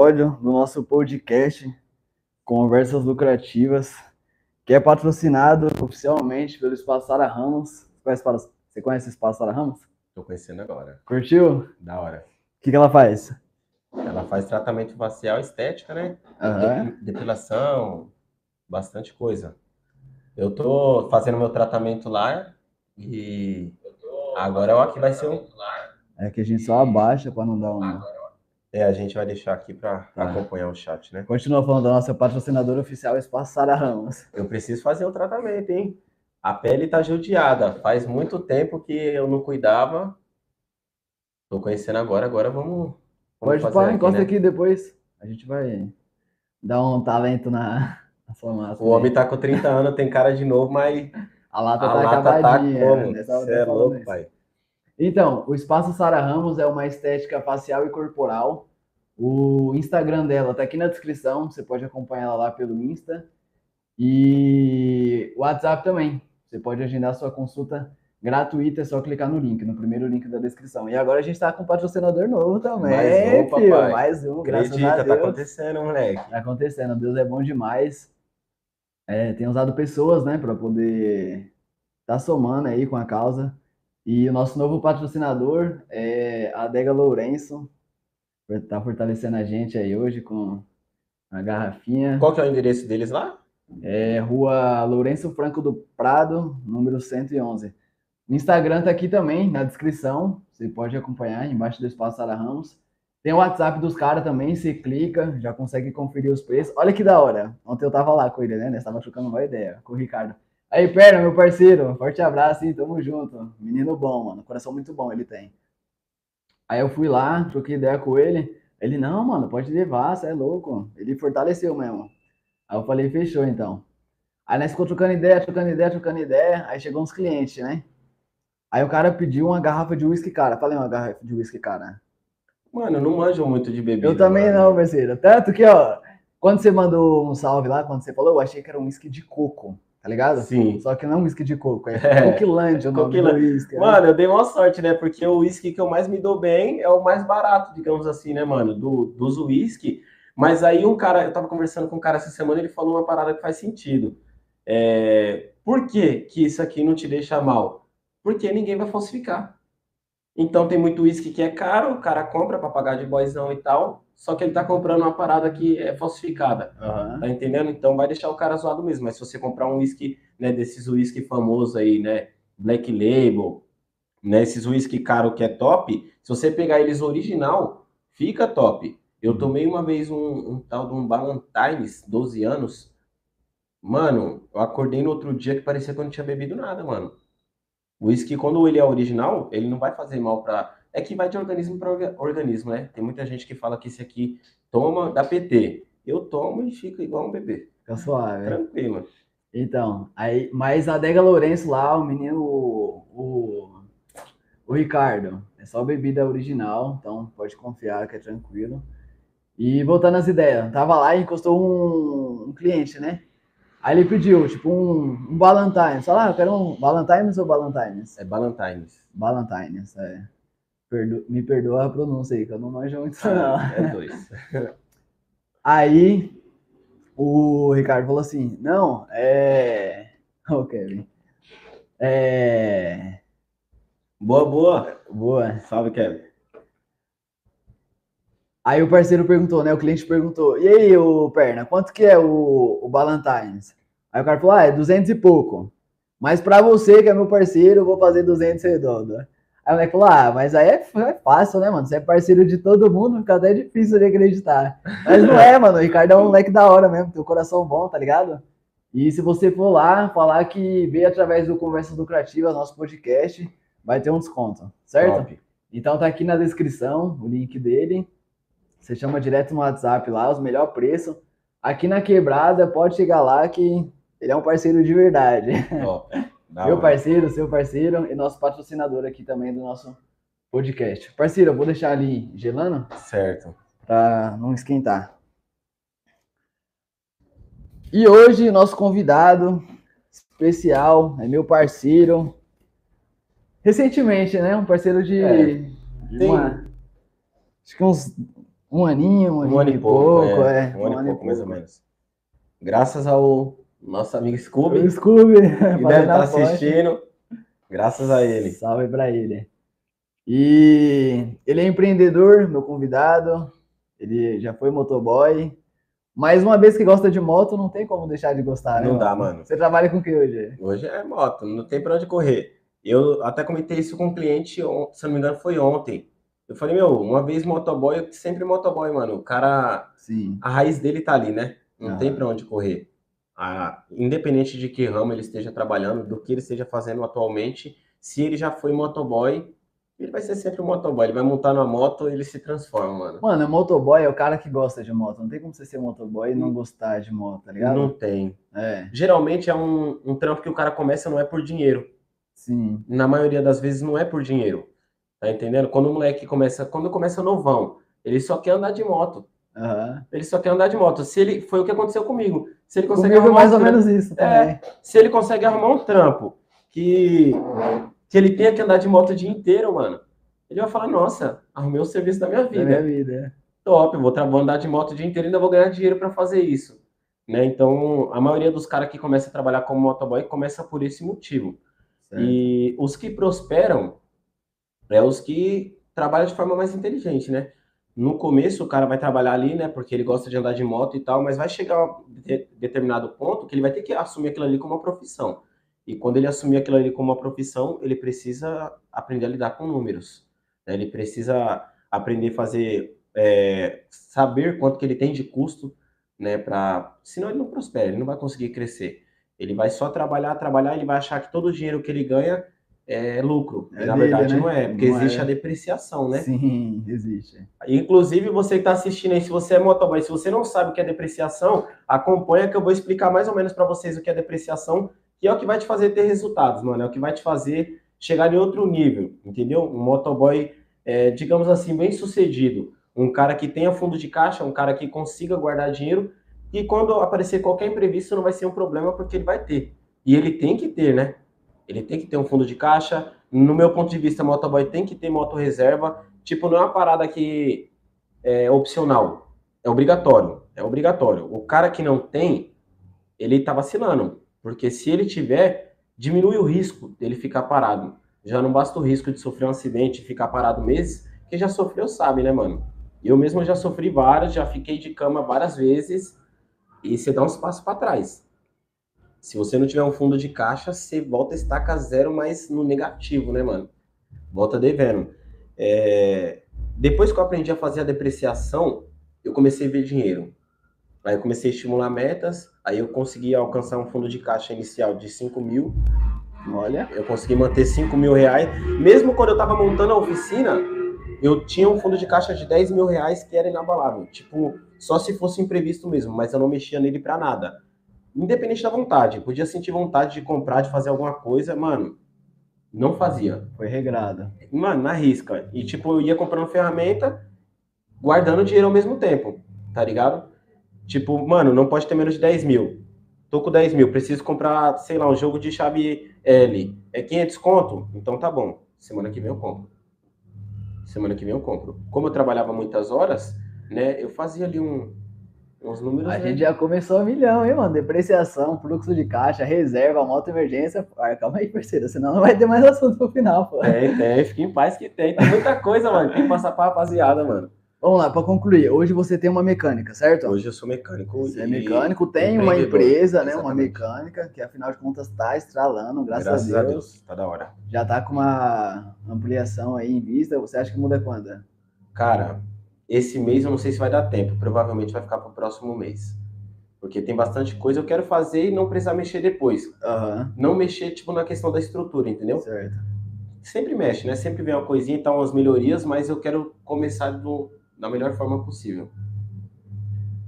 episódio do nosso podcast Conversas Lucrativas, que é patrocinado oficialmente pelo Espaço Sara Ramos. Você conhece, o Espaço Sara Ramos? Tô conhecendo agora. Curtiu? Da hora. O que, que ela faz? Ela faz tratamento facial estética, né? Aham. Depilação, bastante coisa. Eu tô fazendo meu tratamento lá e agora eu aqui vai ser um. É que a gente só abaixa para não dar um. É, a gente vai deixar aqui para Tá. acompanhar o chat, né? Continua falando da nossa patrocinadora oficial, Espaço Sara Ramos. Eu preciso fazer o tratamento, hein? A pele tá judiada. Faz muito tempo que eu não cuidava. Tô conhecendo agora, agora vamos. vamos Pode falar, encosta né? aqui depois. A gente vai dar um talento na, na sua massa. O homem tá com 30 anos, tem cara de novo, mas A lata a tá lata tá acabadinha. como? né? Você é louco, isso. pai. Então, o Espaço Sara Ramos é uma estética facial e corporal. O Instagram dela tá aqui na descrição, você pode acompanhar ela lá pelo Insta. E o WhatsApp também. Você pode agendar sua consulta gratuita, é só clicar no link, no primeiro link da descrição. E agora a gente tá com um patrocinador novo também, Mais um, filho. papai. Mais um, graças Acredita, a tá Deus. acontecendo, moleque. Tá acontecendo, Deus é bom demais. É, tem usado pessoas, né, para poder tá somando aí com a causa. E o nosso novo patrocinador é a Adega Lourenço, tá fortalecendo a gente aí hoje com a garrafinha. Qual que é o endereço deles lá? É Rua Lourenço Franco do Prado, número 111. O Instagram tá aqui também, na descrição. Você pode acompanhar embaixo do Espaço Sara Ramos. Tem o WhatsApp dos caras também, você clica, já consegue conferir os preços. Olha que da hora. Ontem eu tava lá com ele, né? Nós tava trocando uma ideia com o Ricardo. Aí, perna, meu parceiro, forte abraço, hein? Tamo junto. Menino bom, mano. Coração muito bom ele tem. Aí eu fui lá, troquei ideia com ele. Ele, não, mano, pode levar, você é louco. Ele fortaleceu mesmo. Aí eu falei, fechou então. Aí nós ficou trocando ideia, trocando ideia, trocando ideia. Aí chegou uns clientes, né? Aí o cara pediu uma garrafa de uísque, cara. Falei uma garrafa de uísque, cara. Mano, eu não manjo muito de bebida. Eu também mano. não, parceiro. Tanto que, ó, quando você mandou um salve lá, quando você falou, eu achei que era um uísque de coco, tá ligado? Sim. Só que não é um uísque de coco, é, É. Coquilândia o nome do Coquilândia. uísque. né? Mano, eu dei uma sorte, né? Porque o uísque que eu mais me dou bem é o mais barato, digamos assim, né, mano? Do, dos uísque. Mas aí um cara, eu tava conversando com um cara essa semana, ele falou uma parada que faz sentido. É, por que que isso aqui não te deixa mal? Porque ninguém vai falsificar. Então tem muito uísque que é caro, o cara compra pra pagar de boyzão e tal, só que ele tá comprando uma parada que é falsificada. Aham. Tá entendendo? Então vai deixar o cara zoado mesmo. Mas se você comprar um whisky, né, desses whisky famosos aí, né, Black Label, né, esses whisky caro que é top, se você pegar eles original, fica top. Eu tomei uma vez um, um tal de um Ballantines, 12 anos. Mano, eu acordei no outro dia que parecia que eu não tinha bebido nada, mano. O whisky, quando ele é original, ele não vai fazer mal pra. É que vai de organismo para organismo, né? Tem muita gente que fala que esse aqui toma, dá PT. Eu tomo e fica igual um bebê. Fica suave. Tranquilo. Então, aí, mas a Adega Lourenço lá, o menino, o, o, o Ricardo, é só bebida original, então pode confiar que é tranquilo. E voltando às ideias, tava lá e encostou um, um cliente, né? Aí ele pediu, tipo, um, um Ballantines. Fala, ah, eu quero um Ballantines ou Ballantines? É Ballantines. Ballantines, é. Perdo- me perdoa a pronúncia aí, que eu não manjo muito não. É dois. Aí o Ricardo falou assim: não, é. Ô, Kevin. É. Boa, boa. Boa. Salve, Kevin. Aí o parceiro perguntou, né? O cliente perguntou: e aí, o Perna, quanto que é o, o Ballantines? Aí o cara falou: ah, é 200 e pouco. Mas pra você, que é meu parceiro, eu vou fazer 200 redondo. Aí o moleque falou: ah, mas aí é, é fácil, né, mano? Você é parceiro de todo mundo, fica até difícil de acreditar. Mas não é, mano. O Ricardo é um moleque da hora mesmo, tem um coração bom, tá ligado? E se você for lá falar que veio através do Conversas Lucrativas, nosso podcast, vai ter um desconto, certo? Top. Então tá aqui na descrição o link dele. Você chama direto no WhatsApp lá, os melhor preço. Aqui na quebrada, pode chegar lá que ele é um parceiro de verdade. Top. Da Meu parceiro, seu parceiro e nosso patrocinador aqui também do nosso podcast. Parceiro, eu vou deixar ali gelando Certo. para não esquentar. E hoje, nosso convidado especial é meu parceiro. Recentemente, né? Um parceiro de, É, de uma. Acho que uns Um aninho, um, Um aninho ano e pouco, pouco, é, é. um ano e pouco, mais ou pouco. menos. Graças ao nosso amigo Scooby, O Scooby, que deve estar ponte. assistindo. Graças a ele. Salve pra ele. E ele é empreendedor, meu convidado. Ele já foi motoboy. Mais uma vez que gosta de moto, não tem como deixar de gostar, né? Não dá, mano. Você trabalha com o que hoje? Hoje é moto, não tem pra onde correr. Eu até comentei isso com um cliente, se não me engano, foi ontem. Eu falei, meu, uma vez motoboy, sempre motoboy, mano. O cara, Sim. a raiz dele tá ali, né? Não Ah. tem pra onde correr. Ah, independente de que ramo ele esteja trabalhando, do que ele esteja fazendo atualmente, se ele já foi motoboy, ele vai ser sempre um motoboy. Ele vai montar numa moto, ele se transforma, mano. Mano, motoboy é o cara que gosta de moto. Não tem como você ser motoboy e não gostar de moto, tá ligado? Não tem. É, Geralmente é um, um trampo que o cara começa não é por dinheiro. sim. na maioria das vezes não é por dinheiro. Tá entendendo? Quando o moleque começa, quando começa novão, ele só quer andar de moto. Aham. Ele só quer andar de moto. Se ele foi o que aconteceu comigo. Se ele consegue Comigo é arrumar mais um ou trampo- menos isso também. se ele consegue arrumar um trampo que que ele tenha que andar de moto o dia inteiro, mano. Ele vai falar: "Nossa, arrumei o serviço da minha Da vida. minha vida. é. Top, vou, vou andar de moto o dia inteiro e ainda vou ganhar dinheiro para fazer isso". Né? Então, a maioria dos caras que começa a trabalhar como motoboy começa por esse motivo. Certo. E os que prosperam é os que trabalham de forma mais inteligente, né? No começo o cara vai trabalhar ali, né? Porque ele gosta de andar de moto e tal, mas vai chegar de- determinado ponto que ele vai ter que assumir aquilo ali como uma profissão. E quando ele assumir aquilo ali como uma profissão, ele precisa aprender a lidar com números. né? Ele precisa aprender a fazer, é, saber quanto que ele tem de custo, né? Pra... Senão ele não prospera, ele não vai conseguir crescer. Ele vai só trabalhar, trabalhar, ele vai achar que todo o dinheiro que ele ganha é lucro. É na dele, verdade né? não é, porque Não existe é. a depreciação, né? Sim, existe. Inclusive, você que está assistindo aí, se você é motoboy, se você não sabe o que é depreciação, acompanha que eu vou explicar mais ou menos para vocês o que é depreciação, que é o que vai te fazer ter resultados, mano. É o que vai te fazer chegar em outro nível, entendeu? Um motoboy, é, digamos assim, bem sucedido. Um cara que tenha fundo de caixa, um cara que consiga guardar dinheiro, e quando aparecer qualquer imprevisto não vai ser um problema, porque ele vai ter. E ele tem que ter, né? Ele tem que ter um fundo de caixa. No meu ponto de vista, motoboy tem que ter moto reserva. Tipo, não é uma parada que é opcional. É obrigatório. É obrigatório. O cara que não tem, ele tá vacilando. Porque se ele tiver, diminui o risco dele ficar parado. Já não basta o risco de sofrer um acidente e ficar parado meses. Quem já sofreu sabe, né, mano? Eu mesmo já sofri vários, já fiquei de cama várias vezes. E você dá uns passos para trás. Se você não tiver um fundo de caixa, você volta a estaca zero, mas no negativo, né, mano? Volta devendo. É, Depois que eu aprendi a fazer a depreciação, eu comecei a ver dinheiro. Aí eu comecei a estimular metas, aí eu consegui alcançar um fundo de caixa inicial de 5 mil. Olha, Eu consegui manter 5 mil reais. Mesmo quando eu tava montando a oficina, eu tinha um fundo de caixa de 10 mil reais que era inabalável. Tipo, só se fosse imprevisto mesmo, mas eu não mexia nele pra nada. Independente da vontade. Podia sentir vontade de comprar, de fazer alguma coisa, mano. Não fazia. foi regrado. Mano, na risca. E tipo, eu ia comprando ferramenta, guardando dinheiro ao mesmo tempo, tá ligado? Tipo, mano, não pode ter menos de 10 mil. Tô com 10 mil, preciso comprar, sei lá, um jogo de chave L. É 500 conto? Então tá bom. Semana que vem eu compro. Semana que vem eu compro. Como eu trabalhava muitas horas, né, eu fazia ali um, uns números. A né? gente já começou a milhão, hein, mano? Depreciação, fluxo de caixa, reserva, moto emergência. Ah, calma aí, parceiro, senão não vai ter mais assunto pro final, pô. Tem, tem, fica em paz que tem. Tem muita coisa, mano. Tem que passar pra rapaziada, mano. Vamos lá, pra concluir. Hoje você tem uma mecânica, certo? Hoje eu sou mecânico. Você é mecânico, tem uma empresa, né? Uma Exatamente. mecânica, que afinal de contas tá estralando, graças, Graças a, Deus. Tá da hora. Já tá com uma ampliação aí em vista. Você acha que muda quando? Cara, esse mês eu não sei se vai dar tempo. Provavelmente vai ficar pro próximo mês. Porque tem bastante coisa eu quero fazer e não precisar mexer depois. Aham, Não mexer, tipo, na questão da estrutura, entendeu? certo. Sempre mexe, né? Sempre vem uma coisinha e tal, umas melhorias, mas eu quero começar do, da melhor forma possível.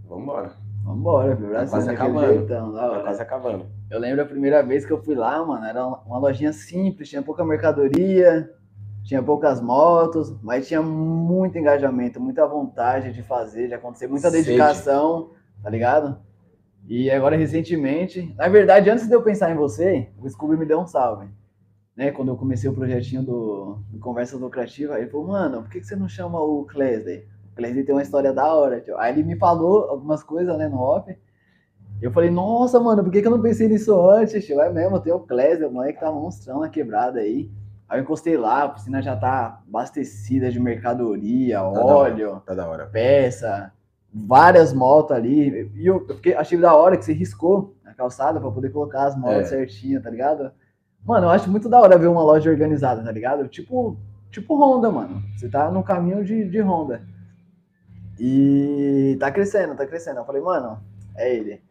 Vambora. Vambora, viu? Brasil, quase daquele acabando. jeitão, da Tá quase acabando. Eu lembro a primeira vez que eu fui lá, mano, era uma lojinha simples, tinha pouca mercadoria, tinha poucas motos, mas tinha muito engajamento, muita vontade de fazer, de acontecer, muita Sede. dedicação, tá ligado? E agora, recentemente, na verdade, antes de eu pensar em você, o Scooby me deu um salve. Né, quando eu comecei o projetinho do, do Conversa Lucrativa, ele falou, mano, por que, que você não chama o Clesley? Clésio tem uma história da hora, tio. Aí ele me falou algumas coisas, né, no off. Eu falei, nossa, mano, por que, que eu não pensei nisso antes, tio? É mesmo, tem o Clésio, o moleque tá monstrão na quebrada aí. Aí eu encostei lá, a piscina já tá abastecida de mercadoria, tá óleo, da tá da hora. peça, várias motos ali. E eu, eu fiquei, achei da hora que você riscou a calçada para poder colocar as motos é. certinho, tá ligado? Mano, eu acho muito da hora ver uma loja organizada, tá ligado? Tipo, tipo Honda, mano. Você tá no caminho de, de Honda. E tá crescendo, tá crescendo. Eu falei, mano, é ele.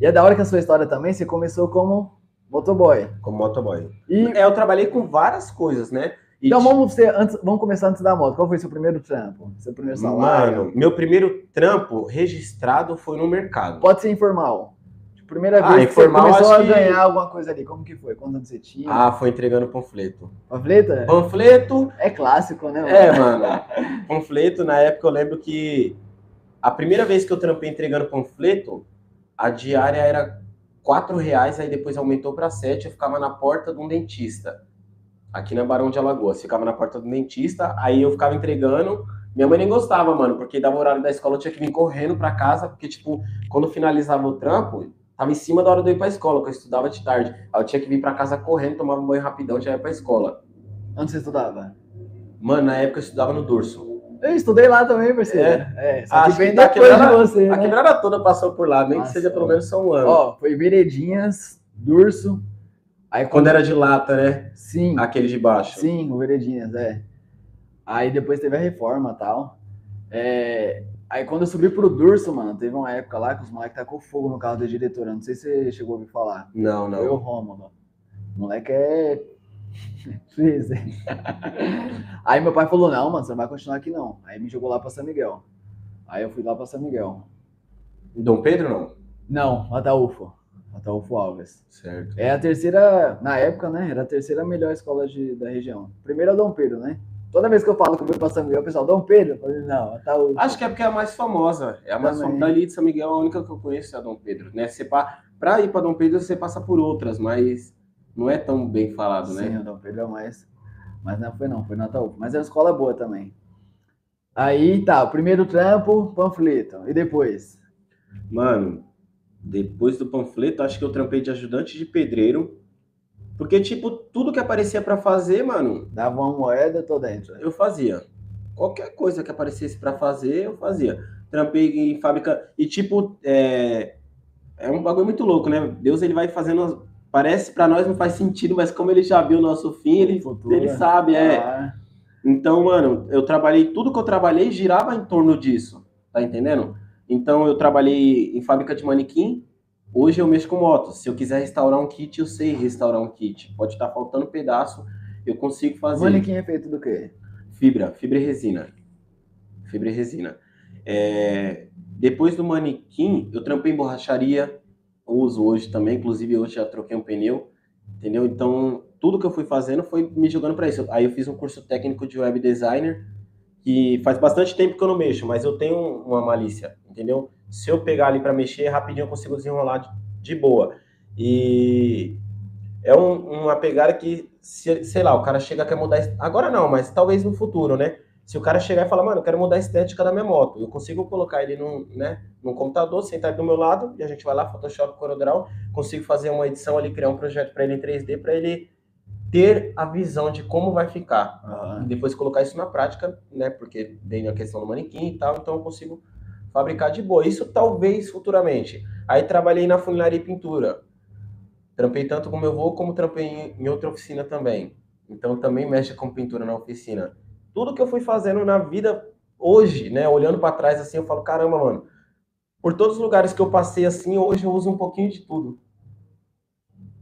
E é da hora que a sua história também, você começou como motoboy. Como motoboy. E é, eu trabalhei com várias coisas, né? E então vamos, ser, antes, vamos começar antes da moto. Qual foi seu primeiro trampo? Seu primeiro salário? Mano, meu primeiro trampo registrado foi no mercado. Pode ser informal. Primeira ah, vez que você começou a ganhar que... alguma coisa ali, como que foi? Quando você tinha? Ah, foi entregando panfleto. Panfleto? Panfleto. É clássico, né? Mano? É, mano. panfleto, na época eu lembro que a primeira vez que eu trampei entregando panfleto, a diária era quatro reais, aí depois aumentou para sete, eu ficava na porta de um dentista, aqui na Barão de Alagoas. Ficava na porta do dentista, aí eu ficava entregando. Minha mãe nem gostava, mano, porque dava horário da escola, eu tinha que vir correndo para casa, porque, tipo, quando finalizava o trampo, Tava em cima da hora de eu ir pra escola, porque eu estudava de tarde. Aí eu tinha que vir pra casa correndo, tomava um banho rapidão, já ia pra escola. Onde você estudava? Mano, na época eu estudava no Durso. Eu estudei lá também, parceiro. É, é só Acho que bem depois quebrada, de você. A né? quebrada toda passou por lá, nem Nossa, que seja pelo menos só um ano. Ó, foi Veredinhas, Durso. Aí quando, quando era de lata, né? Sim. Aquele de baixo. Sim, o Veredinhas, é. Aí depois teve a reforma e tal. É, Aí quando eu subi pro Durso, mano, teve uma época lá que os moleques tacou fogo no carro da diretora. Não sei se você chegou a ouvir falar. Não, não. Foi o Rômulo. O moleque é. Aí meu pai falou: não, mano, você não vai continuar aqui não. Aí me jogou lá pra São Miguel. Aí eu fui lá pra São Miguel. Dom Pedro não? Não, Ataúfo. Ataúfo Alves. Certo. É a terceira, na época, né? Era a terceira melhor escola de, da região. Primeiro é Dom Pedro, né? Toda vez que eu falo que eu vou para São Miguel, o pessoal, Dom Pedro? Eu falei, não, tá o... Acho que é porque é a mais famosa. É a mais famosa. Dali de São Miguel, a única que eu conheço é a Dom Pedro. Né? Você, para ir para Dom Pedro, você passa por outras, mas não é tão bem falado, né? Sim, o Dom Pedro é mais. Mas não foi não, foi na Taúfo. Mas é uma escola boa também. Aí tá, o primeiro trampo, panfleto. E depois? Mano, depois do panfleto, acho que eu trampei de ajudante de pedreiro porque, tipo, tudo que aparecia para fazer, mano. Dava uma moeda, tô dentro. Eu fazia. Qualquer coisa que aparecesse para fazer, eu fazia. Trampei em fábrica. E, tipo, é, é um bagulho muito louco, né? Deus, ele vai fazendo. Parece para nós não faz sentido, mas como ele já viu o nosso fim, ele, ele sabe, é. Ah. Então, mano, eu trabalhei, tudo que eu trabalhei girava em torno disso, tá entendendo? Então, eu trabalhei em fábrica de manequim, Hoje eu mexo com motos. Se eu quiser restaurar um kit, eu sei restaurar um kit. Pode estar faltando pedaço, eu consigo fazer. Manequim é feito do quê? Fibra, fibra e resina. Fibra e resina. É... Depois do manequim, eu trampei em borracharia, uso hoje também, inclusive hoje já troquei um pneu, entendeu? Então, tudo que eu fui fazendo foi me jogando para isso. Aí eu fiz um curso técnico de web designer, que faz bastante tempo que eu não mexo, mas eu tenho uma malícia, entendeu? se eu pegar ali para mexer, rapidinho eu consigo desenrolar de, boa. E é um, uma pegada que, se, sei lá, o cara chega quer mudar. Agora não, mas talvez no futuro, né? Se o cara chegar e falar, mano, eu quero mudar a estética da minha moto, eu consigo colocar ele num, né, num computador, sentar ele do meu lado, e a gente vai lá, Photoshop, CorelDRAW, consigo fazer uma edição ali, criar um projeto para ele em 3D, para ele ter a visão de como vai ficar. Depois colocar isso na prática, né? Porque vem a questão do manequim e tal, então eu consigo fabricar de boa. Isso talvez futuramente. Aí trabalhei na funilaria e pintura. Trampei tanto com meu avô como trampei em outra oficina também. Então também mexe com pintura na oficina. Tudo que eu fui fazendo na vida hoje, né, olhando para trás assim, eu falo, caramba, mano. Por todos os lugares que eu passei assim, hoje eu uso um pouquinho de tudo.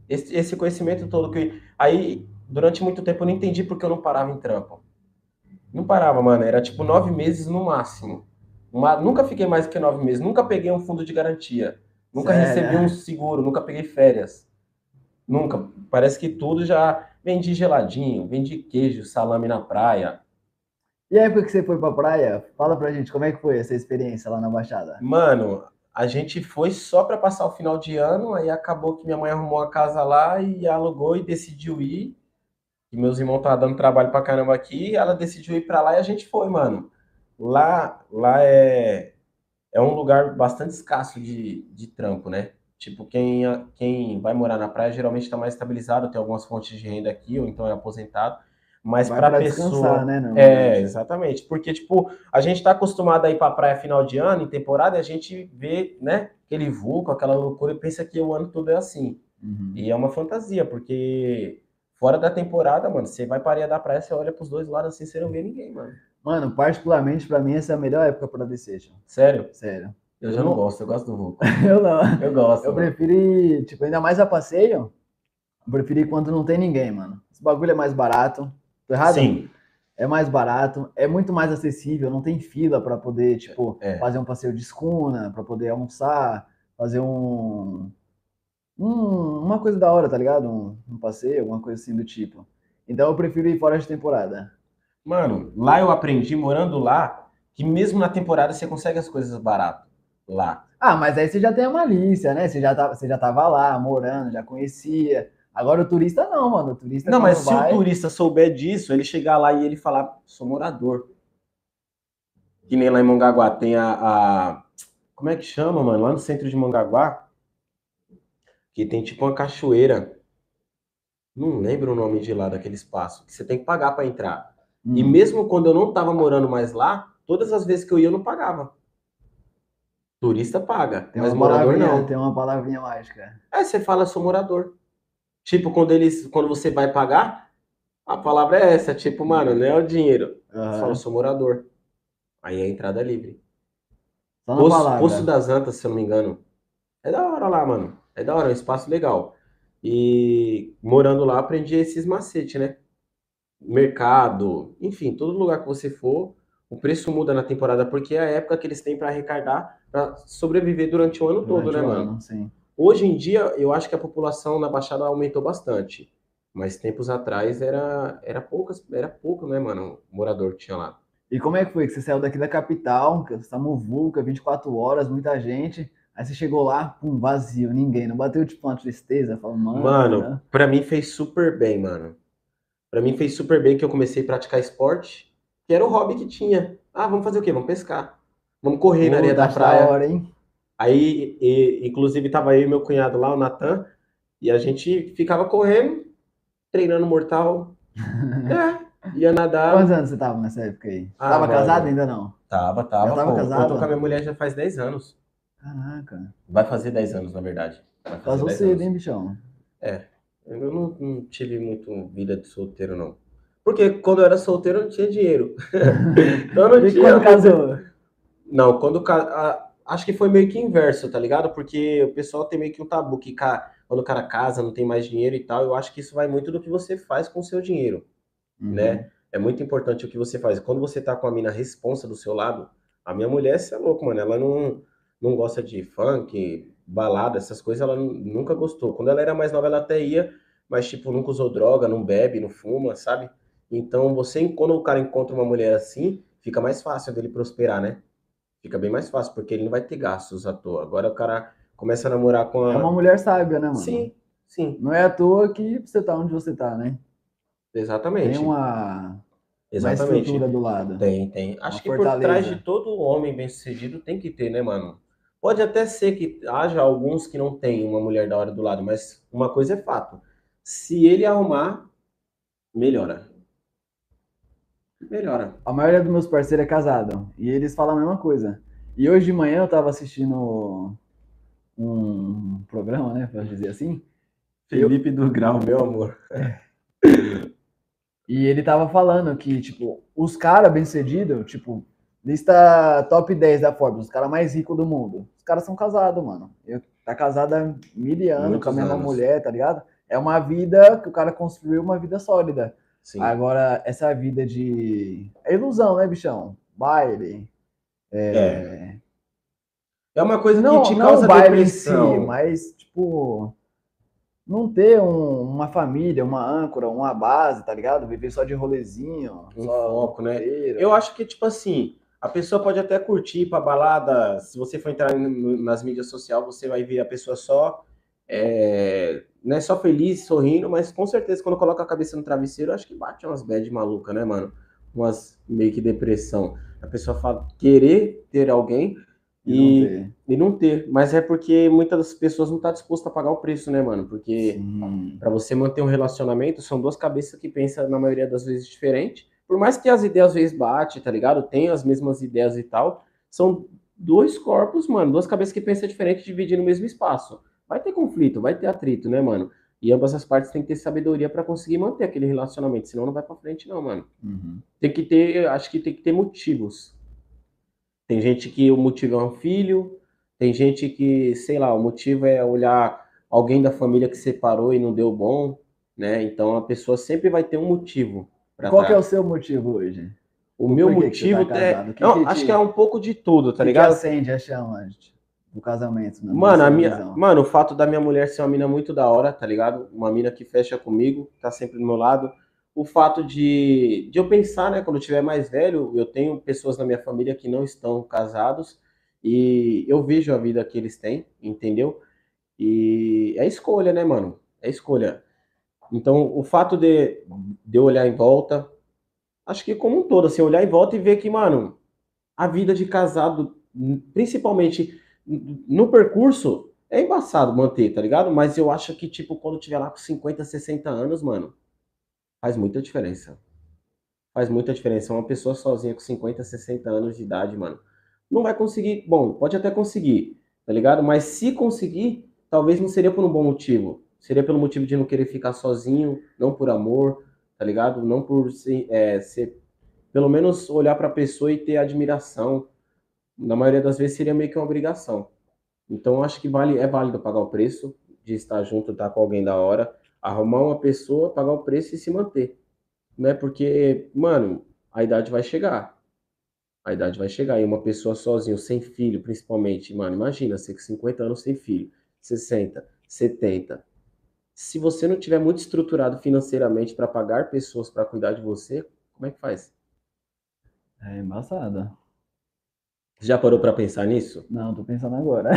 Esse, esse conhecimento todo que aí durante muito tempo eu não entendi porque eu não parava em trampo. Não parava, mano. Era tipo nove meses no máximo. Uma, nunca fiquei mais que nove meses, nunca peguei um fundo de garantia, nunca Sério? recebi um seguro, nunca peguei férias. Nunca. Parece que tudo já vendi geladinho, vendi queijo, salame na praia. E a época que você foi pra praia, fala pra gente como é que foi essa experiência lá na Baixada? Mano, a gente foi só para passar o final de ano, aí acabou que minha mãe arrumou a casa lá e alugou e decidiu ir. E meus irmãos estavam dando trabalho pra caramba aqui, ela decidiu ir pra lá e a gente foi, mano. lá, lá é, é um lugar bastante escasso de, de trampo, né? Tipo, quem, quem vai morar na praia geralmente está mais estabilizado, tem algumas fontes de renda aqui, ou então é aposentado. Mas para a pessoa. Né, não, é, exatamente. Porque, tipo, a gente está acostumado a ir para a praia final de ano, em temporada, e a gente vê, né, aquele vulco, aquela loucura, e pensa que o ano todo é assim. Uhum. E é uma fantasia, porque fora da temporada, mano, você vai para a areia da praia, você olha para os dois lados assim, você não vê ninguém, mano. Mano, particularmente para mim essa é a melhor época para descer. Sério? Sério. Eu, já não gosto, eu gosto do vulco. eu não. Eu gosto. Eu mano. prefiro ir, tipo, ainda mais a passeio, eu prefiro ir quando não tem ninguém, mano. Esse bagulho é mais barato. Tô errado? Sim. É mais barato, é muito mais acessível, não tem fila para poder, tipo, é. fazer um passeio de escuna, para poder almoçar, fazer um, um, uma coisa da hora, tá ligado? Um, um passeio, alguma coisa assim do tipo. Então eu prefiro ir fora de temporada. Mano, lá eu aprendi, morando lá, que mesmo na temporada você consegue as coisas barato lá. Ah, mas aí você já tem a malícia, né? Você já, tá, você já tava lá, morando, já conhecia. Agora o turista não, mano. O turista não, mas vai... se o turista souber disso, ele chegar lá e ele falar, sou morador. Que nem lá em Mongaguá tem a, a... Como é que chama, mano? Lá no centro de Mongaguá, que tem tipo uma cachoeira. Não lembro o nome de lá daquele espaço, que você tem que pagar para entrar. Hum. E mesmo quando eu não tava morando mais lá, todas as vezes que eu ia, eu não pagava. Turista paga, tem mas morador não. Tem uma palavrinha mágica. É, você fala, sou morador. Tipo, quando eles, quando você vai pagar, a palavra é essa, tipo, mano, não é o dinheiro. Uhum. Você fala, sou morador. Aí é a entrada livre. Poço, Poço das Antas, se eu não me engano. É da hora lá, mano. É da hora, é um espaço legal. E morando lá, aprendi esses macetes, né? mercado, enfim, todo lugar que você for, o preço muda na temporada porque é a época que eles têm para arrecadar, para sobreviver durante o ano durante todo, né, mano? Ano, sim. Hoje em dia, eu acho que a população na Baixada aumentou bastante, mas tempos atrás era era poucas, era pouco, né, mano, morador que tinha lá. E como é que foi que você saiu daqui da capital, que você tá vulca, 24 horas, muita gente, Aí você chegou lá, pum, vazio, ninguém. Não bateu tipo uma tristeza? Falou, mano. Mano, né? pra mim fez super bem, mano. Para mim fez super bem que eu comecei a praticar esporte, que era o hobby que tinha. Ah, vamos fazer o quê? Vamos pescar. Vamos correr Pô, na areia da praia. Hora, hein? Aí, e, inclusive, tava eu e meu cunhado lá, o Natan, e a gente ficava correndo, treinando mortal. é, ia nadar. Quantos anos você tava nessa época aí? Ah, tava mano. casado ainda não? Tava, tava. Eu tava pô, casado? Eu tô com a minha mulher já faz 10 anos. Caraca. Vai fazer 10 anos, na verdade. Casou cedo, hein, bichão? É. Eu não, não, tive muito vida de solteiro, não. Porque quando eu era solteiro eu não tinha dinheiro. então não e tinha. quando casou? Não, quando acho que foi meio que inverso, tá ligado? Porque o pessoal tem meio que um tabu que quando o cara casa, não tem mais dinheiro e tal. Eu acho que isso vai muito do que você faz com o seu dinheiro, uhum. né? É muito importante o que você faz. Quando você tá com a mina responsa do seu lado, a minha mulher, você é louco, mano. Ela não, não gosta de funk, balada, essas coisas, ela nunca gostou. Quando ela era mais nova, ela até ia, mas, tipo, nunca usou droga, não bebe, não fuma, sabe? Então, você, quando o cara encontra uma mulher assim, fica mais fácil dele prosperar, né? Fica bem mais fácil, porque ele não vai ter gastos à toa. Agora o cara começa a namorar com a... É uma mulher sábia, né, mano? Sim, sim. Não é à toa que você tá onde você tá, né? Exatamente. Tem uma... Exatamente. Uma estrutura do lado. Tem, tem. Acho uma que fortaleza. por trás de todo homem bem-sucedido tem que ter, né, mano? Pode até ser que haja alguns que não tenham uma mulher da hora do lado, mas uma coisa é fato. Se ele arrumar, melhora. Melhora. A maioria dos meus parceiros é casado. E eles falam a mesma coisa. E hoje de manhã eu tava assistindo um programa, né? Pra dizer assim. Felipe eu... do Grau, meu amor. e ele tava falando que, tipo, os caras bem-sucedidos, tipo, Lista top 10 da Forbes, os caras mais ricos do mundo. Os caras são casados, mano. Eu, tá casado há mil anos com a mesma anos. mulher, tá ligado? É uma vida que o cara construiu uma vida sólida. Sim. Agora, essa vida de. É ilusão, né, bichão? Baile. É. É, é uma coisa não, que te causa não baile depressão. Em si, mas, tipo. Não ter um, uma família, uma âncora, uma base, tá ligado? Viver só de rolezinho. Um só foco, né? Eu acho que, tipo assim a pessoa pode até curtir para balada. Se você for entrar nas mídias sociais, você vai ver a pessoa só, é, não é só feliz, sorrindo, mas com certeza quando coloca a cabeça no travesseiro, acho que bate umas bad maluca, né, mano? umas meio que depressão. A pessoa fala querer ter alguém e, e, não e não ter. Mas é porque muitas das pessoas não estão tá dispostas a pagar o preço, né, mano? Porque para você manter um relacionamento, são duas cabeças que pensam, na maioria das vezes, diferente. Por mais que as ideias às vezes batem, tá ligado? Tem as mesmas ideias e tal, são dois corpos, mano, duas cabeças que pensam diferente dividindo o mesmo espaço. Vai ter conflito, vai ter atrito, né, mano? E ambas as partes têm que ter sabedoria para conseguir manter aquele relacionamento, senão não vai para frente, não, mano. Uhum. Tem que ter, acho que tem que ter motivos. Tem gente que o motivo é um filho, tem gente que, sei lá, o motivo é olhar alguém da família que separou e não deu bom, né? Então a pessoa sempre vai ter um motivo. Qual tá... é o seu motivo hoje? O meu motivo tá é. Não, que acho que é um pouco de tudo, tá que ligado? Que acende a chama do casamento. Mano, a minha, mano, o fato da minha mulher ser uma mina muito da hora, tá ligado? Uma mina que fecha comigo, tá sempre do meu lado. O fato de, de eu pensar, né, quando eu tiver mais velho, eu tenho pessoas na minha família que não estão casados e eu vejo a vida que eles têm, entendeu? E é escolha, né, mano? É escolha. Então, o fato de, de eu olhar em volta, acho que como um todo, assim, olhar em volta e ver que, mano, a vida de casado, principalmente no percurso, é embaçado manter, tá ligado? Mas eu acho que, tipo, quando tiver lá com 50, 60 anos, mano, faz muita diferença. Faz muita diferença. Uma pessoa sozinha com 50, 60 anos de idade, mano, não vai conseguir. Bom, pode até conseguir, tá ligado? Mas se conseguir, talvez não seria por um bom motivo. Seria pelo motivo de não querer ficar sozinho, não por amor, tá ligado? Não por ser, é, ser pelo menos olhar para a pessoa e ter admiração. Na maioria das vezes seria meio que uma obrigação. Então acho que vale, é válido pagar o preço de estar junto, estar com alguém da hora, arrumar uma pessoa, pagar o preço e se manter. Né? Porque, mano, a idade vai chegar. A idade vai chegar. E uma pessoa sozinha, sem filho, principalmente, mano, imagina, você com 50 anos sem filho, 60, 70, se você não tiver muito estruturado financeiramente para pagar pessoas para cuidar de você, como é que faz? É embaçada. Você já parou para pensar nisso? Não, tô pensando agora.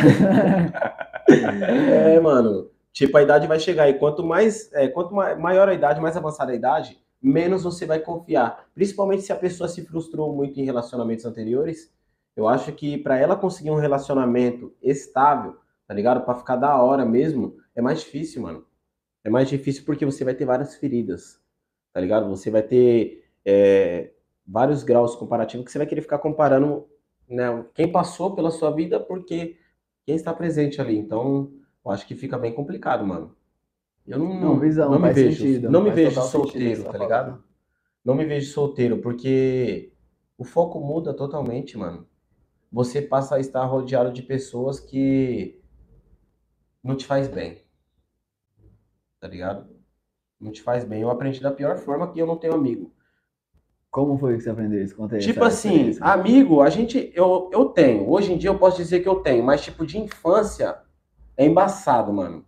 é, mano. Tipo, a idade vai chegar e quanto mais, é, quanto maior a idade, mais avançada a idade, menos você vai confiar. Principalmente se a pessoa se frustrou muito em relacionamentos anteriores. Eu acho que para ela conseguir um relacionamento estável, tá ligado? Para ficar da hora mesmo, é mais difícil, mano. É mais difícil porque você vai ter várias feridas, tá ligado? Você vai ter é, vários graus comparativos que você vai querer ficar comparando né, quem passou pela sua vida porque quem está presente ali. Então, eu acho que fica bem complicado, mano. Eu não, não, visão, não me vejo, sentido, não me vejo solteiro, tá ligado? Não me vejo solteiro porque o foco muda totalmente, mano. Você passa a estar rodeado de pessoas que não te faz bem tá ligado? Não te faz bem. Eu aprendi da pior forma que eu não tenho amigo. Como foi que você aprendeu isso? Conta aí tipo assim, amigo, a gente, eu, eu tenho. Hoje em dia eu posso dizer que eu tenho, mas tipo, de infância é embaçado, mano.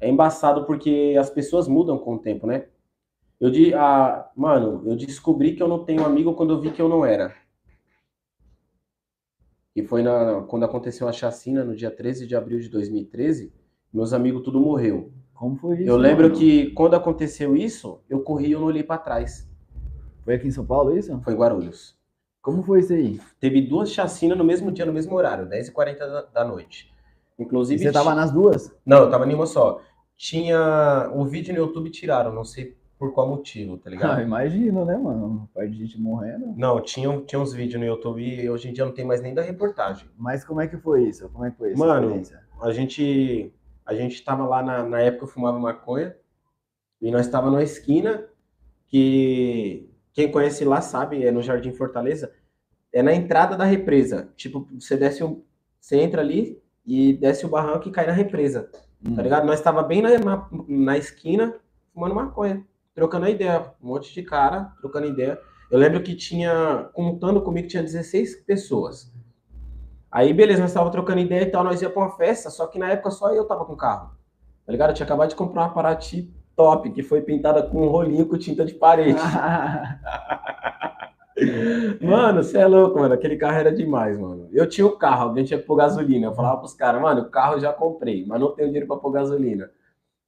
É embaçado porque as pessoas mudam com o tempo, né? Eu de, ah, mano, eu descobri que eu não tenho amigo quando eu vi que eu não era. E foi na, quando aconteceu a chacina no dia 13 de abril de 2013, meus amigos tudo morreu. Como foi isso? Eu lembro mano? que quando aconteceu isso, eu corri e eu não olhei para trás. Foi aqui em São Paulo isso? Foi em Guarulhos. Como foi isso aí? Teve duas chacinas no mesmo dia, no mesmo horário, 10h40 da, da noite. Inclusive. E você tava nas duas? Não, eu tava em uma só. Tinha. O vídeo no YouTube tiraram, não sei por qual motivo, tá ligado? Ah, imagino, né, mano? Pai de gente morrendo. Não, tinha, tinha uns vídeos no YouTube e hoje em dia não tem mais nem da reportagem. Mas como é que foi isso? Como é que foi isso? Mano, a gente a gente estava lá na, na época eu fumava maconha e nós estava numa esquina que quem conhece lá sabe, é no Jardim Fortaleza, é na entrada da represa. Tipo, você desce um, você entra ali e desce o barranco e cai na represa. Hum. Tá ligado? Nós estava bem na, na, na, esquina fumando maconha, trocando ideia, um monte de cara trocando ideia. Eu lembro que tinha, contando comigo, tinha 16 pessoas. Aí, beleza, nós estávamos trocando ideia e tal, nós ia pra uma festa, só que na época só eu tava com carro. Tá ligado? Eu tinha acabado de comprar uma Paraty top, que foi pintada com um rolinho com tinta de parede. mano, você é louco, mano. Aquele carro era demais, mano. Eu tinha o um carro, alguém tinha que pôr gasolina. Eu falava pros caras, mano, o carro eu já comprei, mas não tenho dinheiro pra pôr gasolina.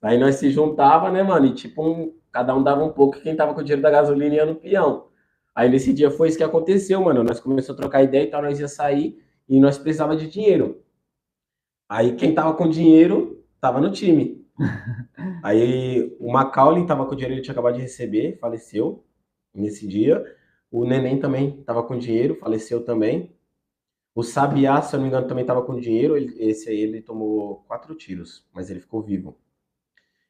Aí nós se juntava, né, mano? E tipo, um, cada um dava um pouco, quem tava com o dinheiro da gasolina ia no peão. Aí nesse dia foi isso que aconteceu, mano. Nós começamos a trocar ideia e tal, nós ia sair e nós precisava de dinheiro. Aí quem tava com dinheiro tava no time. Aí o Macaulay tava com dinheiro, ele tinha acabado de receber, faleceu nesse dia. O Neném também tava com dinheiro, faleceu também. O Sabiá, se eu não me engano, também tava com dinheiro. Ele, esse aí ele tomou quatro tiros, mas ele ficou vivo.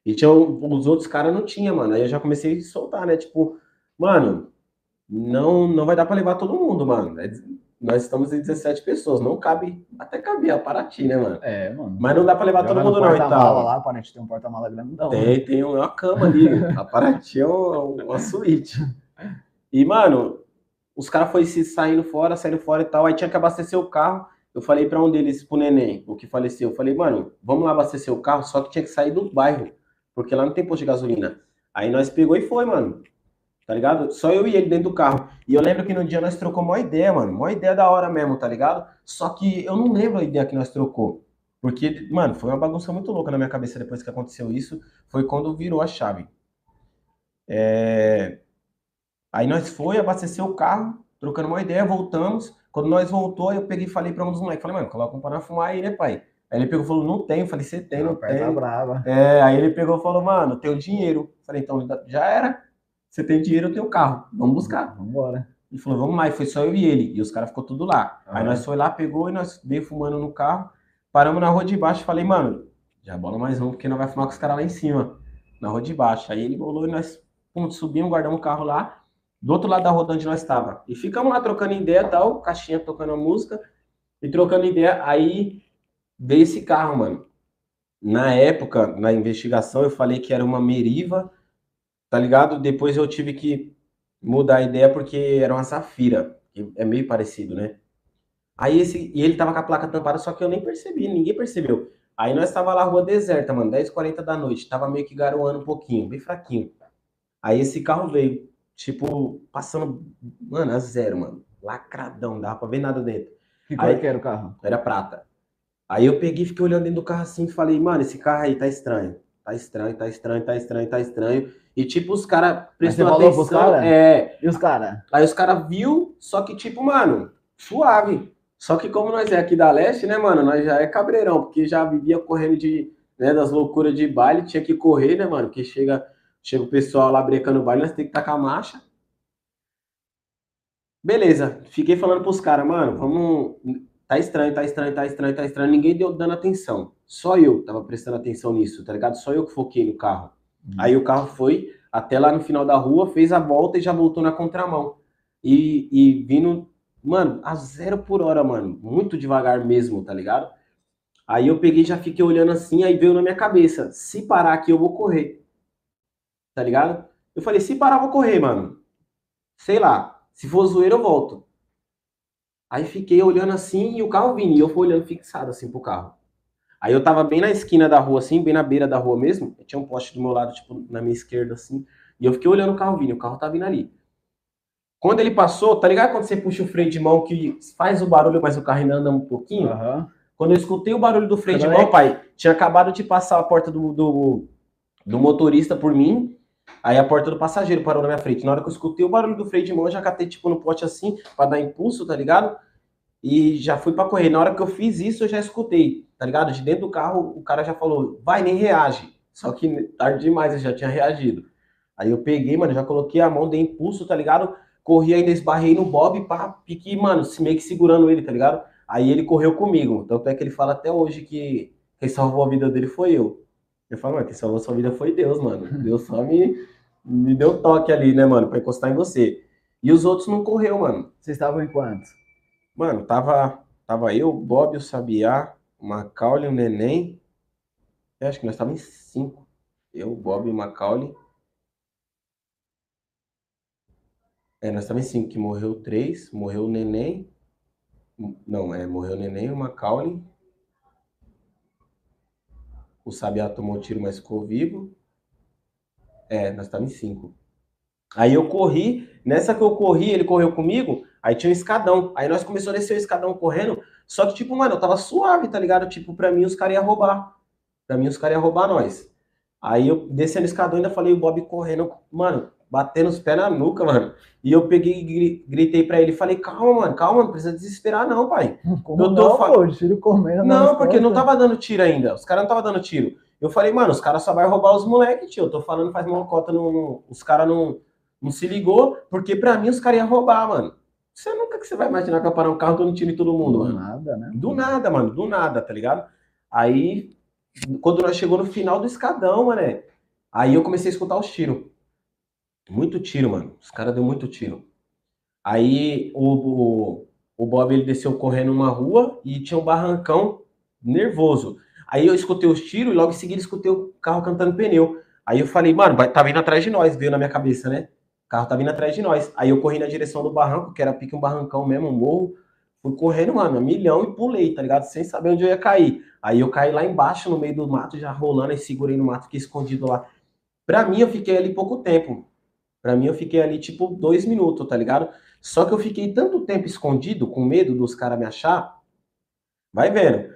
E tinha, os outros caras não tinha, mano. Aí eu já comecei a soltar, né? Tipo, mano, não, não vai dar para levar todo mundo, mano. É, nós estamos em 17 pessoas, não cabe, até cabia a Paraty, né, mano? É, mano. Mas não dá para levar todo mundo não, então. lá, a Paraty tem um porta-mala grandão. Tem, né? tem uma cama ali. a Paraty é uma, uma suíte. E, mano, os caras foram se saindo fora, saindo fora e tal, aí tinha que abastecer o carro. Eu falei para um deles, pro neném, o que faleceu, eu falei, mano, vamos lá abastecer o carro, só que tinha que sair do bairro, porque lá não tem posto de gasolina. Aí nós pegou e foi, mano tá ligado? Só eu e ele dentro do carro. E eu lembro que no dia nós trocou uma ideia, mano. Uma ideia da hora mesmo, tá ligado? Só que eu não lembro a ideia que nós trocou. Porque, mano, foi uma bagunça muito louca na minha cabeça depois que aconteceu isso. Foi quando virou a chave. É... Aí nós foi, abastecer o carro, trocando uma ideia, voltamos. Quando nós voltou, eu peguei e falei pra um dos moleques, falei, mano, coloca um para fumar aí, né, pai? Aí ele pegou e falou, não tem. Eu falei, você tem, não, não tem. Brava. É, aí ele pegou e falou, mano, tenho dinheiro. Eu falei, então já era. Você tem dinheiro, eu tenho carro. Vamos buscar. Vamos embora. Ele falou, vamos lá. E foi só eu e ele. E os caras ficou tudo lá. Ah, Aí nós foi lá, pegou e nós veio fumando no carro. Paramos na rua de baixo. Falei, mano, já bola mais um, porque nós vai fumar com os caras lá em cima. Na rua de baixo. Aí ele bolou e nós pum, subimos, guardamos o carro lá. Do outro lado da rua onde nós estava. E ficamos lá trocando ideia tal. Caixinha tocando a música. E trocando ideia. Aí veio esse carro, mano. Na época, na investigação, eu falei que era uma Meriva tá ligado? Depois eu tive que mudar a ideia porque era uma Safira, que é meio parecido, né? Aí esse, e ele tava com a placa tampada, só que eu nem percebi, ninguém percebeu. Aí nós tava lá, rua deserta, mano, 10h40 da noite, tava meio que garoando um pouquinho, bem fraquinho. Aí esse carro veio, tipo, passando, mano, a zero, mano, lacradão, dava pra ver nada dentro. Que cor aí, que era o carro? Era prata. Aí eu peguei, fiquei olhando dentro do carro assim e falei, mano, esse carro aí tá estranho. Tá estranho, tá estranho, tá estranho, tá estranho. E tipo, os caras prestou atenção. Cara? É. E os caras? Aí os caras viu, só que tipo, mano, suave. Só que como nós é aqui da leste, né, mano, nós já é cabreirão, porque já vivia correndo de, né, das loucuras de baile, tinha que correr, né, mano, porque chega, chega o pessoal lá brecando o baile, nós tem que tacar marcha. Beleza, fiquei falando pros caras, mano, vamos, tá estranho, tá estranho, tá estranho, tá estranho, ninguém deu dando atenção. Só eu tava prestando atenção nisso, tá ligado? Só eu que foquei no carro. Uhum. Aí o carro foi até lá no final da rua, fez a volta e já voltou na contramão. E, e vindo, mano, a zero por hora, mano. Muito devagar mesmo, tá ligado? Aí eu peguei já fiquei olhando assim, aí veio na minha cabeça: se parar aqui, eu vou correr. Tá ligado? Eu falei: se parar, eu vou correr, mano. Sei lá. Se for zoeira, eu volto. Aí fiquei olhando assim e o carro vinha. E eu fui olhando fixado assim pro carro. Aí eu tava bem na esquina da rua, assim, bem na beira da rua mesmo. Tinha um poste do meu lado, tipo, na minha esquerda, assim. E eu fiquei olhando o carro vindo, o carro tá vindo ali. Quando ele passou, tá ligado quando você puxa o freio de mão que faz o barulho, mas o carro ainda anda um pouquinho? Uhum. Quando eu escutei o barulho do freio de mão, pai, tinha acabado de passar a porta do, do, do, motorista por mim, aí a porta do passageiro parou na minha frente. Na hora que eu escutei o barulho do freio de mão, já catei, tipo, no pote assim, pra dar impulso, tá ligado? E já fui para correr. Na hora que eu fiz isso, eu já escutei, tá ligado? De dentro do carro, o cara já falou, vai, nem reage. Só que tarde demais, eu já tinha reagido. Aí eu peguei, mano, já coloquei a mão, dei impulso, tá ligado? Corri ainda, esbarrei no Bob, pá, pique, mano, meio que segurando ele, tá ligado? Aí ele correu comigo. Tanto é que ele fala até hoje que quem salvou a vida dele foi eu. Eu falo, mano, quem salvou sua vida foi Deus, mano. Deus só me, me deu toque ali, né, mano, pra encostar em você. E os outros não correu, mano. Vocês estavam em quantos? Mano, tava, tava eu, Bob, o Sabiá, o Macaulay, o Neném. Eu acho que nós estávamos em cinco. Eu, Bob e o Macaulay. É, nós estávamos em cinco, que morreu três, morreu o Neném. Não, é, morreu o Neném, o Macaulay. O Sabiá tomou tiro, mas ficou vivo. É, nós estávamos em cinco. Aí eu corri, nessa que eu corri, ele correu comigo, aí tinha um escadão. Aí nós começamos a descer o escadão correndo, só que, tipo, mano, eu tava suave, tá ligado? Tipo, pra mim os caras iam roubar. Pra mim os caras iam roubar nós. Aí eu descendo o escadão ainda falei o Bob correndo, mano, batendo os pés na nuca, mano. E eu peguei e gritei pra ele, falei, calma, mano, calma, não precisa desesperar não, pai. Como eu tô não, fa... pô, tiro comendo. Não, porque não tava dando tiro ainda, os caras não tava dando tiro. Eu falei, mano, os caras só vai roubar os moleques, tio. Eu tô falando faz uma cota, no... os caras não, não se ligou, porque pra mim os caras iam roubar, mano. Você nunca que você vai imaginar que eu parar um carro dando tiro em todo mundo, do mano. Do nada, né? Do nada, mano, do nada, tá ligado? Aí, quando nós chegou no final do escadão, mano, aí eu comecei a escutar os tiros. Muito tiro, mano. Os caras deu muito tiro. Aí o, o, o Bob ele desceu correndo uma rua e tinha um barrancão nervoso. Aí eu escutei os tiros e logo em seguida escutei o carro cantando pneu. Aí eu falei, mano, tá vindo atrás de nós, veio na minha cabeça, né? O carro tá vindo atrás de nós. Aí eu corri na direção do barranco, que era pique um barrancão mesmo, um morro. Fui correndo, mano, um milhão e pulei, tá ligado? Sem saber onde eu ia cair. Aí eu caí lá embaixo, no meio do mato, já rolando, e segurei no mato, fiquei escondido lá. Pra mim, eu fiquei ali pouco tempo. Pra mim, eu fiquei ali, tipo, dois minutos, tá ligado? Só que eu fiquei tanto tempo escondido, com medo dos caras me achar. Vai vendo.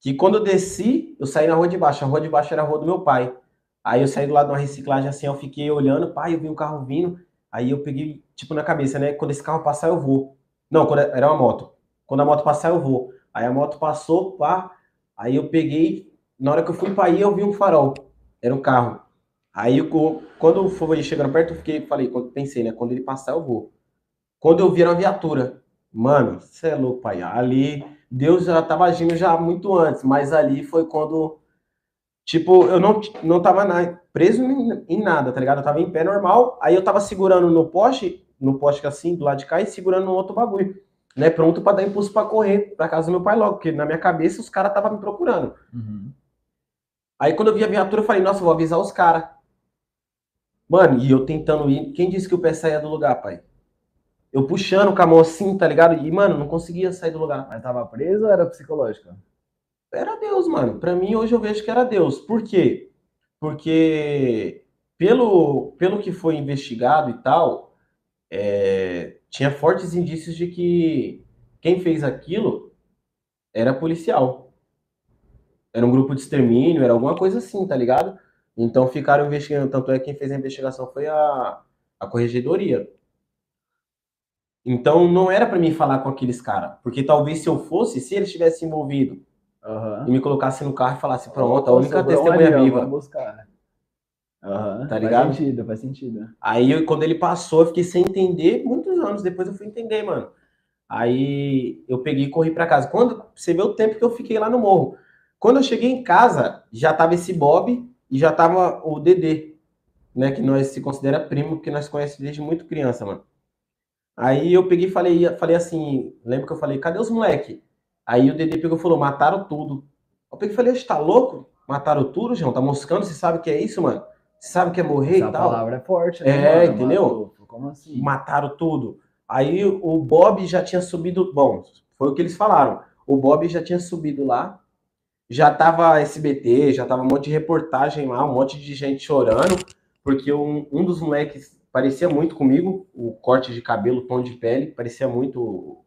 Que quando eu desci, eu saí na rua de baixo. A rua de baixo era a rua do meu pai. Aí eu saí do lado de uma reciclagem assim, eu fiquei olhando, pai, eu vi um carro vindo. Aí eu peguei, tipo, na cabeça, né? Quando esse carro passar, eu vou. Não, quando era uma moto. Quando a moto passar, eu vou. Aí a moto passou, pá. Aí eu peguei. Na hora que eu fui para ir, eu vi um farol. Era um carro. Aí quando eu fui chegando perto, eu fiquei, falei, quando pensei, né? Quando ele passar, eu vou. Quando eu vi uma viatura, mano, você é louco, pai. Ali, Deus já tava agindo já muito antes, mas ali foi quando, tipo, eu não, não tava na, preso em, em, nada, tá ligado? Eu tava em pé normal, aí eu tava segurando no poste, no poste assim, do lado de cá, e segurando no outro bagulho, né? Pronto para dar impulso para correr pra casa do meu pai logo, porque na minha cabeça os caras estavam me procurando. Uhum. Aí quando eu vi a viatura, eu falei, nossa, eu vou avisar os caras. Mano, e eu tentando ir. Quem disse que o pé saía do lugar, pai? Eu puxando com a mão assim, tá ligado? E, mano, não conseguia sair do lugar. Mas tava preso ou era psicológico? Era Deus, mano. Pra mim, hoje eu vejo que era Deus. Por quê? Porque, pelo, pelo que foi investigado e tal, é, tinha fortes indícios de que quem fez aquilo era policial. Era um grupo de extermínio, era alguma coisa assim, tá ligado? Então ficaram investigando, tanto é que quem fez a investigação foi a, a corregedoria. Então não era para mim falar com aqueles caras, porque talvez se eu fosse, se eles tivessem envolvido uhum. e me colocasse no carro e falasse, pronto, a única testemunha viva. Buscar. Uhum. Tá ligado? Faz sentido, faz sentido. Aí eu, quando ele passou, eu fiquei sem entender, muitos anos depois eu fui entender, mano. Aí eu peguei e corri para casa. Quando você vê o tempo que eu fiquei lá no morro. Quando eu cheguei em casa, já tava esse Bob e já tava o Dedê, né? Que nós se considera primo, porque nós conhecemos desde muito criança, mano. Aí eu peguei e falei, falei assim, lembra que eu falei, cadê os moleque? Aí o Dedê pegou e falou, mataram tudo. Eu peguei e falei, você tá louco? Mataram tudo, João? Tá moscando? Você sabe o que é isso, mano? Você sabe o que é morrer Essa e tal? A palavra é forte, né? É, mano? entendeu? Como assim? Mataram tudo. Aí o Bob já tinha subido, bom, foi o que eles falaram. O Bob já tinha subido lá, já tava SBT, já tava um monte de reportagem lá, um monte de gente chorando, porque um, um dos moleques parecia muito comigo, o corte de cabelo, tom de pele, parecia muito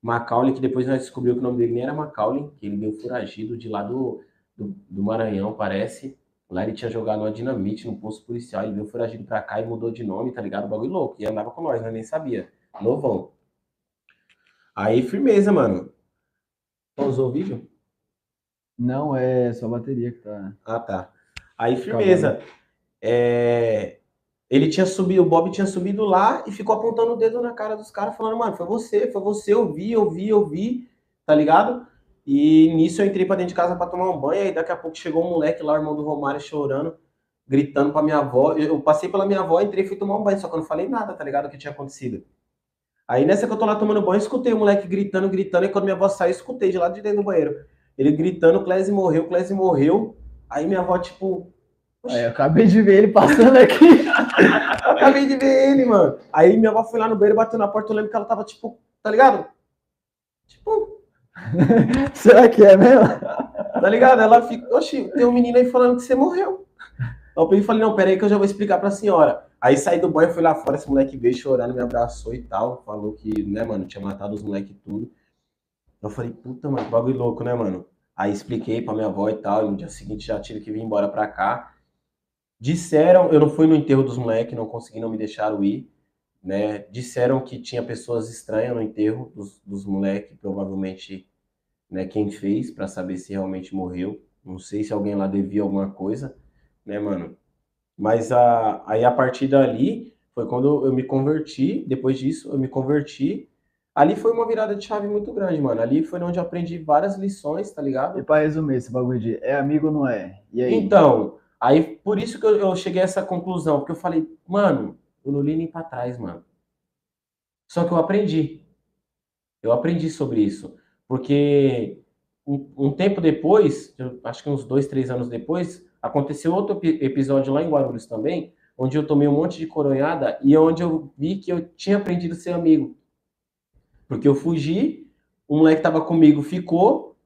Macaulay, que depois nós descobrimos que o nome dele nem era Macaulay, que ele veio foragido de lá do, do, do Maranhão, parece. Lá ele tinha jogado uma dinamite no posto policial, ele veio foragido pra cá e mudou de nome, tá ligado? O bagulho louco. E andava com nós, nós nem sabia. Novão. Aí, firmeza, mano. Pausou o vídeo? Não, é só bateria que tá. Ah, tá. Aí, firmeza. É... Ele tinha subido, o Bob tinha subido lá e ficou apontando o dedo na cara dos caras, falando, mano, foi você, foi você, eu vi, eu vi, eu vi, tá ligado? E nisso eu entrei pra dentro de casa para tomar um banho, aí daqui a pouco chegou um moleque lá, o irmão do Romário, chorando, gritando pra minha avó. Eu passei pela minha avó, entrei e fui tomar um banho, só que eu não falei nada, tá ligado? O que tinha acontecido. Aí nessa que eu tô lá tomando banho, escutei o moleque gritando, gritando, e quando minha avó saiu, escutei de lá de dentro do banheiro. Ele gritando, Clésio morreu, Clésio morreu. Aí minha avó, tipo. Aí, eu acabei de ver ele passando aqui. acabei de ver ele, mano. Aí minha avó foi lá no banheiro, bateu na porta, eu lembro que ela tava, tipo, tá ligado? Tipo. Será que é mesmo? Tá ligado? Ela fica, oxi, tem um menino aí falando que você morreu. Eu peguei e falei, não, peraí que eu já vou explicar pra senhora. Aí saí do banho, fui lá fora, esse moleque veio chorando, me abraçou e tal. Falou que, né, mano, tinha matado os moleques e tudo. Eu falei, puta, mano, que bagulho louco, né, mano? Aí expliquei pra minha avó e tal, e no dia seguinte já tive que vir embora pra cá. Disseram, eu não fui no enterro dos moleques, não consegui, não me deixaram ir, né? Disseram que tinha pessoas estranhas no enterro dos, dos moleques, provavelmente, né, quem fez, para saber se realmente morreu. Não sei se alguém lá devia alguma coisa, né, mano? Mas a, aí a partir dali foi quando eu me converti. Depois disso, eu me converti. Ali foi uma virada de chave muito grande, mano. Ali foi onde eu aprendi várias lições, tá ligado? E pra resumir esse bagulho de é amigo ou não é? E aí? Então, aí por isso que eu, eu cheguei a essa conclusão, porque eu falei, mano, eu não li nem pra trás, mano. Só que eu aprendi. Eu aprendi sobre isso. Porque um, um tempo depois, acho que uns dois, três anos depois, aconteceu outro episódio lá em Guarulhos também, onde eu tomei um monte de coronhada e onde eu vi que eu tinha aprendido a ser amigo. Porque eu fugi, o moleque tava comigo, ficou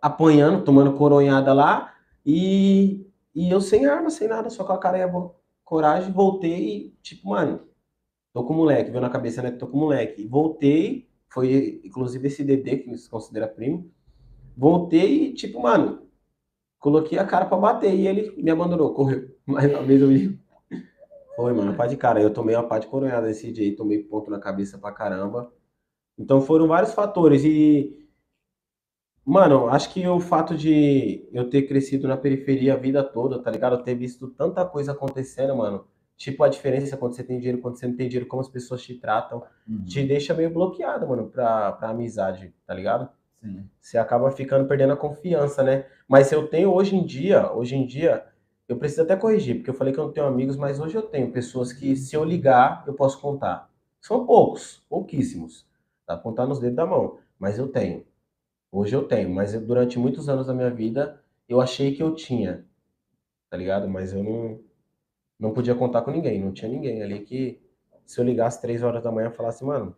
apanhando, tomando coronhada lá, e, e eu sem arma, sem nada, só com a cara e a coragem, voltei e, tipo, mano, tô com o moleque, veio na cabeça, né, tô com o moleque. Voltei, foi inclusive esse DD, que se considera primo, Voltei e, tipo, mano, coloquei a cara pra bater e ele me abandonou, correu. Mais uma vez eu vi. Foi, mano, pá de cara. Eu tomei uma pá de coronhada desse dia, tomei ponto na cabeça pra caramba. Então foram vários fatores e. Mano, acho que o fato de eu ter crescido na periferia a vida toda, tá ligado? Eu ter visto tanta coisa acontecendo, mano. Tipo, a diferença quando você tem dinheiro, quando você não tem dinheiro, como as pessoas te tratam, uhum. te deixa meio bloqueado, mano, pra, pra amizade, tá ligado? Sim. Você acaba ficando perdendo a confiança, né? Mas eu tenho hoje em dia, hoje em dia, eu preciso até corrigir, porque eu falei que eu não tenho amigos, mas hoje eu tenho pessoas que, se eu ligar, eu posso contar. São poucos, pouquíssimos. Dá pra contar nos dedos da mão, mas eu tenho. Hoje eu tenho, mas eu, durante muitos anos da minha vida, eu achei que eu tinha, tá ligado? Mas eu não, não podia contar com ninguém, não tinha ninguém ali que, se eu ligasse três horas da manhã, falasse, mano,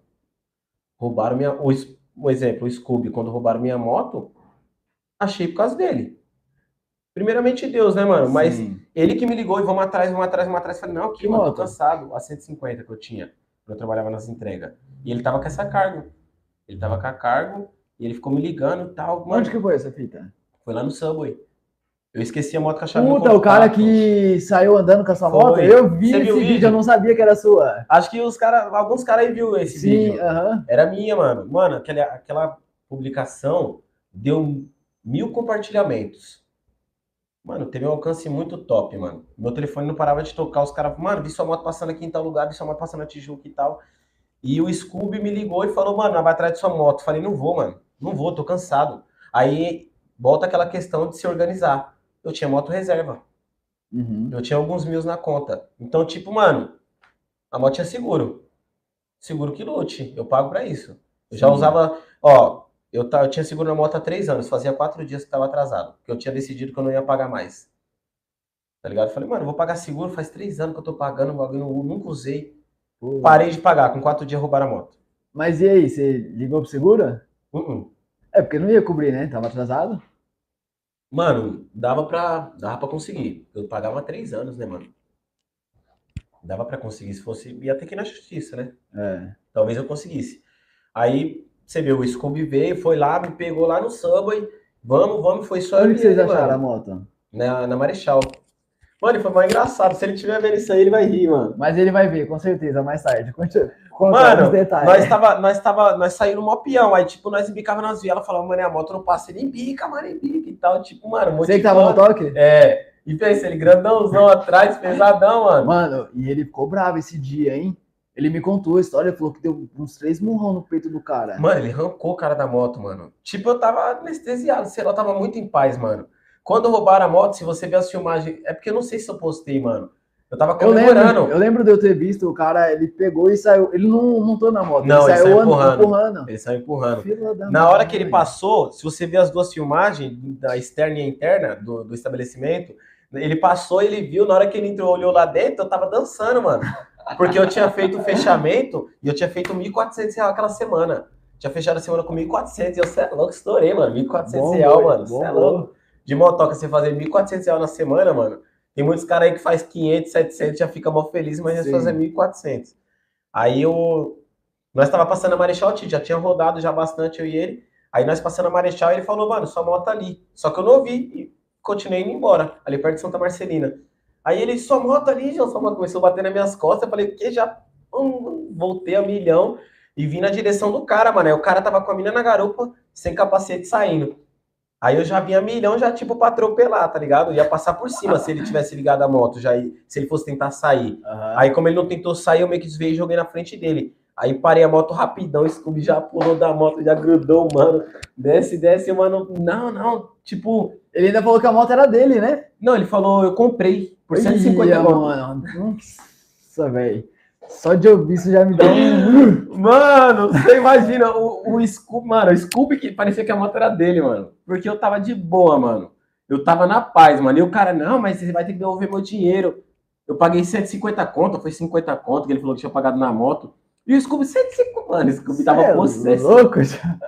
roubaram minha. O, um exemplo, o Scooby, quando roubaram minha moto, achei por causa dele. Primeiramente Deus, né, mano? Mas Sim. ele que me ligou e vamos atrás, vamos atrás, vamos atrás. Falei, não, aqui, que mano, moto? tô cansado. A 150 que eu tinha, eu trabalhava nas entregas. E ele tava com essa carga. Ele tava com a carga e ele ficou me ligando e tal. Mano, Onde que foi essa fita? Foi lá no Subway. Eu esqueci a moto com a chave Puta, o cara que saiu andando com essa Foi. moto, eu vi Você esse vídeo, vídeo, eu não sabia que era sua. Acho que os cara, alguns caras aí viu esse Sim, vídeo. Uh -huh. Era minha, mano. Mano, aquela, aquela publicação deu mil compartilhamentos. Mano, teve um alcance muito top, mano. Meu telefone não parava de tocar, os caras, mano, vi sua moto passando aqui em tal lugar, vi sua moto passando na Tijuca e tal. E o Scooby me ligou e falou, mano, vai atrás de sua moto. Falei, não vou, mano. Não vou, tô cansado. Aí volta aquela questão de se organizar eu tinha moto reserva. Uhum. Eu tinha alguns mil na conta. Então, tipo, mano, a moto tinha seguro. Seguro que lute. Eu pago para isso. Eu Sim. já usava. Ó, eu, eu tinha seguro na moto há três anos. Fazia quatro dias que estava atrasado. Porque eu tinha decidido que eu não ia pagar mais. Tá ligado? Eu falei, mano, eu vou pagar seguro. Faz três anos que eu tô pagando bagulho. Nunca usei. Parei de pagar. Com quatro dias roubaram a moto. Mas e aí? Você ligou pro seguro? Uh -uh. É porque não ia cobrir, né? Tava atrasado. Mano, dava pra, dava pra conseguir. Eu pagava três anos, né, mano? Dava pra conseguir. Se fosse. Ia ter que ir na justiça, né? É. Talvez eu conseguisse. Aí, você viu, o Scooby veio, foi lá, me pegou lá no Subway. Vamos, vamos, foi só. Onde que vocês acharam a moto? Na, na Marechal. Mano, foi mais engraçado. Se ele estiver vendo isso aí, ele vai rir, mano. Mas ele vai ver, com certeza, mais tarde. mano, nós tava, nós tava, nós saímos mó peão, aí, tipo, nós embicava nas vielas, falava, mano, a moto não passa, ele embica, mano, embica e tal, tipo, mano, Você que tava no toque? É, e pensa, ele grandãozão atrás, pesadão, mano. Mano, e ele ficou bravo esse dia, hein? Ele me contou a história, falou que deu uns três murrão no peito do cara. Mano, ele arrancou o cara da moto, mano. Tipo, eu tava anestesiado, sei lá, tava muito em paz, mano. Quando roubaram a moto, se você ver as filmagens, é porque eu não sei se eu postei, mano. Eu tava comemorando. Eu lembro, eu lembro de eu ter visto o cara, ele pegou e saiu. Ele não montou na moto, não, ele, ele saiu, empurrando. empurrando. Ele saiu empurrando. Na hora que ele passou, se você ver as duas filmagens, da externa e interna do, do estabelecimento, ele passou, ele viu, na hora que ele entrou, olhou lá dentro, eu tava dançando, mano. Porque eu tinha feito o fechamento e eu tinha feito R$ 1.400 aquela semana. Tinha fechado a semana com 1.400 e eu, cê é louco, estourei, mano. R$ 1.400 real, mano. Você é louco de motoca você fazer 1.400 reais na semana, mano, tem muitos caras aí que faz 500, 700, já fica mó feliz, mas já fazer 1.400. Aí eu... Nós tava passando a Marechal Tite, já tinha rodado já bastante eu e ele. Aí nós passando a Marechal ele falou, mano, sua moto tá ali. Só que eu não ouvi e continuei indo embora, ali perto de Santa Marcelina. Aí ele, sua moto ali, João, sua moto começou a bater nas minhas costas. Eu falei, que já hum, voltei a milhão e vim na direção do cara, mano. Aí o cara tava com a mina na garupa, sem capacete saindo. Aí eu já vinha milhão, já tipo pra atropelar, tá ligado? Ia passar por cima se ele tivesse ligado a moto, já se ele fosse tentar sair. Aham. Aí, como ele não tentou sair, eu meio que desviei e joguei na frente dele. Aí parei a moto rapidão, o Scooby já pulou da moto, já grudou, mano. Desce, desce, mano. Não, não. Tipo, Ele ainda falou que a moto era dele, né? não, ele falou, eu comprei por 150 Ia, mano. Nossa, velho. Só de ouvir isso já me dá um. Mano, você imagina o, o Scooby, mano, o Scooby que parecia que a moto era dele, mano. Porque eu tava de boa, mano. Eu tava na paz, mano. E o cara, não, mas você vai ter que devolver meu dinheiro. Eu paguei 150 conto, foi 50 conto que ele falou que tinha pagado na moto. E o Scooby, 150, mano, o Scooby tava é possesso. louco, já.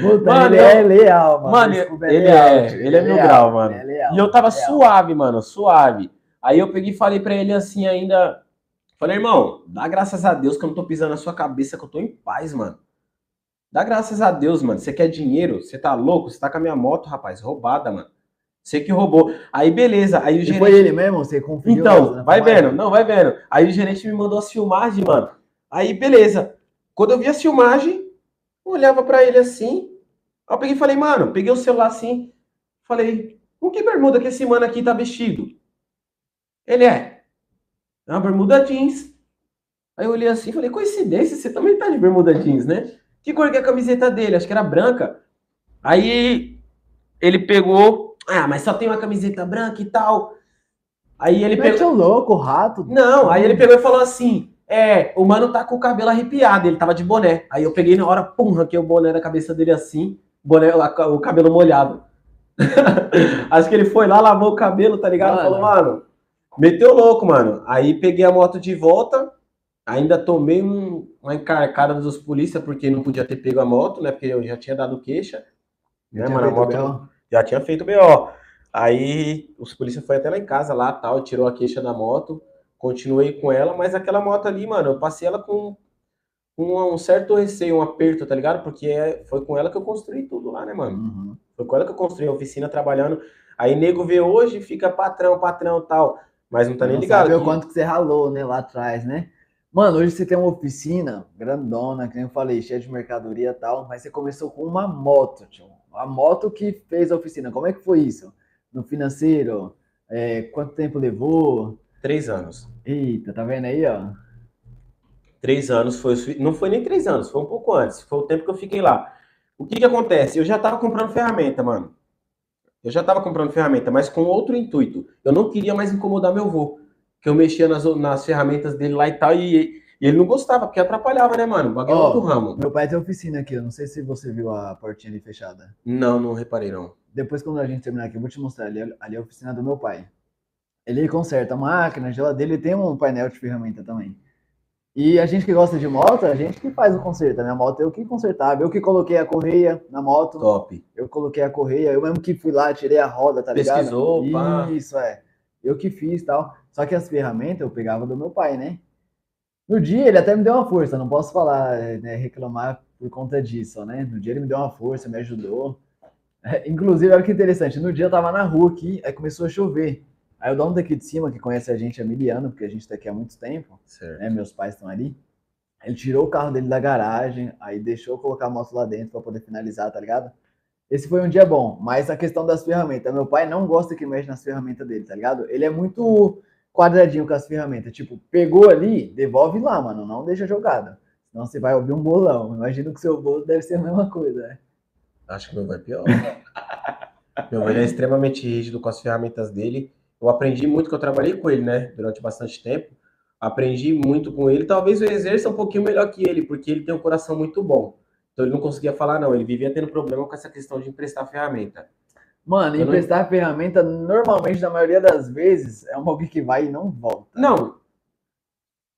Puta, Mano, ele é leal, mano. Mano, Desculpa, ele leal, é, ele é mil grau, mano. É leal, E eu tava é suave, mano, suave. Aí eu peguei e falei pra ele assim ainda. Falei, irmão, dá graças a Deus que eu não tô pisando na sua cabeça, que eu tô em paz, mano. Dá graças a Deus, mano. Você quer dinheiro? Você tá louco? Você tá com a minha moto, rapaz, roubada, mano. Você que roubou. Aí, beleza. Aí o E gerente. foi ele mesmo? Você conferiu? Então, vai vendo, não, vai vendo. Aí o gerente me mandou as filmagens, mano. Aí, beleza. Quando eu vi as filmagens, eu olhava pra ele assim. Aí eu peguei e falei, mano, peguei o celular assim. Falei, com que bermuda que esse mano aqui tá vestido? Ele é. É uma bermuda jeans. Aí eu olhei assim e falei, coincidência, você também tá de bermuda jeans, né? Que cor que é a camiseta dele? Acho que era branca. Aí ele pegou. Ah, mas só tem uma camiseta branca e tal. Aí ele pegou. Mete o louco, o rato. Não, aí ele pegou e falou assim: É, o mano tá com o cabelo arrepiado, ele tava de boné. Aí eu peguei na hora, pum, ranquei o boné da cabeça dele assim, boné, o cabelo molhado. Acho que ele foi lá, lavou o cabelo, tá ligado? Mano. Falou, mano, meteu louco, mano. Aí peguei a moto de volta, ainda tomei um- uma encarcada dos polícia, porque não podia ter pego a moto, né? Porque eu já tinha dado queixa. Né, mano, a moto, bel. Já tinha feito BO. Aí os polícia foi até lá em casa lá, tal, tirou a queixa da moto, continuei com ela, mas aquela moto ali, mano, eu passei ela com, com um certo receio, um aperto, tá ligado? Porque é, foi com ela que eu construí tudo lá, né, mano? Uhum. Foi com ela que eu construí a oficina trabalhando. Aí nego vê hoje, fica patrão, patrão, tal, mas não tá nem Não ligado. sabe o que- quanto que você ralou, né, lá atrás, né? Mano, hoje você tem uma oficina grandona, que nem eu falei, cheia de mercadoria e tal, mas você começou com uma moto, tio. A moto que fez a oficina. Como é que foi isso? No financeiro? É, quanto tempo levou? Três anos. Eita, tá vendo aí, ó? Três anos foi. Não foi nem três anos, foi um pouco antes. Foi o tempo que eu fiquei lá. O que que acontece? Eu já tava comprando ferramenta, mano. Eu já tava comprando ferramenta, mas com outro intuito. Eu não queria mais incomodar meu avô. Que eu mexia nas, nas ferramentas dele lá e tal, e, e ele não gostava, porque atrapalhava, né, mano? O bagulho é Ó. outro ramo. Meu pai tem oficina aqui, eu não sei se você viu a portinha ali fechada. Não, não reparei, não. Depois, quando a gente terminar aqui, eu vou te mostrar. Ali, ali é a oficina do meu pai. Ele conserta máquina, geladeira, ele tem um painel de ferramenta também. E a gente que gosta de moto, a gente que faz o conserto. A minha moto eu que consertava. Eu que coloquei a correia na moto. Top. Eu coloquei a correia. Eu mesmo que fui lá, tirei a roda, tá ligado? Pesquisou, pá. Isso, é. Eu que fiz tal. Só que as ferramentas eu pegava do meu pai, né? No dia ele até me deu uma força, não posso falar, né, reclamar por conta disso, né? No dia ele me deu uma força, me ajudou. É, inclusive, olha que interessante, no dia eu tava na rua aqui, aí começou a chover. Aí o dono daqui de cima, que conhece a gente há mil anos, porque a gente tá aqui há muito tempo, né? Meus pais estão ali. Ele tirou o carro dele da garagem, aí deixou eu colocar a moto lá dentro para poder finalizar, tá ligado? Esse foi um dia bom, mas a questão das ferramentas, meu pai não gosta que mexe nas ferramentas dele, tá ligado? Ele é muito quadradinho com as ferramentas, tipo, pegou ali, devolve lá, mano, não deixa jogado. Senão você vai ouvir um bolão. Imagino que seu bolo deve ser a mesma coisa, né? Acho que meu é pior. meu ele é extremamente rígido com as ferramentas dele. Eu aprendi muito, que eu trabalhei com ele, né? Durante bastante tempo. Aprendi muito com ele. Talvez eu exerça um pouquinho melhor que ele, porque ele tem um coração muito bom. Então ele não conseguia falar, não. Ele vivia tendo problema com essa questão de emprestar ferramenta. Mano, Eu não- emprestar ferramenta, normalmente, na maioria das vezes, é um bagulho que vai e não volta. Não.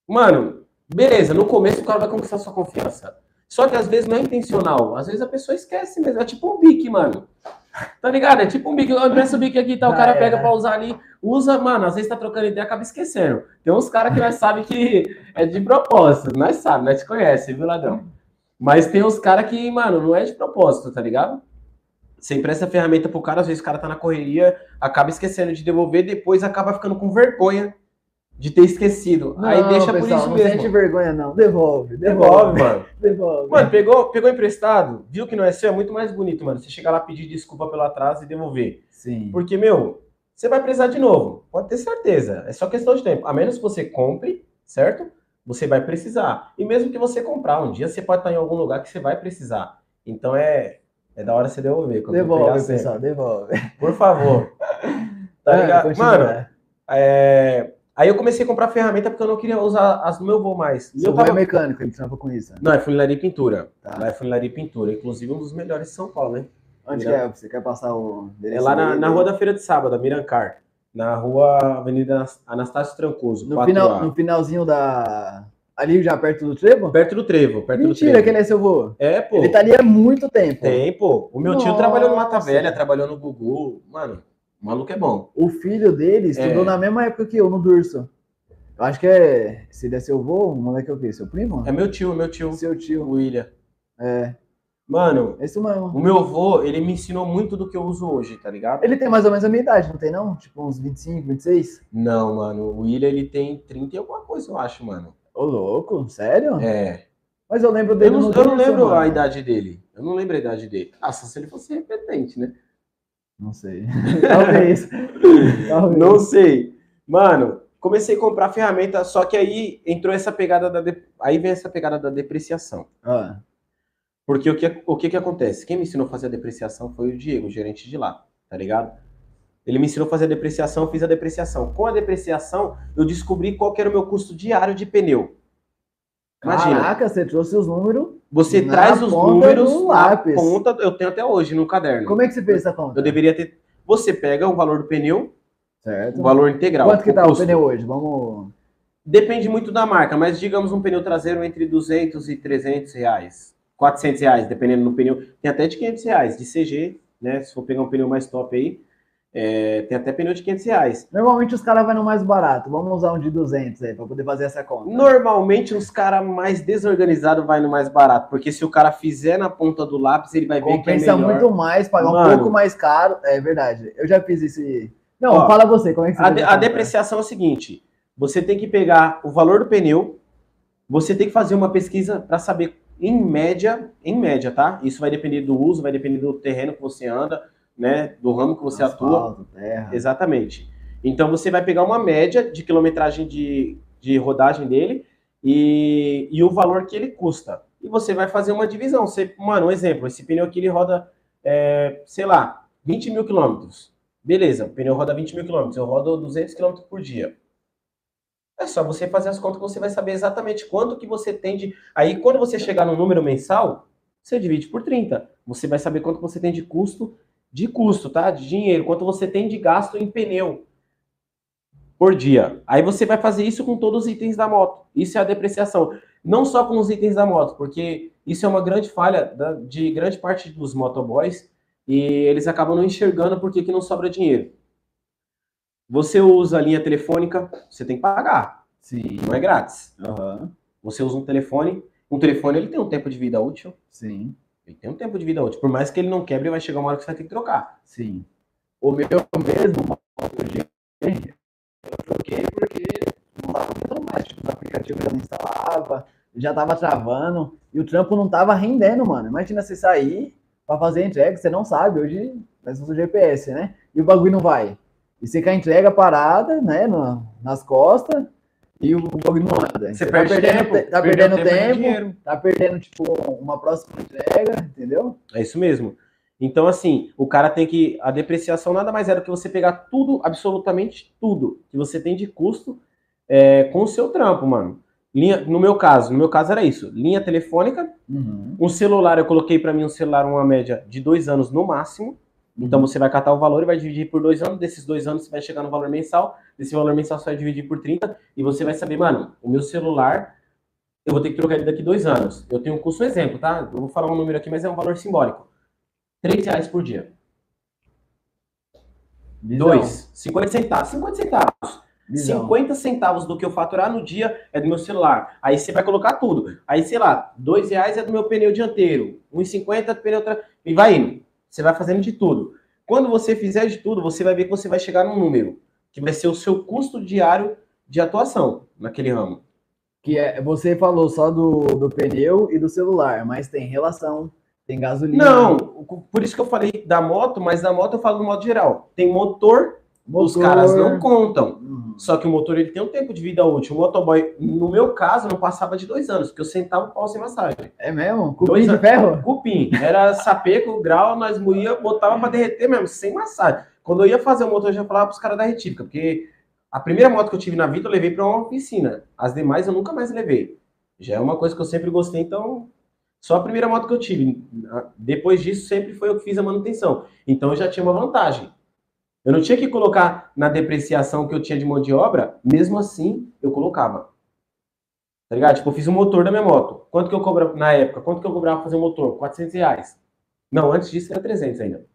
Mano, beleza, no começo o cara vai conquistar sua confiança. Só que às vezes não é intencional. Às vezes a pessoa esquece mesmo. É tipo um bique, mano. Tá ligado? É tipo um bique. Eu empresto o bique aqui e tal, o cara Ah, é. pega pra usar ali, usa, mano, às vezes tá trocando ideia, acaba esquecendo. Tem uns caras que nós sabem que é de propósito. Nós sabemos, nós te conhece, viu, ladrão? Mas tem uns caras que, mano, não é de propósito, tá ligado? Você empresta a ferramenta pro cara, às vezes o cara tá na correria, acaba esquecendo de devolver, depois acaba ficando com vergonha de ter esquecido. Não, Aí deixa por pessoal, isso não mesmo. sente vergonha, não. Devolve, Devolve, devolve. mano. Devolve. Mano, pegou, pegou emprestado, viu que não é seu, é muito mais bonito, mano. Você chegar lá, pedir desculpa pelo atraso e devolver. Sim. Porque, meu, você vai precisar de novo. Pode ter certeza. É só questão de tempo. A menos que você compre, certo? Você vai precisar. E mesmo que você comprar, um dia você pode estar em algum lugar que você vai precisar. Então é, é da hora você devolver. Devolve, pessoal, devolve. Por favor. Tá ligado? continua. Mano, é, aí eu comecei a comprar ferramenta porque eu não queria usar as no meu voo mais. E Seu eu pai é tava... mecânico, ele trampa com isso. Não, é funilaria e pintura. Tá. Lá é funilaria e pintura. Inclusive um dos melhores de São Paulo, né? Onde Mira- que é? Você quer passar o É lá na, na rua da Feira de Sábado, Mirancar. Na rua Avenida Anas- Anastácio Trancoso, no, 4A. final, no finalzinho da... Ali já perto do trevo? Perto do Trevo, perto Mentira do Trevo. que ele é seu vô. É, pô. Ele tá ali há muito tempo. Tem, pô. O meu tio trabalhou no Mata Nossa. Velha, trabalhou no Gugu. Mano, o maluco é bom. O filho dele estudou É. na mesma época que eu, no Durso. Eu acho que é... Se ele é seu vô, o moleque é o quê? Seu primo? É meu tio, meu tio. Seu tio. O William. É. Mano, É isso mesmo. o meu avô, ele me ensinou muito do que eu uso hoje, tá ligado? Ele tem mais ou menos a minha idade, não tem não? Tipo uns 25, 26? Não, mano. O William, ele tem 30 e alguma coisa, eu acho, mano. Ô, louco, sério? É. Mas eu lembro Eu dele não, no eu não lembro a idade dele. Eu não lembro a idade dele. Ah, só se ele fosse repetente, né? Não sei. Talvez. Talvez. Não sei. Mano, comecei a comprar ferramenta, só que aí entrou essa pegada da. de- Aí vem essa pegada da depreciação. Ah, Porque o que, o que que acontece? Quem me ensinou a fazer a depreciação foi o Diego, o gerente de lá, tá ligado? Ele me ensinou a fazer a depreciação, eu fiz a depreciação. Com a depreciação, eu descobri qual era o meu custo diário de pneu. Imagina, Caraca, você trouxe os números. você na traz os números do na lápis. ponta, eu tenho até hoje no caderno. Como é que você fez essa conta? Eu deveria ter. Você pega o valor do pneu, Certo. o valor integral. Quanto que tá o custo. pneu hoje? Vamos. Depende muito da marca, mas digamos um pneu traseiro entre 200 e 300 reais. 400 reais, dependendo do pneu. Tem até de 500 reais, de CG, né? Se for pegar um pneu mais top aí, é, tem até pneu de 500 reais. Normalmente os caras vão no mais barato. Vamos usar um de 200 aí pra poder fazer essa conta. Normalmente os caras mais desorganizados vai no mais barato, porque se o cara fizer na ponta do lápis, ele vai ver que é Compensa melhor. muito mais, pagar um Mano. pouco mais caro. É verdade. Eu já fiz isso. Não, Ó, fala você, como é que você A, de- a depreciação é o seguinte: você tem que pegar o valor do pneu, você tem que fazer uma pesquisa para saber, em média, em média, tá? Isso vai depender do uso, vai depender do terreno que você anda, né? Do ramo que você atua. Asfalto, terra. Exatamente. Então você vai pegar uma média de quilometragem de, de rodagem dele e, e o valor que ele custa. E você vai fazer uma divisão. Você, mano, um exemplo, esse pneu aqui ele roda, é, sei lá, 20 mil quilômetros. Beleza, o pneu roda 20 mil quilômetros, eu rodo 200 quilômetros por dia. É só você fazer as contas que você vai saber exatamente quanto que você tem de... Aí quando você chegar no número mensal, você divide por 30. Você vai saber quanto você tem de custo de custo, tá? De dinheiro, quanto você tem de gasto em pneu por dia. Aí você vai fazer isso com todos os itens da moto. Isso é a depreciação. Não só com os itens da moto, porque isso é uma grande falha da- de grande parte dos motoboys e eles acabam não enxergando porque que não sobra dinheiro. Você usa a linha telefônica, você tem que pagar, Sim. não é grátis. Aham. Você usa um telefone, um telefone ele tem um tempo de vida útil, Sim. Ele tem um tempo de vida útil. Por mais que ele não quebre, vai chegar uma hora que você vai ter que trocar. Sim. O meu mesmo, hoje, eu troquei porque não dava mais. Tipo, os aplicativos eu não instalava, já tava travando e o trampo não tava rendendo, mano. Imagina você sair pra fazer a entrega, você não sabe, hoje mas o GPS, né? E o bagulho não vai. E você com a entrega parada, né, nas costas, e o bagulho não anda. Você tá perde perdendo, tempo, te- tá perdendo tempo tá perdendo, tipo, uma próxima entrega, entendeu? É isso mesmo. Então, assim, o cara tem que. A depreciação nada mais é do que você pegar tudo, absolutamente tudo, que você tem de custo é, com o seu trampo, mano. Linha, no meu caso, no meu caso era isso: linha telefônica, Uhum. um celular, eu coloquei para mim um celular uma média de dois anos no máximo. Então você vai catar o valor e vai dividir por dois anos. Desses dois anos você vai chegar no valor mensal. Desse valor mensal você vai dividir por 30 e você vai saber, mano, o meu celular eu vou ter que trocar ele daqui dois anos. Eu tenho um custo, exemplo, tá? Eu vou falar um número aqui, mas é um valor simbólico. 3 reais por dia. Visão, Dois. 50 centavos. 50 centavos. visão. 50 centavos do que eu faturar no dia é do meu celular. Aí você vai colocar tudo. Aí, sei lá, 2 reais é do meu pneu dianteiro. 1,50 do pneu tra... E vai indo. Você vai fazendo de tudo. Quando você fizer de tudo, você vai ver que você vai chegar num número, que vai ser o seu custo diário de atuação naquele ramo. Que é, você falou só do, do pneu e do celular, mas tem relação, tem gasolina. Não, por isso que eu falei da moto, mas da moto eu falo do modo geral. Tem motor, motor. os caras não contam. Uhum. Só que o motor ele tem um tempo de vida útil. O motoboy, no meu caso, não passava de dois anos, porque eu sentava o pau sem massagem. É mesmo? Cupim dois de ferro? Cupim. Era sapeco, grau, nós moía, botava para derreter mesmo, sem massagem. Quando eu ia fazer o motor, eu já falava pros caras da retífica, porque a primeira moto que eu tive na vida eu levei para uma oficina. As demais eu nunca mais levei. Já é uma coisa que eu sempre gostei, então só a primeira moto que eu tive. Depois disso, sempre foi eu que fiz a manutenção. Então eu já tinha uma vantagem. Eu não tinha que colocar na depreciação que eu tinha de mão de obra, mesmo assim eu colocava. Tá ligado? Tipo, eu fiz o motor da minha moto. Quanto que eu cobrava na época? Quanto que eu cobrava pra fazer o motor? 400 reais. Não, antes disso era 300 ainda.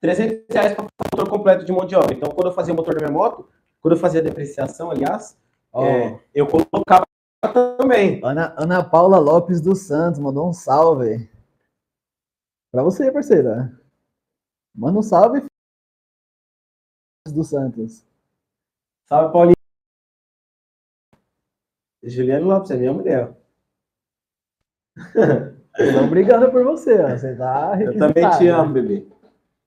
300 reais para o motor completo de mão de obra. Então, quando eu fazia o motor da minha moto, quando eu fazia a depreciação, aliás, oh. é, eu colocava também. Ana, Ana Paula Lopes dos Santos mandou um salve. Pra você, parceira. Manda um salve dos Santos. Salve, Paulinho. Juliano Lopes, é minha mulher. Estou brigando por você, ó. Você tá Eu também te amo, bebê.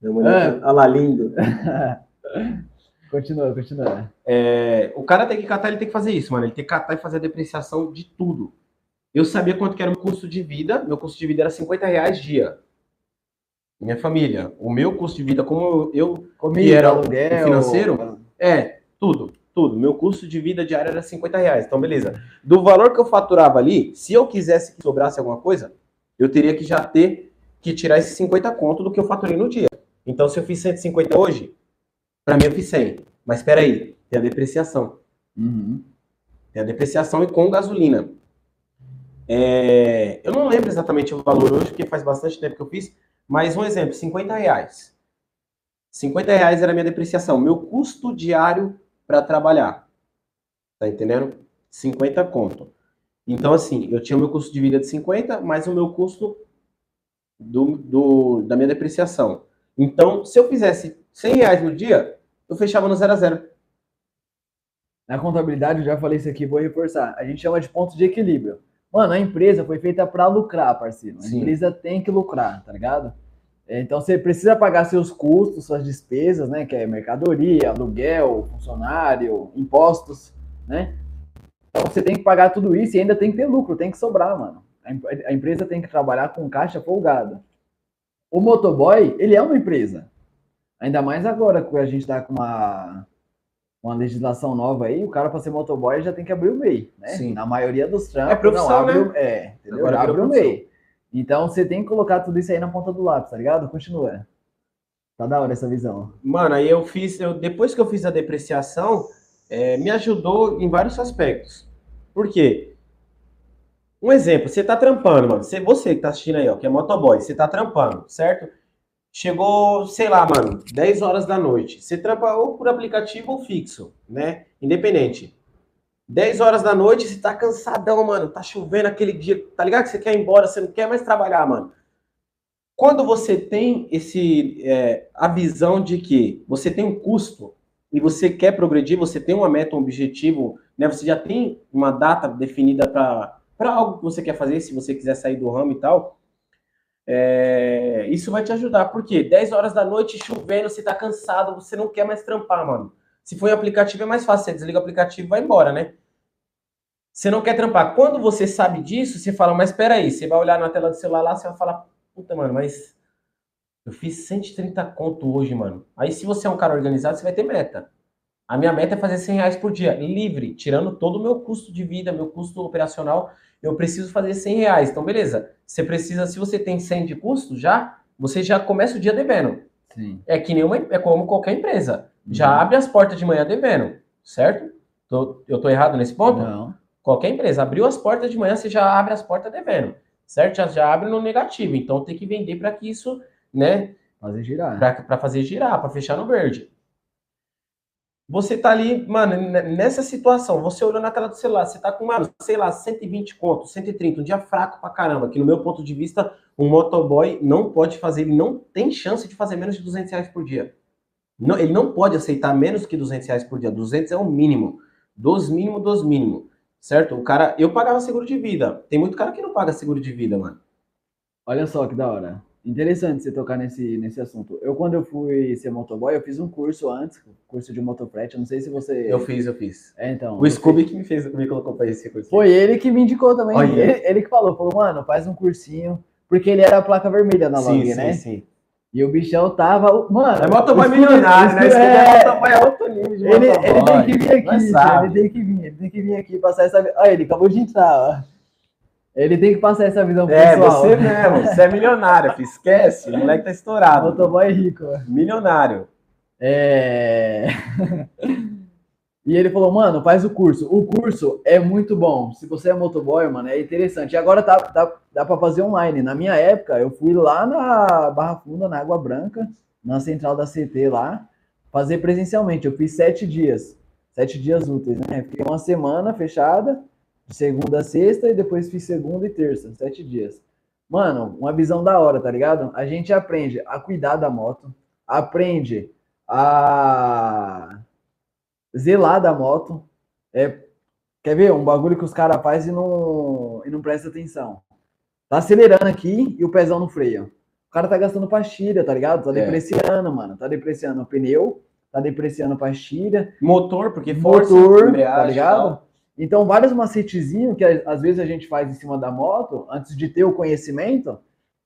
Minha mulher, é. olha lá, lindo. continua, continua. É, o cara tem que catar, ele tem que fazer isso, mano. Ele tem que catar e fazer a depreciação de tudo. Eu sabia quanto que era o custo de vida. Meu custo de vida era 50 reais dia. Minha família. O meu custo de vida, como eu, Comida, que era aluguel, o financeiro, é, tudo, tudo. Meu custo de vida diário era 50 reais. Então, beleza. Do valor que eu faturava ali, se eu quisesse que sobrasse alguma coisa, eu teria que já ter que tirar esses 50 conto do que eu faturei no dia. Então, se eu fiz 150 hoje, para mim eu fiz 100. Mas espera aí, tem a depreciação. Uhum. Tem a depreciação e com gasolina. É, eu não lembro exatamente o valor hoje, porque faz bastante tempo que eu fiz, mas um exemplo, 50 reais. 50 reais era a minha depreciação, meu custo diário para trabalhar. Tá entendendo? 50 conto. Então, assim, eu tinha o meu custo de vida de 50, mais o meu custo do, do, da minha depreciação. Então, se eu fizesse 100 reais no dia, eu fechava no zero a zero. Na contabilidade, eu já falei isso aqui, vou reforçar. A gente chama de ponto de equilíbrio. Mano, a empresa foi feita para lucrar, parceiro. A Sim. empresa tem que lucrar, tá ligado? É, então você precisa pagar seus custos, suas despesas, né? Que é mercadoria, aluguel, funcionário, impostos, né? Então você tem que pagar tudo isso e ainda tem que ter lucro, tem que sobrar, mano. A empresa tem que trabalhar com caixa folgada. O motoboy, ele é uma empresa. Ainda mais agora que a gente está com uma, uma legislação nova aí, o cara para ser motoboy já tem que abrir o MEI, né? Sim. Na maioria dos trampos, é profissão, não, abre, né? é, entendeu? Agora abre o MEI. Então você tem que colocar tudo isso aí na ponta do lápis, tá ligado? Continua. Tá da hora essa visão. Mano, aí eu fiz, eu, depois que eu fiz a depreciação, é, me ajudou em vários aspectos. Por quê? Um exemplo, você tá trampando, mano. Você, você que tá assistindo aí, ó, que é motoboy, você tá trampando, certo? Chegou, sei lá, mano, 10 horas da noite. Você trampa ou por aplicativo ou fixo, né? Independente. 10 horas da noite, você tá cansadão, mano. Tá chovendo aquele dia, tá ligado? Que você quer ir embora, você não quer mais trabalhar, mano. Quando você tem esse é, a visão de que você tem um custo e você quer progredir, você tem uma meta, um objetivo, né? Você já tem uma data definida para algo que você quer fazer, se você quiser sair do ramo e tal. É, isso vai te ajudar, porque 10 horas da noite chovendo, você tá cansado, você não quer mais trampar, mano. Se for em aplicativo é mais fácil, você desliga o aplicativo e vai embora, né? Você não quer trampar. Quando você sabe disso, você fala, mas espera aí, você vai olhar na tela do celular lá, você vai falar, puta, mano, mas eu fiz 130 conto hoje, mano. Aí se você é um cara organizado, você vai ter meta. A minha meta é fazer 100 reais por dia, livre, tirando todo o meu custo de vida, meu custo operacional eu preciso fazer 100 reais. Então, beleza. Você precisa, se você tem 100 de custo já, você já começa o dia devendo. Sim. É que nem uma, é como qualquer empresa. Uhum. Já abre as portas de manhã devendo, certo? Tô, eu tô errado nesse ponto? Não. Qualquer empresa. Abriu as portas de manhã, você já abre as portas devendo, certo? Já, já abre no negativo. Então, tem que vender para que isso, né? Fazer girar. Para fazer girar, para fechar no verde. Você tá ali, mano, nessa situação, você olhando na tela do celular, você tá com, mano, sei lá, 120 contos, 130, um dia fraco pra caramba, que no meu ponto de vista, um motoboy não pode fazer, ele não tem chance de fazer menos de 200 reais por dia. Não, ele não pode aceitar menos que 200 reais por dia, 200 é o mínimo, dos mínimo, dos mínimo, certo? O cara, eu pagava seguro de vida, tem muito cara que não paga seguro de vida, mano. Olha só que da hora. Interessante você tocar nesse, nesse assunto. Eu, quando eu fui ser motoboy, eu fiz um curso antes, curso de motofrete. Eu não sei se você. Eu fiz, eu fiz. É, então. O Scooby que me fez, me colocou pra esse curso. Foi ele que me indicou também. Ele, ele, que falou, falou, mano, faz um cursinho. Porque ele era a placa vermelha na log, né? Sim, sim. E o bichão tava. Mano. É motoboy milionário, né? É, é motoboy é outro nível de ele, motoboy. Ele tem que vir aqui, ele tem que vir, ele tem que vir aqui passar essa. Olha, ele acabou de entrar, ó. Ele tem que passar essa visão é, pessoal. É, você mesmo. Você é milionário, filho. esquece. O moleque tá estourado. Motoboy rico. Milionário. É... e ele falou, mano, faz o curso. O curso é muito bom. Se você é motoboy, mano, é interessante. E agora tá, tá, dá pra fazer online. Na minha época, eu fui lá na Barra Funda, na Água Branca, na central da CT lá, fazer presencialmente. Eu fiz sete dias. Sete dias úteis, né? Fiquei uma semana fechada de segunda a sexta e depois fiz segunda e terça, sete dias. Mano, uma visão da hora, tá ligado? A gente aprende a cuidar da moto, aprende a zelar da moto. É, quer ver? Um bagulho que os caras fazem e não, e não presta atenção. Tá acelerando aqui e o pezão no freio. O cara tá gastando pastilha, tá ligado? Tá é. depreciando, mano. Tá depreciando o pneu, tá depreciando pastilha. Motor, porque força, motor, tá ligado? Então, vários macetezinhos que às vezes a gente faz em cima da moto, antes de ter o conhecimento,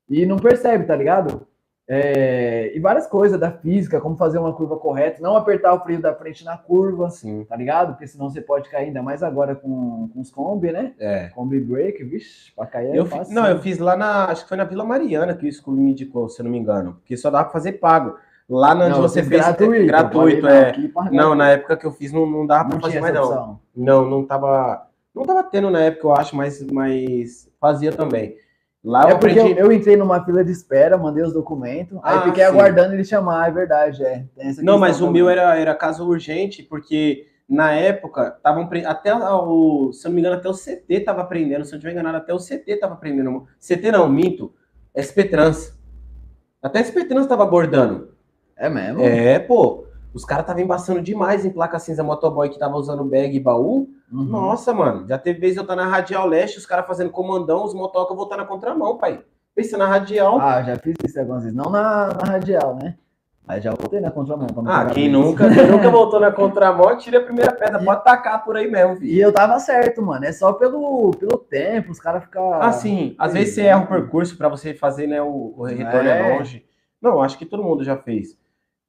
e não percebe, tá ligado? É, e várias coisas da física, como fazer uma curva correta, não apertar o freio da frente na curva, Sim. tá ligado? Porque senão você pode cair ainda mais agora com, com os combi, né? É. Combi break, vixe, pra cair é eu fácil. Não, eu fiz lá na, acho que foi na Vila Mariana que o Scooby me indicou, se eu não me engano, porque só dava pra fazer pago. Lá onde não, você fez gratuito, gratuito é. Não, na época que eu fiz não, não dava para fazer mais não. Não, não tava, não tava tendo na época, eu acho, mas, mas fazia também. Lá é eu porque aprendi... eu, eu, entrei numa fila de espera, mandei os documentos, ah, aí fiquei sim. aguardando ele chamar, é verdade, é. não, mas também. o meu era, era caso urgente, porque na época estavam até o, se eu não me engano, até o CT tava aprendendo, se eu não estiver enganado, até o CT tava aprendendo. CT não, minto, SP Trans. Até SP Trans tava abordando. É mesmo? É, pô. Os caras estavam embaçando demais em placa cinza motoboy que tava usando bag e baú. Uhum. Nossa, mano. Já teve vez eu tá na Radial Leste, os caras fazendo comandão, os motoca voltar na contramão, pai. Pensa na Radial. Ah, já fiz isso algumas vezes. Não na, na Radial, né? Mas já voltei na contramão. Ah, quem nunca, quem nunca voltou na contramão, tira a primeira pedra. Pode tacar por aí mesmo, filho. E eu tava certo, mano. É só pelo, pelo tempo, os caras ficam. Ah, sim. Às vezes você erra o percurso para você fazer, né? O, o retorno é. é longe. Não, acho que todo mundo já fez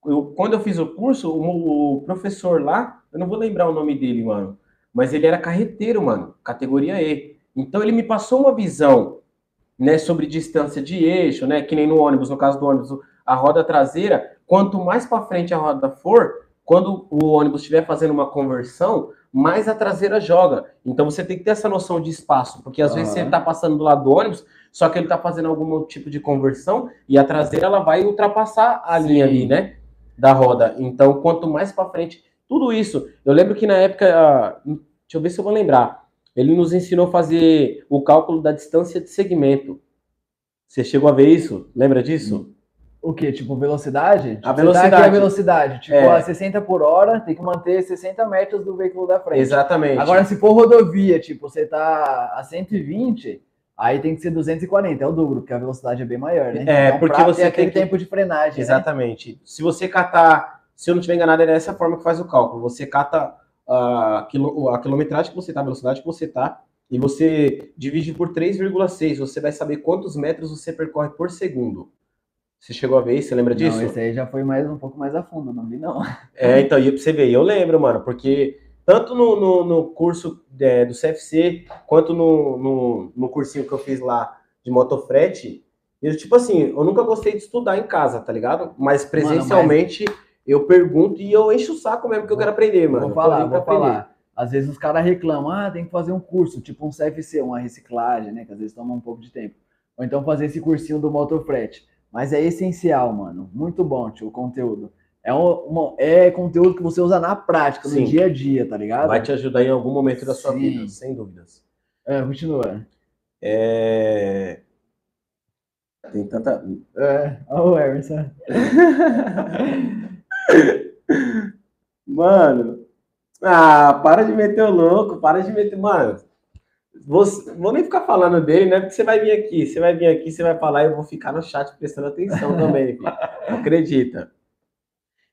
eu, quando eu fiz o curso, o, o, professor lá, eu não vou lembrar o nome dele, mano, mas ele era carreteiro, mano, categoria E. Então ele me passou uma visão, né, sobre distância de eixo, né, que nem no ônibus, no caso do ônibus, a roda traseira, quanto mais para frente a roda for, quando o ônibus estiver fazendo uma conversão, mais a traseira joga. Então você tem que ter essa noção de espaço, porque às vezes você está passando do lado do ônibus, só que ele está fazendo algum tipo de conversão e a traseira ela vai ultrapassar a Sim. linha ali, né? Da roda. Então, quanto mais para frente, tudo isso. Eu lembro que na época, deixa eu ver se eu vou lembrar. Ele nos ensinou a fazer o cálculo da distância de segmento. Você chegou a ver isso? Lembra disso? O que? Tipo, velocidade? Tipo, a velocidade. Tá a velocidade. Tipo, é. a 60 por hora, tem que manter 60 metros do veículo da frente. Exatamente. Agora, se for rodovia, tipo, você tá a 120, Aí tem que ser 240, é o dobro, porque a velocidade é bem maior, né? É, então, porque você tem que... tempo de frenagem. Né? Exatamente. Né? Se você catar, se eu não estiver enganado, é dessa forma que faz o cálculo. Você cata a, quilo, a quilometragem que você está, a velocidade que você está, e você divide por 3,6. Você vai saber quantos metros você percorre por segundo. Você chegou a ver isso? Você lembra disso? Não, esse aí já foi mais um pouco mais a fundo, não vi não. É, então, e pra você ver, eu lembro, mano, porque tanto no, no, no curso é, do CFC, quanto no, no, no, cursinho que eu fiz lá de motofrete, eu, tipo assim, eu nunca gostei de estudar em casa, tá ligado? Mas presencialmente mano, mas... eu pergunto e eu encho o saco mesmo que eu quero aprender, mano. Vou falar, vou falar. Às vezes os caras reclamam, ah, tem que fazer um curso, tipo um CFC, uma reciclagem, né? Que às vezes toma um pouco de tempo. Ou então fazer esse cursinho do motofrete. Mas é essencial, mano. Muito bom, tio, o conteúdo. É, um, uma, é conteúdo que você usa na prática, Sim. no dia a dia, tá ligado? Vai te ajudar em algum momento da sua Sim. vida, sem dúvidas. É, continua. É... Tem tanta. É, olha o Emerson. Mano. Ah, para de meter o louco, para de meter. Mano, vou, vou nem ficar falando dele, né? Porque você vai vir aqui, você vai vir aqui, você vai falar e eu vou ficar no chat prestando atenção também, filho. Acredita.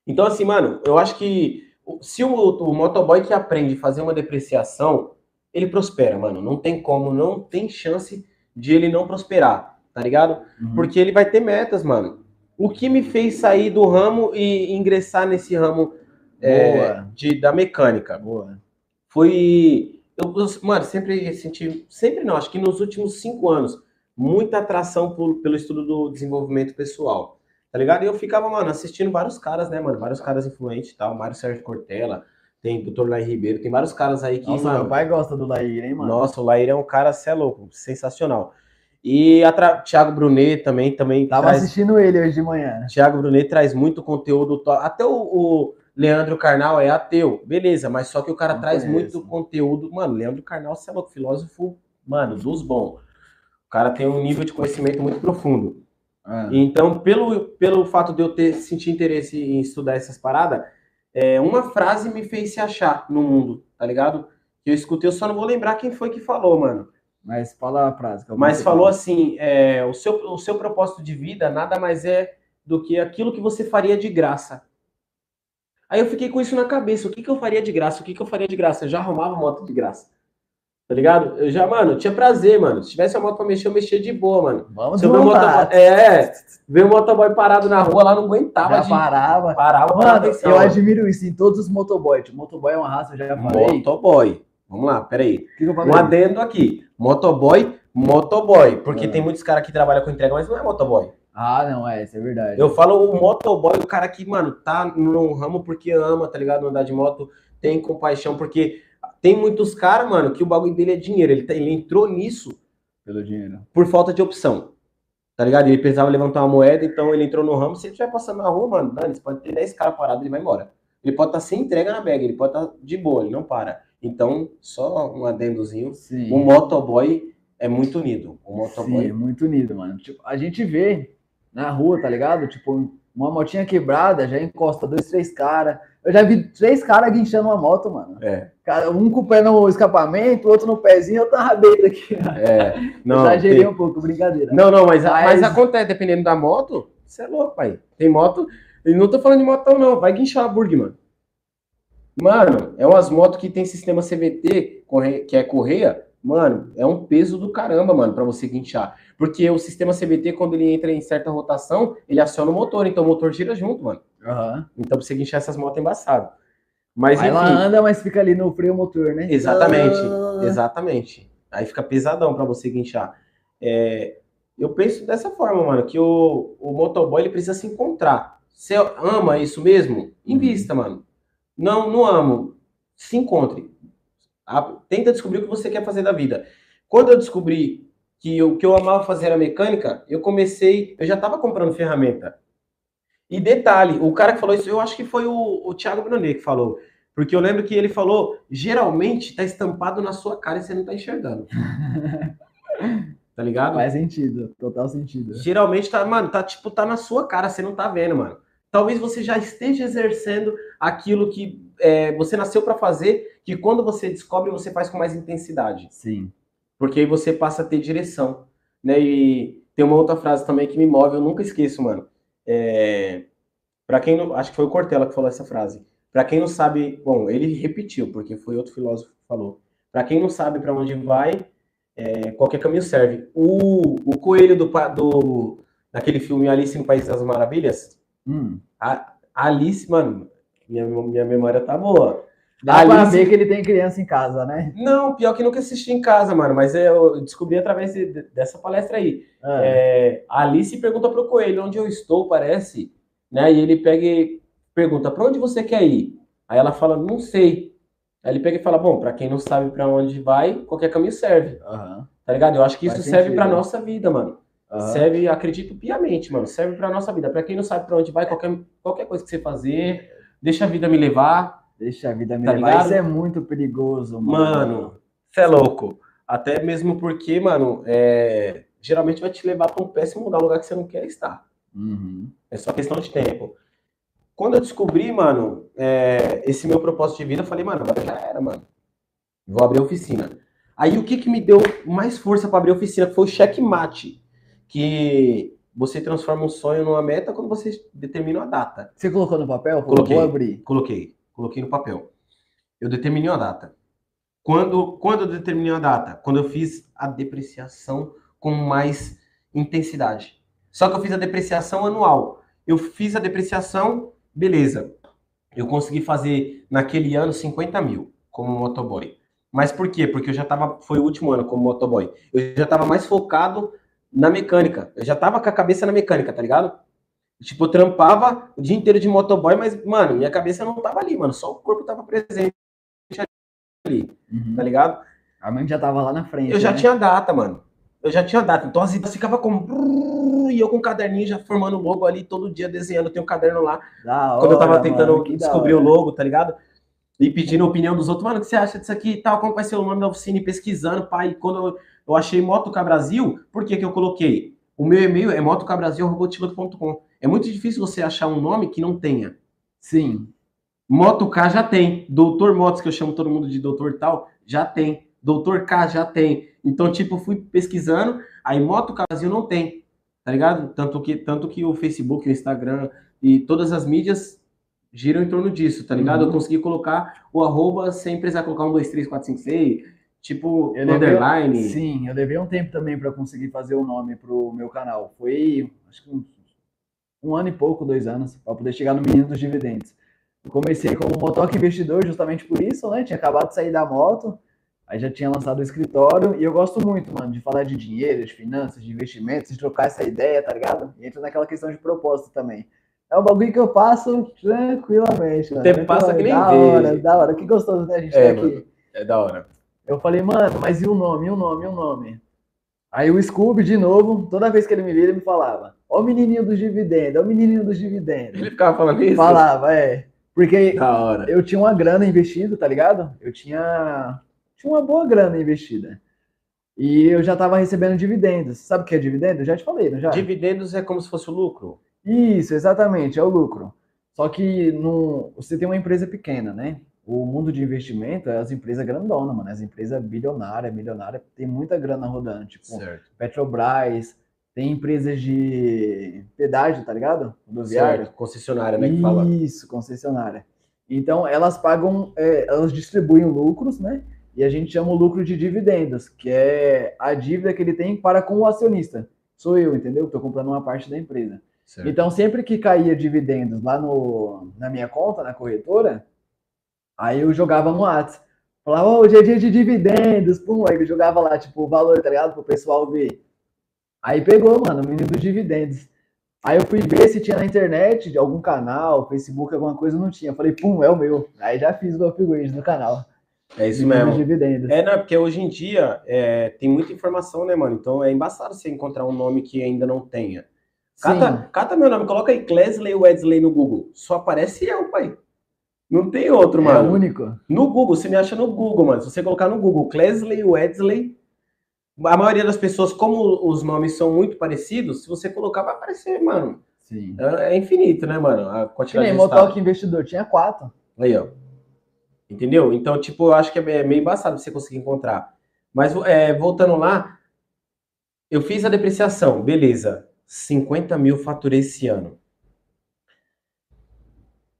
Então, assim, mano, eu acho que se o, o motoboy que aprende a fazer uma depreciação, ele prospera, mano. Não tem como, não tem chance de ele não prosperar, tá ligado? Uhum. Porque ele vai ter metas, mano. O que me fez sair do ramo e ingressar nesse ramo é, de, da mecânica Boa. foi. Eu, eu, mano, sempre senti. Sempre não, acho que nos últimos cinco anos, muita atração por- pelo estudo do desenvolvimento pessoal. Tá ligado? E eu ficava, mano, assistindo vários caras, né, mano? Vários caras influentes e tal. Mário Sérgio Cortella, tem Dr. Lai Ribeiro, tem vários caras aí que. Nossa, mano, meu pai gosta do Lair, hein, mano? nossa, o Lair é um cara, cê é louco, sensacional. E a tra... Thiago Brunet também, também Tava traz. assistindo ele hoje de manhã. Thiago Brunet traz muito conteúdo. to- Até o, o Leandro Carnal é ateu, beleza, mas só que o cara Não traz conheço. muito conteúdo. Mano, Leandro Carnal, você é louco, filósofo, mano, dos bons. O cara tem um nível de conhecimento muito profundo. Ah, Então, pelo, pelo fato de eu ter sentido interesse em estudar essas paradas, é, uma frase me fez se achar no mundo, tá ligado? Que eu escutei, eu só não vou lembrar quem foi que falou, mano. Mas fala a frase. Mas falou assim: é, o, seu, o seu propósito de vida nada mais é do que aquilo que você faria de graça. Aí eu fiquei com isso na cabeça: o que, que eu faria de graça? O que, que eu faria de graça? Eu já arrumava moto de graça. Tá ligado? Eu já, mano, tinha prazer, mano. Se tivesse uma moto pra mexer, eu mexia de boa, mano. Vamos Se eu ver motoboy, é, ver um motoboy parado na rua lá, não aguentava Já de parava. parava Mano, atenção. eu mano. admiro isso em todos os motoboys. O motoboy é uma raça, eu já falei. O Motoboy. Vamos lá, peraí. que, que? Um adendo aqui. Motoboy, motoboy. Porque É. tem muitos caras que trabalham com entrega, mas não é motoboy. Ah, não, é, isso é verdade. Eu falo o motoboy, o cara que, mano, tá no ramo porque ama, tá ligado? Andar de moto, tem compaixão, porque tem muitos caras, mano, que o bagulho dele é dinheiro. Ele, tá- ele entrou nisso Pelo dinheiro. por falta de opção. Tá ligado? Ele precisava levantar uma moeda, então ele entrou no ramo. Se ele estiver passando na rua, mano, dane, pode ter 10 caras parados, ele vai embora. Ele pode estar sem entrega na bag, ele pode estar de boa, ele não para. Então, só um adendozinho. Sim. O motoboy é muito unido. O motoboy. Sim, é muito unido, mano. Tipo, a gente vê na rua, tá ligado? Tipo, uma motinha quebrada, já encosta dois, três caras. Eu já vi três caras guinchando uma moto, mano. É, Cara, um com o pé no escapamento, outro no pezinho, outro na rabeira aqui. é. Não, Exagerei tem- um pouco, brincadeira. não, não, mas, mas... Mas- acontece, dependendo da moto, você é louco, pai. Tem moto. E não tô falando de motão, não. Vai guinchar a Burg, mano. Mano, é umas motos que tem sistema CVT, que é correia. Mano, é um peso do caramba, mano, pra você guinchar. Porque o sistema CVT, quando ele entra em certa rotação, ele aciona o motor, então o motor gira junto, mano. Aham. Então, pra você guinchar essas motos é embaçado. Mas, Aí ela enfim. anda, mas fica ali no freio motor, né? Exatamente, Ah. exatamente. Aí fica pesadão pra você guinchar. É, eu penso dessa forma, mano, que o, o motoboy ele precisa se encontrar. Você ama isso mesmo? Invista, mano. Não, não amo. Se encontre. A- tenta descobrir o que você quer fazer da vida. Quando eu descobri que o que eu amava fazer era mecânica, eu comecei, eu já tava comprando ferramenta. E detalhe, o cara que falou isso, eu acho que foi o, o Thiago Brunet que falou. Porque eu lembro que ele falou, geralmente tá estampado na sua cara e você não tá enxergando. tá ligado? Faz sentido, total sentido. Geralmente tá, mano, tá tipo, tá na sua cara, você não tá vendo, mano. Talvez você já esteja exercendo aquilo que é, você nasceu pra fazer, que quando você descobre, você faz com mais intensidade. Sim. Porque aí você passa a ter direção, né? E tem uma outra frase também que me move, eu nunca esqueço, mano. É, para quem não, acho que foi o Cortella que falou essa frase. Pra quem não sabe, bom, ele repetiu, porque foi outro filósofo que falou. Pra quem não sabe pra onde vai, é, qualquer caminho serve. O, o coelho do, do daquele filme Alice no País das Maravilhas, Hum. a, Alice, mano, minha, minha memória tá boa. Dá pra ver que ele tem criança em casa, né? Não, pior que nunca assisti em casa, mano, mas eu descobri através de- de- dessa palestra aí. É. É, a Alice pergunta pro coelho onde eu estou, parece, né? E ele pega e pergunta: "Pra onde você quer ir?" Aí ela fala: "Não sei". Aí ele pega e fala: "Bom, pra quem não sabe pra onde vai, qualquer caminho serve". Aham. Tá ligado? Eu acho que isso Faz serve sentido. pra nossa vida, mano. Aham. serve, acredito piamente, mano, serve pra nossa vida. Pra quem não sabe pra onde vai, qualquer, qualquer coisa que você fazer, deixa a vida me levar. Deixa a vida me Tá levar. ligado? Isso é muito perigoso, mano. Mano, você é louco. Até mesmo porque, mano, é, geralmente vai te levar pra um péssimo lugar, lugar que você não quer estar. Uhum. É só questão de tempo. Quando eu descobri, mano, é, esse meu propósito de vida, eu falei, mano, agora já era, mano. Vou abrir a oficina. Aí o que, que me deu mais força para abrir a oficina foi o checkmate. Que você transforma um sonho numa meta quando você determina uma data. Você colocou no papel? Coloquei. Vou abrir. Coloquei, coloquei no papel. Eu determinei uma data. Quando, quando eu determinei uma data? Quando eu fiz a depreciação com mais intensidade. Só que eu fiz a depreciação anual. Eu fiz a depreciação, beleza. Eu consegui fazer naquele ano 50 mil como motoboy. Mas por quê? Porque eu já tava, foi o último ano como motoboy. Eu já tava mais focado na mecânica. Eu já tava com a cabeça na mecânica, tá ligado? Tipo, eu trampava o dia inteiro de motoboy, mas, mano, minha cabeça não tava ali, mano. Só o corpo tava presente ali, Uhum. tá ligado? A mãe já tava lá na frente. Eu já né? tinha data, mano. Eu já tinha data. Então as ideias ficavam como. E eu com um caderninho já formando logo ali, todo dia desenhando. Tenho um caderno lá. Quando eu tava tentando mano, descobrir o logo, tá ligado? E pedindo a opinião dos outros. Mano, o que você acha disso aqui e tal? Como vai ser o nome da oficina? E pesquisando, pai. Quando eu, eu achei Motocar Brasil, por que que eu coloquei? O meu e-mail é motocarbrasil.com. É muito difícil você achar um nome que não tenha. Sim. Motocar já tem. Doutor Motos, que eu chamo todo mundo de doutor tal, já tem. Doutor K já tem. Então, tipo, fui pesquisando, aí Motocar Brasil não tem, tá ligado? Tanto que, tanto que o Facebook, o Instagram e todas as mídias giram em torno disso, tá ligado? Uhum. Eu consegui colocar o arroba sem precisar colocar um, dois, três, quatro, cinco, seis, tipo, Eu levei- underline. Sim, eu levei um tempo também para conseguir fazer o nome pro meu canal. Foi, acho que um, um ano e pouco, dois anos, para poder chegar no Menino dos Dividendos. Eu comecei como motoca investidor justamente por isso, né? Tinha acabado de sair da moto, aí já tinha lançado o escritório, e eu gosto muito, mano, de falar de dinheiro, de finanças, de investimentos, de trocar essa ideia, tá ligado? E entra naquela questão de propósito também. É um bagulho que eu passo tranquilamente, mano. tempo passa que nem Da vê. hora, da hora. Que gostoso, né? A gente É, tá aqui. É da hora. Eu falei, mano, mas e o nome, e o nome, e o nome? Aí o Scooby, de novo, toda vez que ele me via, ele me falava, ó o menininho dos dividendos, ó o menininho dos dividendos. Ele ficava falando isso? Falava, é. Porque eu tinha uma grana investida, tá ligado? Eu tinha, tinha uma boa grana investida. E eu já tava recebendo dividendos. Sabe o que é dividendo? Eu já te falei, não já? Dividendos é como se fosse o lucro. Isso, exatamente, é o lucro. Só que no, você tem uma empresa pequena, né? O mundo de investimento é as empresas grandonas, mano. As empresas bilionárias, milionárias, tem muita grana rodando. Tipo, Certo. Petrobras, tem empresas de pedágio, tá ligado? Rodoviário. certo. Concessionária, né? Que fala. Isso, concessionária. Então, elas pagam, é, elas distribuem lucros, né? E a gente chama o lucro de dividendos, que é a dívida que ele tem para com o acionista. Sou eu, entendeu? Estou comprando uma parte da empresa. Certo. Então, sempre que caía dividendos lá no, na minha conta, na corretora, aí eu jogava no WhatsApp. Falava, hoje é dia de dividendos, pum, aí eu jogava lá, tipo, o valor, tá ligado? Pro pessoal ver. Aí pegou, mano, o menino dos dividendos. Aí eu fui ver se tinha na internet, de algum canal, Facebook, alguma coisa, não tinha. Eu falei, pum, é o meu. Aí já fiz o upgrade no canal. É isso mesmo. dividendos. É, não, é porque hoje em dia é, tem muita informação, né, mano? Então é embaçado você encontrar um nome que ainda não tenha. Cata, Sim. cata meu nome, coloca aí Clesley Wedsley no Google. Só aparece eu, pai. Não tem outro, É mano. único. No Google, você me acha no Google, mano. Se você colocar no Google Clesley Wedsley, a maioria das pessoas, como os nomes são muito parecidos, se você colocar, vai aparecer, mano. Sim. É, é infinito, né, mano? A Que quantidade nem de. Motoque Investidor, tinha quatro. Aí, ó. Entendeu? Então, tipo, eu acho que é meio embaçado você conseguir encontrar. Mas, é, voltando lá, eu fiz a depreciação, beleza. 50 mil faturei esse ano.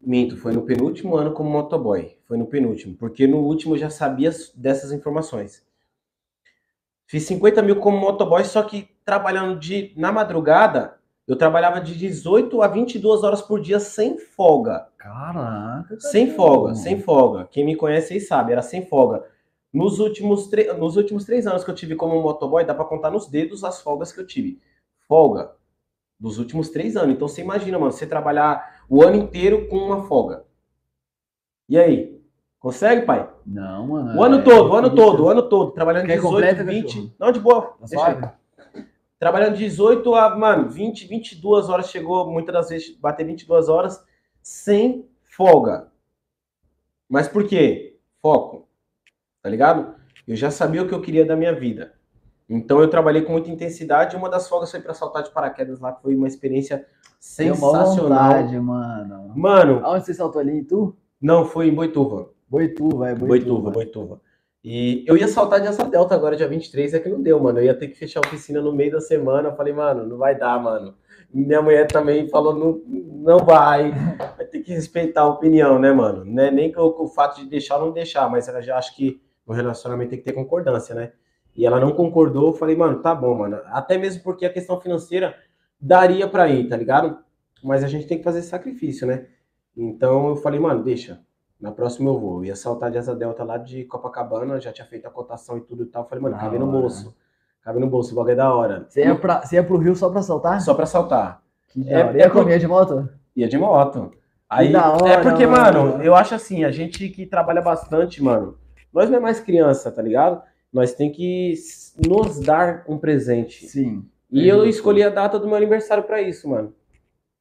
Minto, foi no penúltimo ano como motoboy. Foi no penúltimo, porque no último eu já sabia dessas informações. Fiz 50 mil como motoboy, só que trabalhando de, na madrugada, eu trabalhava de 18 a 22 horas por dia sem folga. Caraca. Sem folga, sem folga. Quem me conhece aí sabe, era sem folga. Nos últimos, nos últimos três anos que eu tive como motoboy, dá pra contar nos dedos as folgas que eu tive. Folga. Dos últimos três anos. Então você imagina, mano, você trabalhar o ano inteiro com uma folga. E aí? Consegue, pai? Não, mano. O ano é todo, o ano difícil. todo, o ano todo. Trabalhando Quer 18, completa, 20. cachorro? Não, de boa. Tá suave? trabalhando 18 a, mano, 20, 22 horas, chegou muitas das vezes bater 22 horas sem folga. Mas por quê? Foco. Tá ligado? Eu já sabia o que eu queria da minha vida. Então eu trabalhei com muita intensidade. Uma das folgas foi para saltar de paraquedas lá, que foi uma experiência sensacional. Vontade, mano. Mano. Aonde você saltou ali em Tu? Não, foi em Boituva. Boituva, é Boituva. Boituva, Boituva. E eu ia saltar de asa delta agora, dia 23, é que não deu, mano. Eu ia ter que fechar a oficina no meio da semana. Eu falei, mano, não vai dar, mano. Minha mulher também falou, não, não vai. Vai ter que respeitar a opinião, né, mano? Não é nem que o, fato de deixar ou não deixar, mas ela já acha que no relacionamento tem que ter concordância, né? E ela não concordou, eu falei, mano, tá bom, mano. Até mesmo porque a questão financeira daria para ir, tá ligado? Mas a gente tem que fazer sacrifício, né? Então eu falei, mano, deixa. Na próxima eu vou. Eu ia saltar de asa delta lá de Copacabana, já tinha feito a cotação e tudo e tal. Falei, mano, cabe no bolso. Cabe no bolso, o bagulho é da hora. Você ia, pra, você ia pro Rio só pra saltar? Só pra saltar. Que é, é, ia de moto? Ia de moto. Aí, hora, é porque, mano, mano, eu acho assim, a gente que trabalha bastante, mano, nós não é mais criança, tá ligado? Nós tem que nos dar um presente. Sim. E eu escolhi a data do meu aniversário para isso, mano.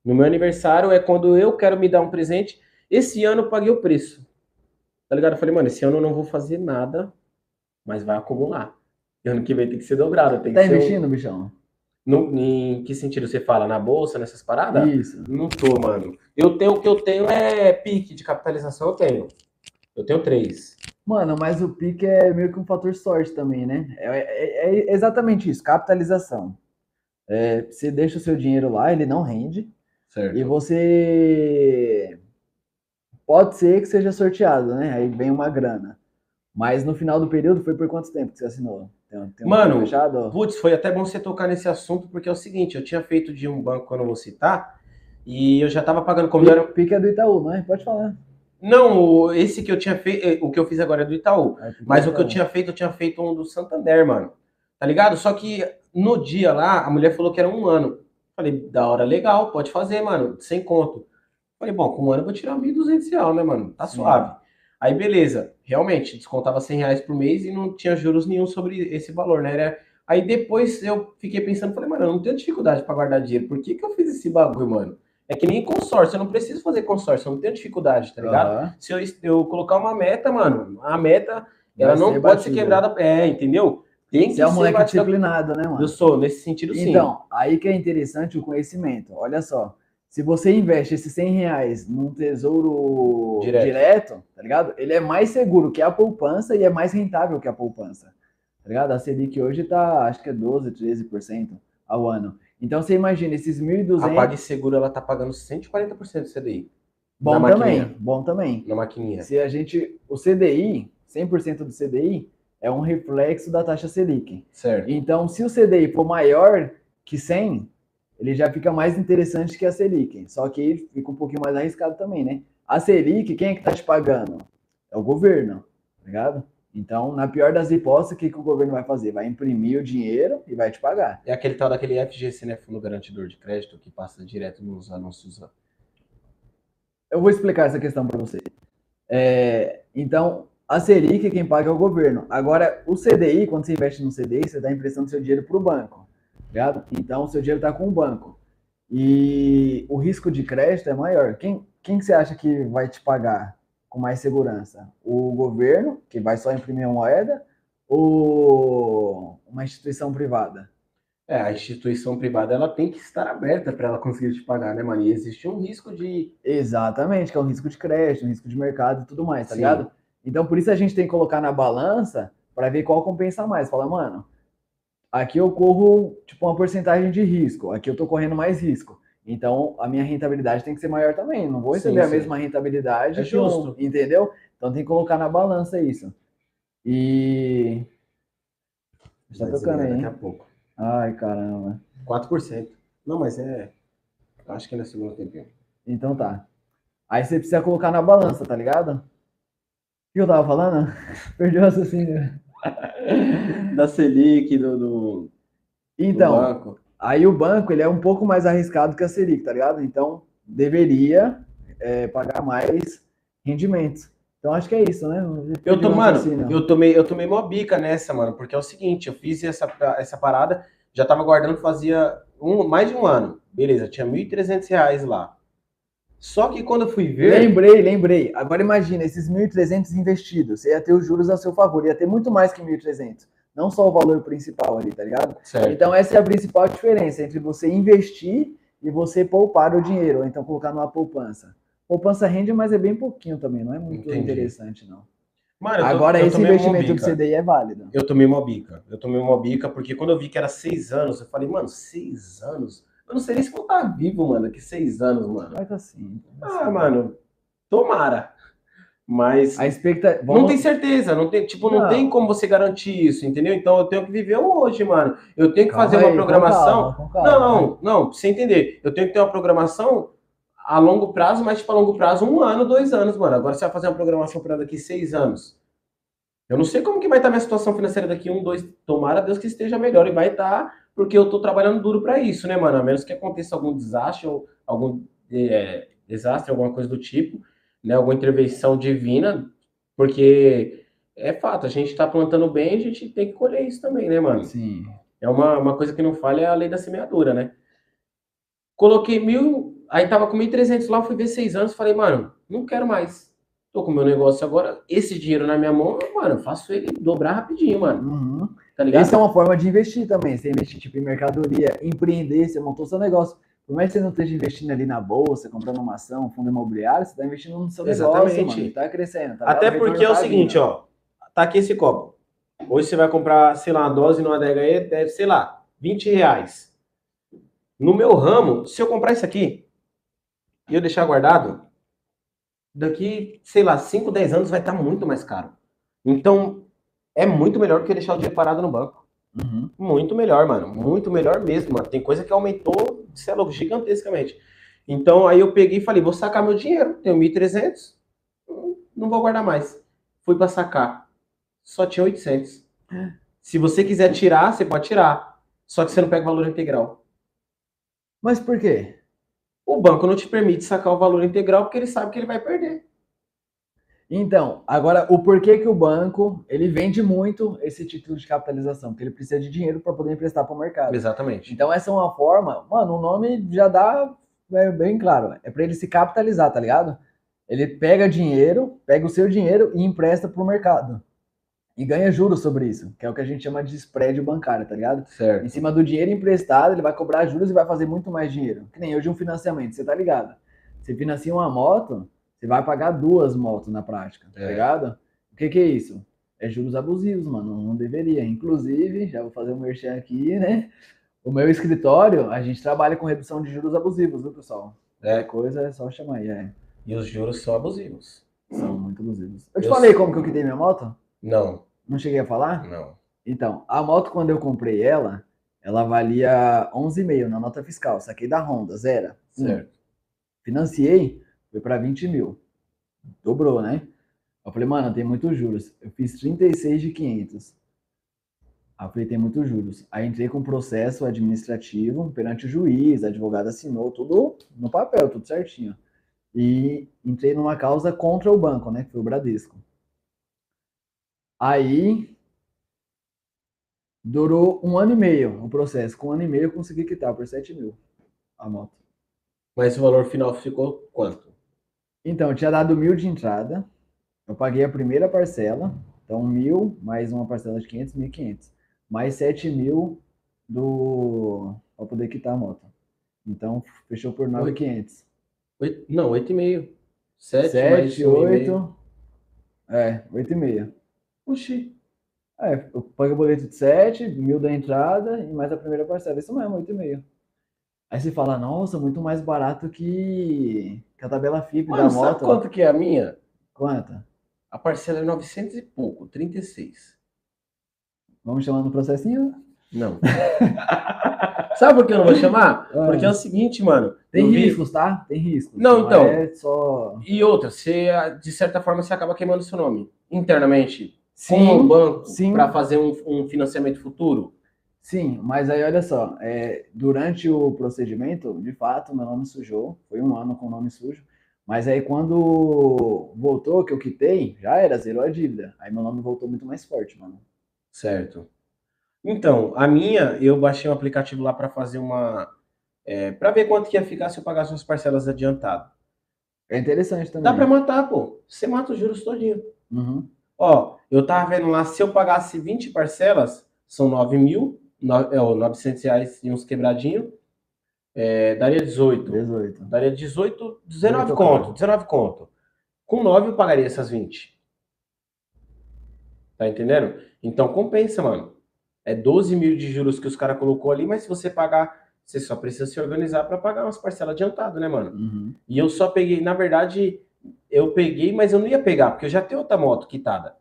No meu aniversário é quando eu quero me dar um presente. Esse ano eu paguei o preço. Tá ligado? Eu falei, mano, esse ano eu não vou fazer nada, mas vai acumular. E ano que vem tem que ser dobrado. Tem tá que investindo, um... bichão? No, em que sentido você fala? Na bolsa, nessas paradas? Isso. Não tô, mano. Eu tenho o que eu tenho é pique de capitalização, eu tenho. Eu tenho três. Mano, mas o pique é meio que um fator sorte também, né? É, é, é exatamente isso, capitalização. É, você deixa o seu dinheiro lá, ele não rende. Certo. E você pode ser que seja sorteado, né? Aí vem uma grana. Mas no final do período foi por quanto tempo que você assinou? Tem, tem um Mano, putz, foi até bom você tocar nesse assunto, porque é o seguinte, eu tinha feito de um banco que eu não vou citar, e eu já tava pagando como era... Pique é do Itaú, não é? Pode falar. Não, esse que eu tinha feito, eh, o que eu fiz agora é do Itaú. É, mas o que eu tinha feito, eu tinha feito um do Santander, mano. Tá ligado? Só que no dia lá, a mulher falou que era um ano. Falei, da hora, legal, pode fazer, mano, sem conto. Falei, bom, com um ano eu vou tirar 1.200 reais, né, mano? Tá Sim. suave. Aí, beleza. Realmente, descontava 100 reais por mês e não tinha juros nenhum sobre esse valor, né? Era... Aí depois eu fiquei pensando, falei, mano, eu não tenho dificuldade para guardar dinheiro. Por que, que eu fiz esse bagulho, mano? É que nem consórcio, eu não preciso fazer consórcio, eu não tenho dificuldade, tá ligado? Uhum. Se eu, eu colocar uma meta, mano, a meta, ela não pode ser quebrada. É, entendeu? Tem que Você é um moleque batida... disciplinado, né, mano? Eu sou, nesse sentido, sim. Então, aí que é interessante o conhecimento. Olha só, se você investe esses 100 reais num tesouro direto. direto, tá ligado? Ele é mais seguro que a poupança e é mais rentável que a poupança, tá ligado? A Selic hoje tá, acho que é 12, 13% ao ano. Então você imagina esses 1.200... A PagSeguro, ela tá pagando 140% do CDI. Bom também, bom também. Na maquininha. Se a gente... O CDI, 100% do CDI, é um reflexo da taxa Selic. Certo. Então, se o CDI for maior que 100, ele já fica mais interessante que a Selic. Só que fica um pouquinho mais arriscado também, né? A Selic, quem é que tá te pagando? É o governo, tá ligado? Então, na pior das hipóteses, o que, que o governo vai fazer? Vai imprimir o dinheiro e vai te pagar. É aquele tal daquele FGC, né? Fundo Garantidor de Crédito, que passa direto nos anúncios. Eu vou explicar essa questão para você. É, então, a Selic, quem paga é o governo. Agora, o CDI, quando você investe no CDI, você dá a impressão do seu dinheiro para o banco. Ligado? Então, seu dinheiro está com o banco. E o risco de crédito é maior. Quem, quem você acha que vai te pagar com mais segurança? O governo, que vai só imprimir a moeda, ou uma instituição privada? É, a instituição privada ela tem que estar aberta para ela conseguir te pagar, né, mano? E existe um risco de. Exatamente, que é um risco de crédito, um risco de mercado e tudo mais, tá Sim. ligado? Então, por isso a gente tem que colocar na balança para ver qual compensa mais. Fala, mano, aqui eu corro tipo uma porcentagem de risco, aqui eu tô correndo mais risco. Então, a minha rentabilidade tem que ser maior também. Não vou receber sim, a mesma rentabilidade. É justo. entendeu? Então, tem que colocar na balança isso. E. Está tocando aí. Daqui a pouco. Ai, caramba. 4%. Não, mas é. Acho que é na segunda tempinho. Então tá. Aí você precisa colocar na balança, tá ligado? que eu tava falando? Perdi o raciocínio. da Selic, do, do, então, do banco. Aí o banco ele é um pouco mais arriscado que a Selic, tá ligado? Então deveria é, pagar mais rendimentos. Então acho que é isso, né? Eu, eu tô, mano, eu tomei, eu tomei uma bica nessa, mano, porque é o seguinte, eu fiz essa, essa parada, já tava guardando fazia um, mais de um ano. Beleza, tinha 1.300 reais lá. Só que quando eu fui ver. Lembrei, lembrei. Agora imagina, esses 1.300 investidos, você ia ter os juros a seu favor, ia ter muito mais que 1.300. Não só o valor principal ali, tá ligado? Certo. Então essa é a principal diferença entre você investir e você poupar o dinheiro, ou então colocar numa poupança. Poupança rende, mas é bem pouquinho também, não é muito Entendi. interessante, não. Mano, tô- Agora, eu esse investimento do bica. CDI é válido. Eu tomei uma bica. Eu tomei uma bica porque quando eu vi que era seis anos, eu falei, mano, seis anos? Eu não sei nem se vou estar vivo, mano, que seis anos, mano. Vai tá assim. vai Ah, assim. mano, tomara. Mas A expectativa. não tem certeza, não tem, tipo, não, Não. tem como você garantir isso, entendeu? Então eu tenho que viver hoje, mano. Eu tenho que Calma fazer aí, uma com programação. calma, com calma. Não, não, não, pra você entender. Eu tenho que ter uma programação a longo prazo, mas tipo, a longo prazo, um ano, dois anos, mano. Agora você vai fazer uma programação para daqui seis anos. Eu não sei como que vai estar minha situação financeira daqui um, dois. Tomara Deus que esteja melhor e vai estar, porque eu tô trabalhando duro para isso, né, mano? A menos que aconteça algum desastre ou algum é, desastre, alguma coisa do tipo, né? Alguma intervenção divina, porque é fato, a gente tá plantando bem, a gente tem que colher isso também, né, mano? Sim. É uma, uma coisa que não falha é a lei da semeadura, né? Coloquei mil, aí tava com 1.300 lá, fui ver seis anos, falei, mano, não quero mais. Tô com o meu negócio agora, esse dinheiro na minha mão, mano, faço ele dobrar rapidinho, mano, Uhum. Tá ligado? Essa é uma forma de investir também. Você investir tipo, em mercadoria, empreender, você montou seu negócio. Por mais que você não esteja investindo ali na bolsa, comprando uma ação, um fundo imobiliário, você está investindo no seu negócio, Exatamente. mano. Tá crescendo. Tá Até porque é o tá seguinte, ó, tá aqui esse copo. Hoje você vai comprar, sei lá, uma dose numa adega aí, deve, sei lá, 20 reais. No meu ramo, se eu comprar isso aqui e eu deixar guardado, daqui, sei lá, 5, 10 anos vai estar muito mais caro. Então, é muito melhor do que deixar o dinheiro parado no banco. Uhum. Muito melhor, mano. Muito melhor mesmo, mano. Tem coisa que aumentou, sei lá, gigantescamente. Então, aí eu peguei e falei, vou sacar meu dinheiro. Tenho 1.300, hum, não vou guardar mais. Fui pra sacar. Só tinha 800. Se você quiser tirar, você pode tirar. Só que você não pega o valor integral. Mas por quê? O banco não te permite sacar o valor integral porque ele sabe que ele vai perder. Então, agora, o porquê que o banco ele vende muito esse título de capitalização? Porque ele precisa de dinheiro para poder emprestar para o mercado. Exatamente. Então, essa é uma forma, mano, o nome já dá é, bem claro. É para ele se capitalizar, tá ligado? Ele pega dinheiro, pega o seu dinheiro e empresta para o mercado. E ganha juros sobre isso, que é o que a gente chama de spread bancário, tá ligado? Em Certo. cima do dinheiro emprestado, ele vai cobrar juros e vai fazer muito mais dinheiro. Que nem hoje um financiamento, você tá ligado? Você financia uma moto, você vai pagar duas motos na prática, tá É. ligado? O que que é isso? É juros abusivos, mano, não deveria. Inclusive, já vou fazer um merchan aqui, né? O meu escritório, a gente trabalha com redução de juros abusivos, viu, pessoal? É. Coisa é só chamar aí, é. E os juros são abusivos. São muito abusivos. Eu te Eu falei sei. como que eu quitei minha moto? Não, Não cheguei a falar? não. Então, a moto, quando eu comprei ela, ela valia 11,5 na nota fiscal. Saquei da Honda, zero. Certo. Financiei, foi para 20 mil. Dobrou, né? Eu falei, mano, tem muitos juros. Eu fiz 36 de 500. Aí eu falei, tem muitos juros. Aí entrei com processo administrativo perante o juiz, a advogada assinou tudo no papel, tudo certinho. E entrei numa causa contra o banco, né? Que foi o Bradesco. Aí durou um ano e meio o processo. Com um ano e meio eu consegui quitar por 7 mil a moto. Mas o valor final ficou quanto? Então, eu tinha dado mil de entrada. Eu paguei a primeira parcela. Então, mil mais uma parcela de 500, 1.500. Mais 7 mil do... para poder quitar a moto. Então, fechou por 9.500. Oito, não, 8,5. 7, mais 7, 1,5. 8... É, 8,5. Oxi. É, eu paguei o boleto de 7, mil da entrada e mais a primeira parcela. Isso mesmo, 8,5. Aí você fala, nossa, muito mais barato que, que a tabela FIP Mano, da sabe moto. quanto que é a minha? Quanto? A parcela é 900 e pouco, 36. Vamos chamar no processinho? Não. sabe por que eu não vou chamar? Ah. Porque é o seguinte, mano. Tem eu vi- riscos, tá? Tem riscos. Não, então. É só. E outra, você, de certa forma, você acaba queimando seu nome. Internamente. Com Sim, o banco sim. para fazer um, um financiamento futuro. Sim, mas aí olha só, é, durante o procedimento, de fato, meu nome sujou. Foi um ano com o nome sujo. Mas aí quando voltou, que eu quitei, já era, zerou a dívida. Aí meu nome voltou muito mais forte, mano. Certo. Então, a minha, eu baixei um aplicativo lá para fazer uma. É, para ver quanto que ia ficar se eu pagasse as parcelas adiantado. É interessante também. Dá para matar, pô. Você mata os juros todinho. Uhum. Ó, eu tava vendo lá, se eu pagasse 20 parcelas, são 9 mil, no, é, ó, 900 reais e uns quebradinho, é, daria 18. 18. Daria 18, 19 18 conto, conto. 19 conto. Com 9 eu pagaria essas 20. Tá entendendo? Então compensa, mano. É 12 mil de juros que os caras colocou ali, mas se você pagar, você só precisa se organizar para pagar umas parcelas adiantadas, né, mano? Uhum. E eu só peguei, na verdade, eu peguei, mas eu não ia pegar, porque eu já tenho outra moto quitada.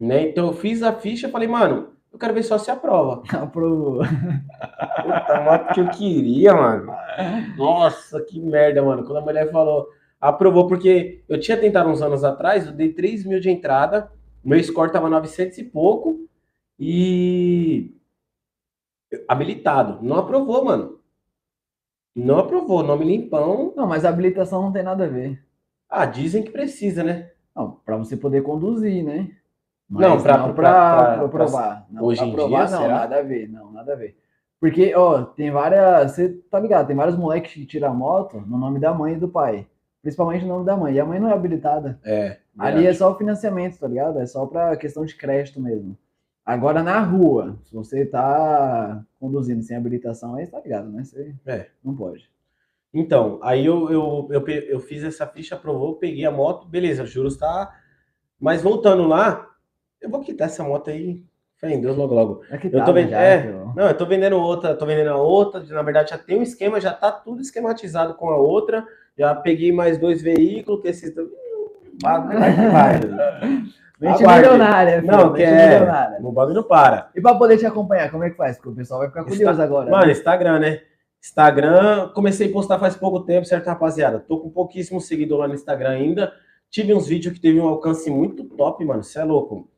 Né? Então eu fiz a ficha e falei, mano, eu quero ver só se aprova. Aprovou. Puta moto que eu queria, mano. Nossa, que merda, mano. Quando a mulher falou, aprovou, porque eu tinha tentado uns anos atrás, eu dei 3 mil de entrada, meu score tava 900 e pouco, e habilitado. Não aprovou, mano. Não aprovou, nome limpão. Não, mas habilitação não tem nada a ver. Ah, dizem que precisa, né? Não, para você poder conduzir, né? Não, pra- não pra- provar. Hoje pra em provar, dia, não, será? nada a ver, não, nada a ver. Porque, ó, tem várias. Você tá ligado? Tem vários moleques que tiram moto no nome da mãe e do pai. Principalmente no nome da mãe. E a mãe não é habilitada. É. Ali é só o financiamento, tá ligado? É só pra questão de crédito mesmo. Agora na rua, se você tá conduzindo sem habilitação, aí você tá ligado, né? Você É. não pode. Então, aí eu, eu, eu, eu fiz essa ficha, aprovou, peguei a moto, beleza, os juros tá. Mas voltando lá, eu vou quitar essa moto aí. Fé em Deus, logo, logo. É que Eu tá, tô né, vendo- já, é. filho. Não, eu tô vendendo outra, tô vendendo a outra, na verdade já tem um esquema, já tá tudo esquematizado com a outra. Já peguei mais dois veículos, que esses. Bagulho vai. Mente milionária, filho. Não, que é. milionária. O bagulho não para. E pra poder te acompanhar, como é que faz? Porque o pessoal vai ficar curioso Insta- agora. Mano, Instagram, né? Instagram, comecei a postar faz pouco tempo, certo, rapaziada? Tô com pouquíssimo seguidor lá no Instagram ainda. Tive uns vídeos que teve um alcance muito top, mano. Você é louco.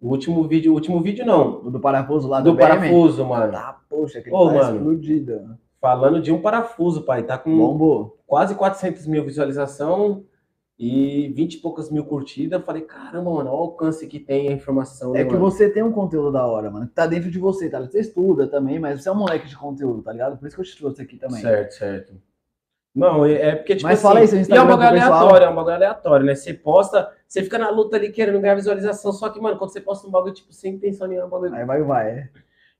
O último vídeo, o último vídeo não. O do parafuso lá do, Do parafuso, mano. Tá, poxa, que Ô, tá mano. explodido. Falando de um parafuso, pai. Tá com Bombou. quase 400 mil visualização e 20 e poucas mil curtidas. Falei, caramba, mano, olha o alcance que tem a informação, né, É que mano? você tem um conteúdo da hora, mano. Que tá dentro de você, tá? Você estuda também, mas você é um moleque de conteúdo, tá ligado? Por isso que eu te trouxe aqui também. Certo, certo. Não, é é porque, tipo Mas assim, fala aí seu e é um Instagram bagulho aleatório, é um bagulho aleatório, né? Você posta, você fica na luta ali querendo ganhar visualização, só que, mano, quando você posta um bagulho, tipo, sem intenção nenhuma, um bagulho... Aí vai, vai. É.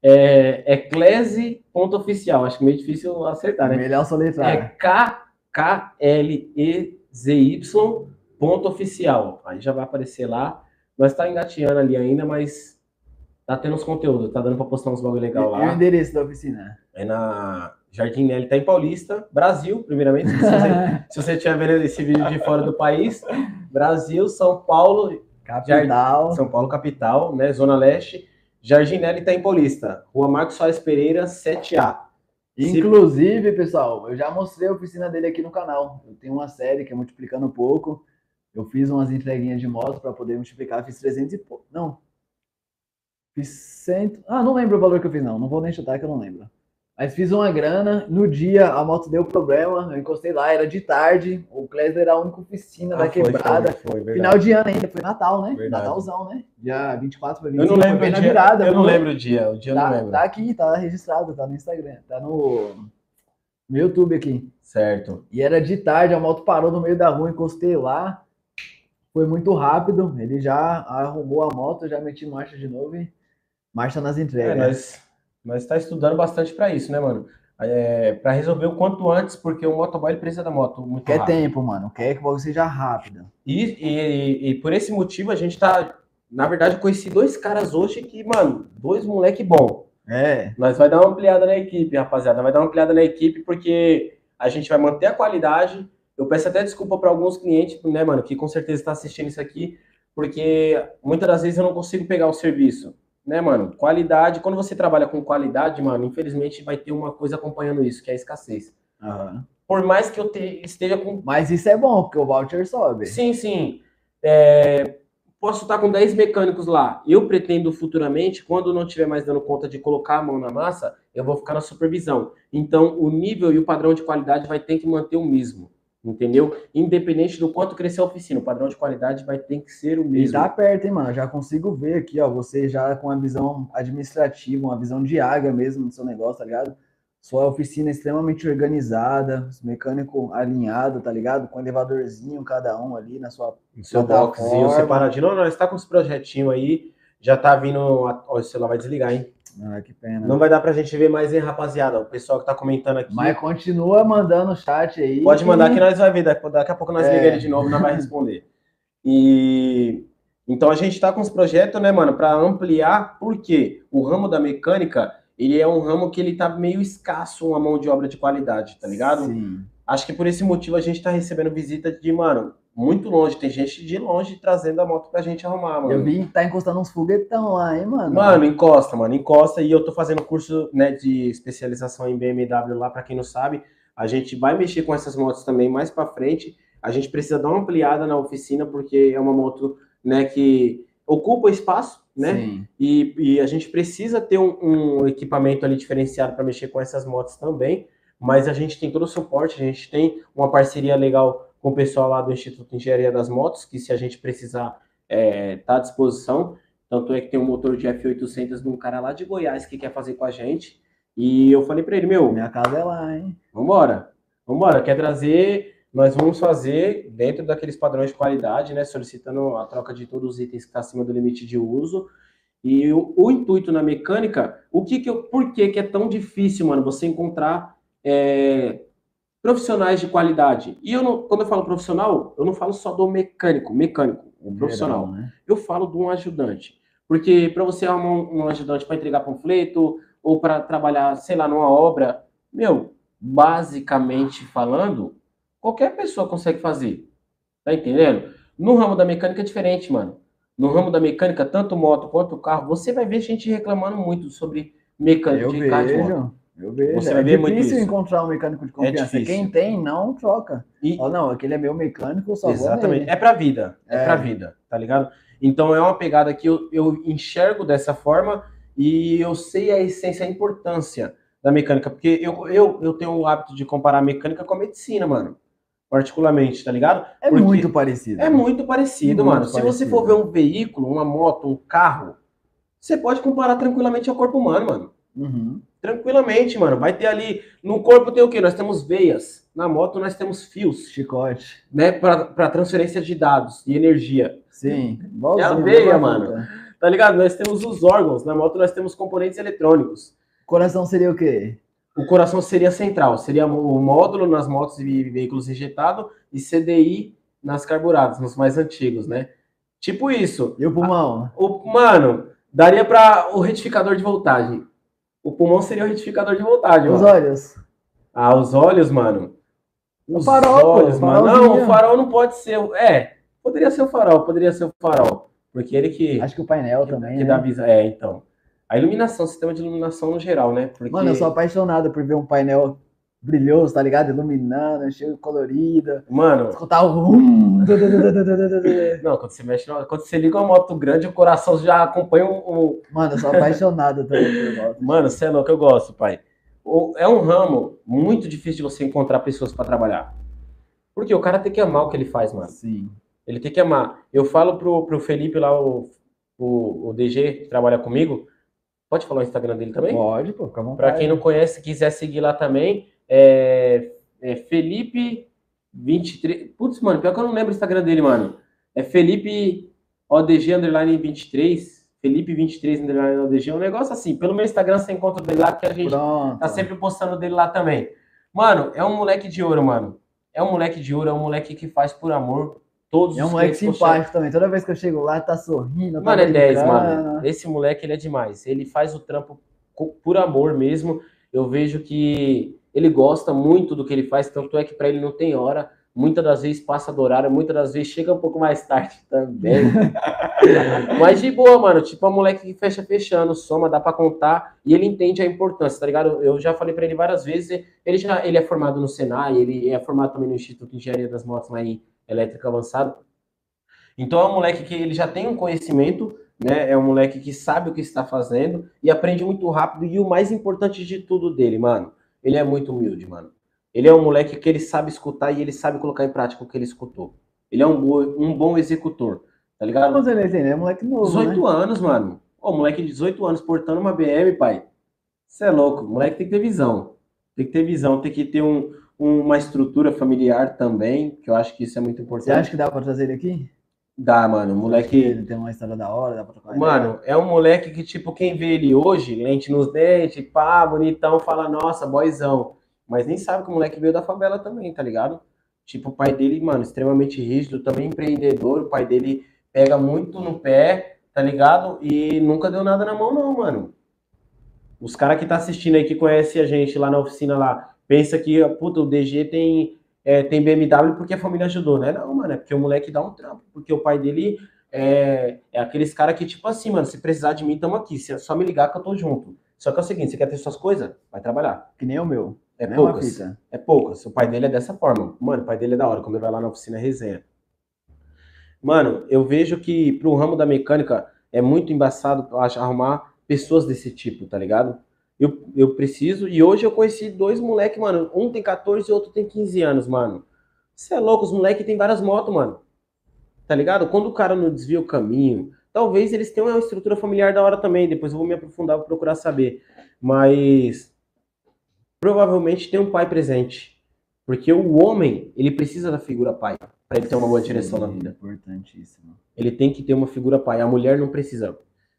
É, é Clese.oficial, acho que meio difícil acertar, né? Melhor É soletrar. K-K-L-E-Z-Y ponto oficial. Aí já vai aparecer lá. Nós tá engateando ali ainda, mas tá tendo uns conteúdos, tá dando pra postar uns bagulho legal E o lá. endereço da oficina? É na Jardim Nelly, tá em Paulista, Brasil, primeiramente. Se você, se você estiver vendo esse vídeo de fora do país, Brasil, São Paulo, Capital. São Paulo capital, né? Zona Leste. Jardim Nelly tá em Paulista. Rua Marcos Soares Pereira, 7A. Se- Inclusive, pessoal, eu já mostrei a oficina dele aqui no canal. Eu tenho uma série que é multiplicando um pouco. Eu fiz umas entreguinhas de moto para poder multiplicar. Fiz 300 e pouco. Não. Fiz 100. Ah, não lembro o valor que eu fiz, não. Não vou nem chutar que eu não lembro. Mas fiz uma grana. No dia a moto deu problema. Eu encostei lá, era de tarde. O Clésler era a única oficina da Ah, foi, quebrada. Foi, foi. Final de ano ainda, foi Natal, né? Verdade. Natalzão, né? Dia 24 para Eu 25. não lembro foi bem o na dia. virada. eu não lembro o dia. O dia eu não Tá, lembro. tá aqui, tá registrado, tá no Instagram, tá no, no YouTube aqui. Certo. E era de tarde, a moto parou no meio da rua, encostei lá. Foi muito rápido, ele já arrumou a moto, já meti marcha de novo e marcha nas É, entregas. nós, nós tá estudando bastante pra isso, né, mano? É, para resolver o quanto antes, porque o motoboy precisa da moto muito Quer rápido. tempo, mano, quer que o bagulho seja rápido. E, e, e por esse motivo a gente tá. Na verdade, eu conheci dois caras hoje que, mano, dois moleque bom. É, Nós vai dar uma ampliada na equipe, rapaziada. Vai dar uma ampliada na equipe porque a gente vai manter a qualidade. Eu peço até desculpa para alguns clientes, né, mano, que com certeza está assistindo isso aqui, porque muitas das vezes eu não consigo pegar o serviço, né, mano? Qualidade, quando você trabalha com qualidade, mano, infelizmente vai ter uma coisa acompanhando isso, que é a escassez. aham. Por mais que eu te- esteja com mas isso é bom, porque o voucher sobe. Sim, sim. É, posso estar com 10 mecânicos lá. Eu pretendo futuramente, quando não estiver mais dando conta de colocar a mão na massa, eu vou ficar na supervisão. Então, o nível e o padrão de qualidade vai ter que manter o mesmo. Entendeu? Independente do quanto crescer a oficina, o padrão de qualidade vai ter que ser o E mesmo. tá perto, hein, mano? Já consigo ver aqui, ó. Você já com uma visão administrativa, uma visão de águia mesmo do seu negócio, tá ligado? Sua oficina extremamente organizada, os mecânicos alinhados, tá ligado? Com elevadorzinho cada um ali na sua. O seu boxzinho separadinho. Não, nós tá com esse projetinho aí. Já tá vindo. a- Ó, o celular vai desligar, hein? Ah, que pena. Não vai dar pra gente ver mais, hein, rapaziada? O pessoal que tá comentando aqui. Mas continua mandando o chat aí. Pode mandar que nós vai ver. Daqui a pouco nós É. ligamos ele de novo e nós vai responder. E então a gente tá com os projetos, né, mano, para ampliar, porque o ramo da mecânica, ele é um ramo que ele tá meio escasso uma mão de obra de qualidade, tá ligado? Sim. Acho que por esse motivo a gente tá recebendo visita de, mano, muito longe. Tem gente de longe trazendo a moto pra gente arrumar, mano. Eu vi que tá encostando uns foguetão lá, hein, mano? Mano, encosta, mano, encosta. E eu tô fazendo curso né, de especialização em BMW lá, pra quem não sabe. A gente vai mexer com essas motos também mais pra frente. A gente precisa dar uma ampliada na oficina, porque é uma moto né, que ocupa espaço, né? E, e a gente precisa ter um, um equipamento ali diferenciado para mexer com essas motos também. Mas a gente tem todo o suporte, a gente tem uma parceria legal com o pessoal lá do Instituto de Engenharia das Motos, que se a gente precisar, é, tá à disposição. Tanto é que tem um motor de F800 de um cara lá de Goiás que quer fazer com a gente. E eu falei para ele, meu, Minha casa é lá, hein? Vambora. Vambora. Quer trazer? Nós vamos fazer dentro daqueles padrões de qualidade, né? Solicitando a troca de todos os itens que está acima do limite de uso. E o, o intuito na mecânica, o que que eu, por que que é tão difícil, mano, você encontrar é, profissionais de qualidade? E eu não, quando eu falo profissional, eu não falo só do mecânico, mecânico, o profissional Geral, né? eu falo de um ajudante. Porque para você arrumar um, um ajudante para entregar panfleto ou para trabalhar, sei lá, numa obra, meu, basicamente falando, qualquer pessoa consegue fazer. Tá entendendo? No ramo da mecânica é diferente, mano. No ramo da mecânica, tanto moto quanto carro, você vai ver gente reclamando muito sobre mecânica Eu de carro de moto. Eu vejo. Você é difícil encontrar um mecânico de confiança. difícil. Quem tem, não troca. E, Fala, não, aquele é meu mecânico, eu só Exatamente. É pra vida. É, É. pra vida, tá ligado? Então é uma pegada que eu, eu enxergo dessa forma e eu sei a essência, a importância da mecânica. Porque eu, eu, eu tenho o hábito de comparar a mecânica com a medicina, mano. Particularmente, tá ligado? É Porque muito parecido. É muito parecido, Muito mano. Se você parecido. for ver um veículo, uma moto, um carro, você pode comparar tranquilamente ao corpo humano, mano. Uhum. Tranquilamente, mano. Vai ter ali. No corpo tem o quê? Nós temos veias. Na moto nós temos fios, Chicote. né? Para transferência de dados e energia. Sim. Igualzinho, É a veia, mano. puta. Tá ligado? Nós temos os órgãos. Na moto nós temos componentes eletrônicos. Coração seria o quê? O coração seria central. Seria o módulo nas motos e veículos injetados e CDI nas carburadas, nos mais antigos, né? Tipo isso. E o pulmão? O, mano, daria para o retificador de voltagem. O pulmão seria o retificador de voltagem, Os mano. olhos? Ah, os olhos, mano. Os farol, pô, olhos, mano. Não, o farol não pode ser. o- É, poderia ser o farol, poderia ser o farol. Porque ele que, Acho que o painel que, também, que né? dá visão. É, então. A iluminação, sistema de iluminação no geral, né? Porque... Mano, eu sou apaixonado por ver um painel brilhoso, tá ligado? Iluminando, cheio colorido. Mano, Escutar o rum. não, quando você mexe, quando você liga uma moto grande, o coração já acompanha o, Mano, eu sou apaixonado também por moto. Mano, você é louco, eu gosto, pai. É um ramo muito difícil de você encontrar pessoas pra trabalhar. Porque o cara tem que amar o que ele faz, mano. Sim. Ele tem que amar. Eu falo pro, pro Felipe lá, o, o, o DG, que trabalha comigo. Pode falar o Instagram dele também? Pode, pô, fica à vontade. Pra quem não conhece, quiser seguir lá também, é, é Felipe23. Putz, mano, pior que eu não lembro o Instagram dele, mano. É Felipe ODG underline 23. Felipe 23 underline ODG. É um negócio assim. Pelo meu Instagram você encontra dele lá, que a gente Pronto. tá sempre postando dele lá também. Mano, é um moleque de ouro, mano. É um moleque de ouro, é um moleque que faz por amor. Todos É um moleque simpático também. Toda vez que eu chego lá, tá sorrindo. tá Mano, é 10, brincando. mano. Esse moleque, ele é demais. Ele faz o trampo por amor mesmo. Eu vejo que ele gosta muito do que ele faz, tanto é que pra ele não tem hora. Muitas das vezes passa do horário, muitas das vezes chega um pouco mais tarde também. Mas de boa, mano. Tipo, a moleque que fecha fechando, soma, dá pra contar. E ele entende a importância, tá ligado? Eu já falei pra ele várias vezes. Ele já ele é formado no Senai, ele é formado também no Instituto de Engenharia das Motos lá em Elétrica Avançado. Então é um moleque que ele já tem um conhecimento, né? É um moleque que sabe o que está fazendo e aprende muito rápido. E o mais importante de tudo dele, mano, ele é muito humilde, mano. Ele é um moleque que ele sabe escutar e ele sabe colocar em prática o que ele escutou. Ele é um, bo um bom executor, tá ligado? Quantos ele é moleque novo, 18 né? anos, mano. Ô, moleque de 18 anos portando uma BM, pai. Você é louco. O moleque tem que ter visão. Tem que ter visão, tem que ter um, uma estrutura familiar também, que eu acho que isso é muito importante. Você acha que dá pra trazer ele aqui? Dá, mano. O moleque. Ele tem uma história da hora, dá pra trocar ideia? Mano, é um moleque que, tipo, quem vê ele hoje, lente nos dentes, pá, bonitão, fala, nossa, boyzão. Mas nem sabe que o moleque veio da favela também, tá ligado? Tipo, o pai dele, mano, extremamente rígido, também empreendedor. O pai dele pega muito no pé, tá ligado? E nunca deu nada na mão, não, mano. Os caras que tá assistindo aí, que conhece a gente lá na oficina lá, pensa que, puta, o DG tem, é, tem BMW porque a família ajudou, né? Não, mano, é porque o moleque dá um trampo, porque o pai dele é, é aqueles caras que, tipo assim, mano, se precisar de mim, tamo aqui. Se é só me ligar que eu tô junto. Só que é o seguinte, você quer ter suas coisas? Vai trabalhar. Que nem o meu. É nem uma poucas. É poucas. O pai dele é dessa forma. Mano, o pai dele é da hora. Quando ele vai lá na oficina, é resenha. Mano, eu vejo que pro ramo da mecânica é muito embaçado, acho, arrumar pessoas desse tipo, tá ligado? Eu, eu preciso, e hoje eu conheci dois moleques, mano. Um tem 14 e outro tem 15 anos, mano. Você é louco, os moleques têm várias motos, mano. Tá ligado? Quando o cara não desvia o caminho, talvez eles tenham uma estrutura familiar da hora também. Depois eu vou me aprofundar, vou procurar saber. Mas provavelmente tem um pai presente. Porque o homem, ele precisa da figura pai para ele ter uma boa direção na Sim, vida. Importantíssimo. Ele tem que ter uma figura pai. A mulher não precisa.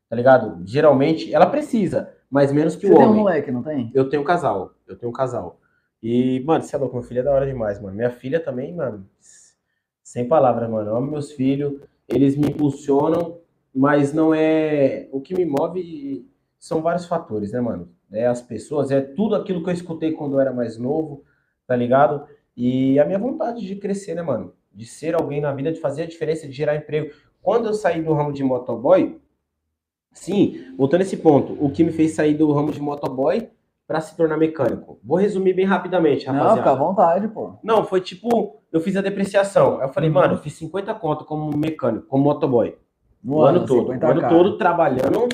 Tá ligado? Geralmente ela precisa, mas menos que Você o tem um homem. moleque, não tem? Eu tenho um casal. Eu tenho um casal. E, mano, você é louco, meu filho é da hora demais, mano. Minha filha também, mano. Sem palavras, mano. Eu amo meus filhos. Eles me impulsionam, mas não é. O que me move são vários fatores, né, mano? É as pessoas, é tudo aquilo que eu escutei quando eu era mais novo, tá ligado? E a minha vontade de crescer, né, mano? De ser alguém na vida, de fazer a diferença, de gerar emprego. Quando eu saí do ramo de motoboy, sim, voltando a esse ponto, o que me fez sair do ramo de motoboy para se tornar mecânico? Vou resumir bem rapidamente, Não, rapaziada. fica à vontade, pô. Não, foi tipo, eu fiz a depreciação. Aí eu falei, Uhum. mano, eu fiz 50 conto como mecânico, como motoboy. No O ano todo. O 50K. ano todo trabalhando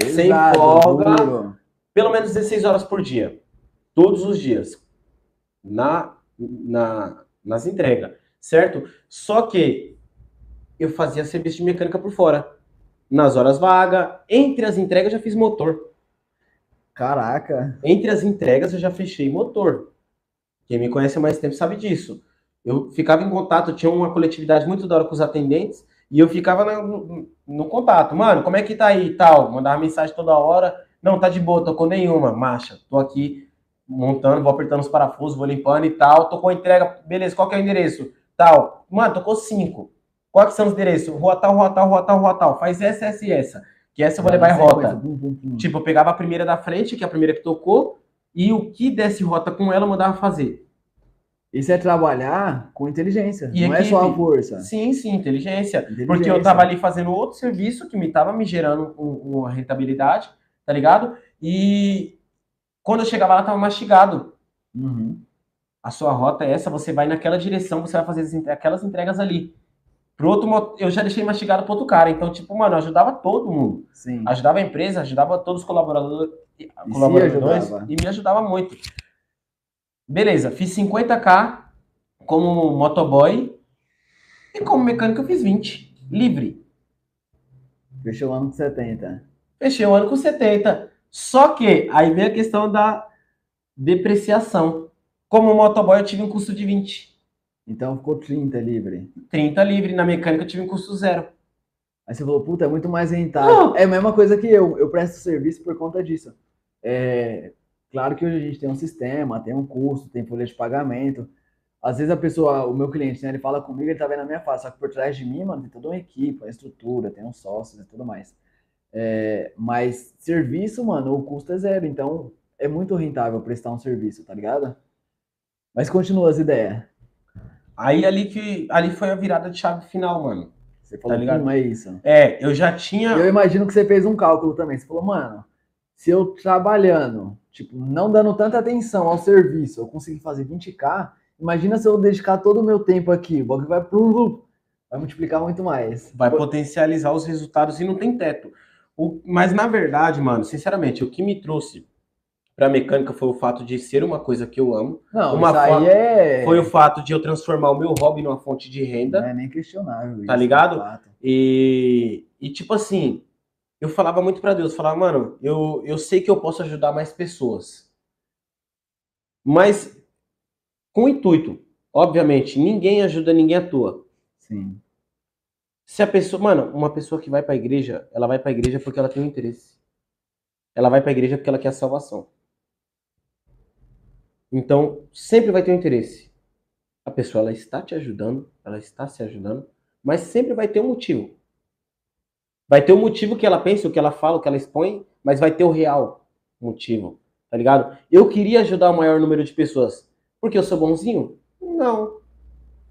sem Pesado, folga. duro. pelo menos 16 horas por dia. Todos os dias. Na, na, nas entregas. Certo? Só que eu fazia serviço de mecânica por fora. Nas horas vagas. Entre as entregas eu já fiz motor. Caraca. Entre as entregas eu já fechei motor. Quem me conhece há mais tempo sabe disso. Eu ficava em contato, tinha uma coletividade muito da hora com os atendentes, e eu ficava no, no contato. Mano, como é que tá aí e tal? Mandava mensagem toda hora. Não, tá de boa, tô com nenhuma. Marcha, tô aqui montando, vou apertando os parafusos, vou limpando e tal. Tô com a entrega, beleza, qual que é o endereço? Tal. Mano, tocou cinco. Qual que são os endereços? Rua tal, rua tal, rua tal, rua tal. Faz essa, essa e essa. Que essa eu vou levar em rota. Pum, pum, pum. Tipo, eu pegava a primeira da frente, que é a primeira que tocou, e o que desse rota com ela eu mandava fazer. Isso é trabalhar com inteligência. E não é só a equipe. força. Sim, sim, inteligência. Inteligência. Porque eu tava ali fazendo outro serviço que me tava me gerando um- uma rentabilidade, tá ligado? E quando eu chegava lá, tava mastigado. Uhum. A sua rota é essa, você vai naquela direção, você vai fazer aquelas entregas ali. Pro outro, eu já deixei mastigado pro outro cara. Então, tipo, mano, eu ajudava todo mundo. Sim. Ajudava a empresa, ajudava todos os colaboradores, se colaboradores ajudava? e me ajudava muito. Beleza, fiz 50k como motoboy e como mecânico eu fiz 20, livre. Fechou o ano de 70. Fechei o ano com 70. Só que aí vem a questão da depreciação. Como motoboy eu tive um custo de 20. Então ficou 30 livre. 30 livre, na mecânica eu tive um custo zero. Aí você falou, puta, é muito mais rentável. Não. É a mesma coisa que eu. Eu presto serviço por conta disso. É, claro que hoje a gente tem um sistema, tem um custo, tem folha de pagamento. Às vezes a pessoa, o meu cliente, né, ele fala comigo, ele tá vendo a minha face, só que por trás de mim, mano, tem toda uma equipe, uma estrutura, tem uns sócios e tudo mais. É, mas serviço, mano, o custo é zero, então é muito rentável prestar um serviço, tá ligado? Mas continua as ideias. Aí ali que ali foi a virada de chave final, mano. Você falou, Tá ligado? "Hum, é isso. É, eu já tinha Eu imagino que você fez um cálculo também. Você falou, mano, se eu trabalhando, tipo, não dando tanta atenção ao serviço, eu conseguir fazer 20k, imagina se eu dedicar todo o meu tempo aqui. O bagulho vai pro vai multiplicar muito mais. vai potencializar os resultados e não tem teto. O- mas na verdade, mano, sinceramente, o que me trouxe Pra mecânica foi o fato de ser uma coisa que eu amo. Não, Uma aí é... Foi o fato de eu transformar o meu hobby numa fonte de renda. Não é nem questionável. Tá ligado? fato. E, e tipo assim, eu falava muito pra Deus, falava, mano, eu, eu sei que eu posso ajudar mais pessoas. Mas com intuito, obviamente, ninguém ajuda ninguém à toa. Sim. Se a pessoa, mano, uma pessoa que vai pra igreja, ela vai pra igreja porque ela tem um interesse. Ela vai pra igreja porque ela quer a salvação. Então, sempre vai ter um interesse. A pessoa ela está te ajudando, ela está se ajudando, mas sempre vai ter um motivo. Vai ter um motivo que ela pensa, o que ela fala, o que ela expõe, mas vai ter o real motivo, tá ligado? Eu queria ajudar o maior número de pessoas. Porque eu sou bonzinho? Não.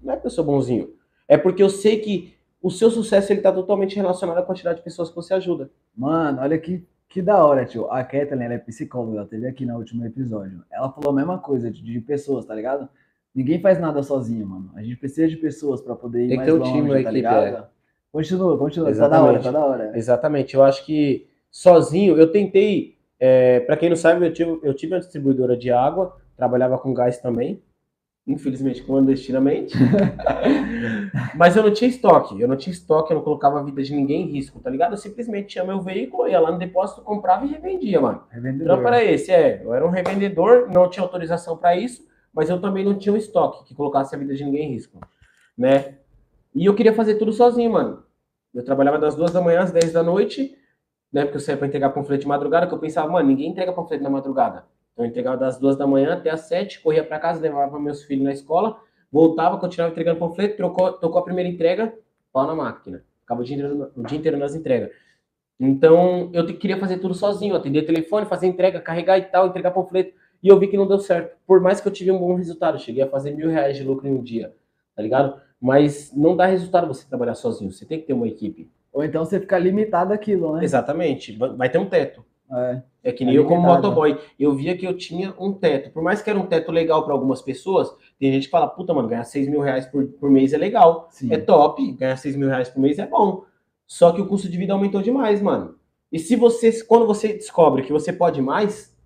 Não é porque eu sou bonzinho. É porque eu sei que o seu sucesso ele tá totalmente relacionado à quantidade de pessoas que você ajuda. Mano, olha que, que da hora, tio. A Kathleen, ela é psicóloga, ela teve aqui no último episódio. Ela falou a mesma coisa de, de pessoas, tá ligado? Ninguém faz nada sozinho, mano. A gente precisa de pessoas pra poder ir Tem mais longe, time, tá equipe, ligado? Continua, continua. Tá da hora, Exatamente. tá da hora. Exatamente. Eu acho que sozinho, eu tentei. É, para quem não sabe, eu tive, eu tive uma distribuidora de água, trabalhava com gás também. Infelizmente, clandestinamente. Mas eu não tinha estoque. Eu não tinha estoque, eu não colocava a vida de ninguém em risco, tá ligado? Eu simplesmente tinha meu veículo, ia lá no depósito, comprava e revendia, mano. Revendedor. Trampo era esse, é. Eu era um revendedor, não tinha autorização para isso, mas eu também não tinha um estoque que colocasse a vida de ninguém em risco, né? E eu queria fazer tudo sozinho, mano. Eu trabalhava das duas da manhã às 10 da noite, né? Porque eu saía para entregar panfleto de madrugada, que eu pensava, mano, ninguém entrega panfleto na madrugada. Então eu entregava das duas da manhã até às sete, corria para casa, levava meus filhos na escola, voltava, continuava entregando panfleto, trocou, tocou a primeira entrega, pau na máquina. Ficava o dia inteiro, o dia inteiro nas entregas. Então, eu queria fazer tudo sozinho, atender telefone, fazer entrega, carregar e tal, entregar panfleto. E eu vi que não deu certo. Por mais que eu tive um bom resultado, cheguei a fazer mil reais de lucro em um dia, tá ligado? Mas não dá resultado você trabalhar sozinho, você tem que ter uma equipe. Ou então você fica limitado àquilo, né? Exatamente, vai ter um teto. É. É que É nem eu como motoboy. Eu via que eu tinha um teto. Por mais que era um teto legal para algumas pessoas, tem gente que fala, puta, mano, ganhar 6 mil reais por, por mês é legal. Sim. É top, ganhar 6 mil reais por mês é bom. Só que o custo de vida aumentou demais, mano. E se você, quando você descobre que você pode mais,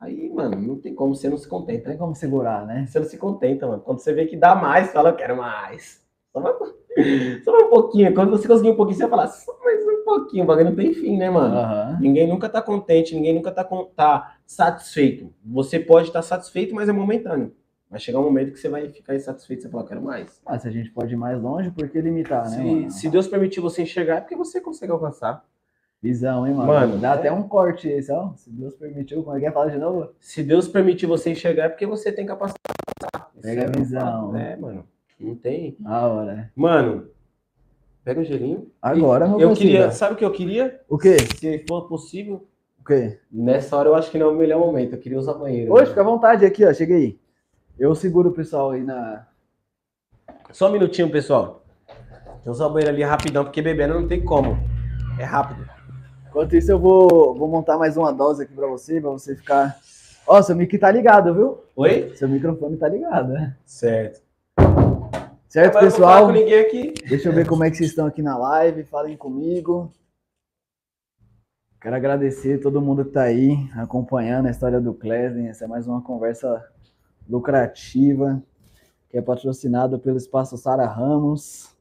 aí, mano, não tem como você não se Não contenta. tem como segurar, né? Você não se contenta, mano. Quando você vê que dá mais, fala, eu quero mais. Só mais, só um pouquinho. Quando você conseguir um pouquinho, você fala, só mais um pouquinho. O bagulho não tem fim, né, mano? Aham. Ninguém nunca tá contente, ninguém nunca tá, tá satisfeito. Você pode estar satisfeito, mas é momentâneo. Vai chegar um momento que você vai ficar insatisfeito e você fala, quero mais. Se a gente pode ir mais longe, por que limitar, né, Se, mano? se Deus permitir você enxergar, é porque você consegue alcançar. Visão, hein, mano? Mano, Dá é. até um corte esse, ó. Se Deus permitiu, como é que é? Fala de novo? Se Deus permitir você enxergar, é porque você tem capacidade. Pega a é visão. É, mano. Não tem. A hora. Mano, pega um gelinho. Agora, Eu queria. Sabe o que eu queria? O quê? Se for possível. O quê? Nessa hora eu acho que não é o melhor momento. Eu queria usar banheiro. Hoje, né? fica à vontade aqui, ó. Cheguei. Eu seguro o pessoal aí na. Só um minutinho, pessoal. Vou usar o banheiro ali rapidão, porque bebendo não tem como. É rápido. Enquanto isso, eu vou, vou montar mais uma dose aqui pra você, pra você ficar. Ó, seu mic tá ligado, viu? Oi? Seu microfone tá ligado, né? Certo. Certo, pessoal? com ninguém aqui. Deixa eu ver como é que vocês estão aqui na live. Falem comigo. Quero agradecer todo mundo que tá aí acompanhando a história do Klesden. Essa é mais uma conversa lucrativa que é patrocinado pelo Espaço Sara Ramos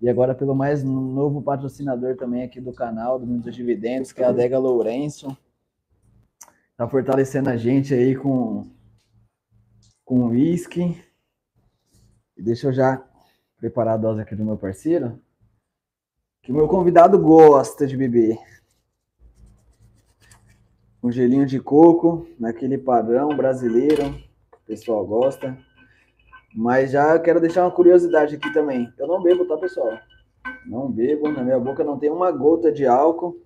e agora pelo mais novo patrocinador também aqui do canal do Mundo dos Dividendos, que é a Adega Lourenço. Tá fortalecendo a gente aí com com uísque. E deixa eu já preparar a dose aqui do meu parceiro. Que o meu convidado gosta de beber. Um gelinho de coco, naquele padrão brasileiro, o pessoal gosta. Mas já quero deixar uma curiosidade aqui também. Eu não bebo, tá, pessoal? Não bebo, na minha boca não tem uma gota de álcool.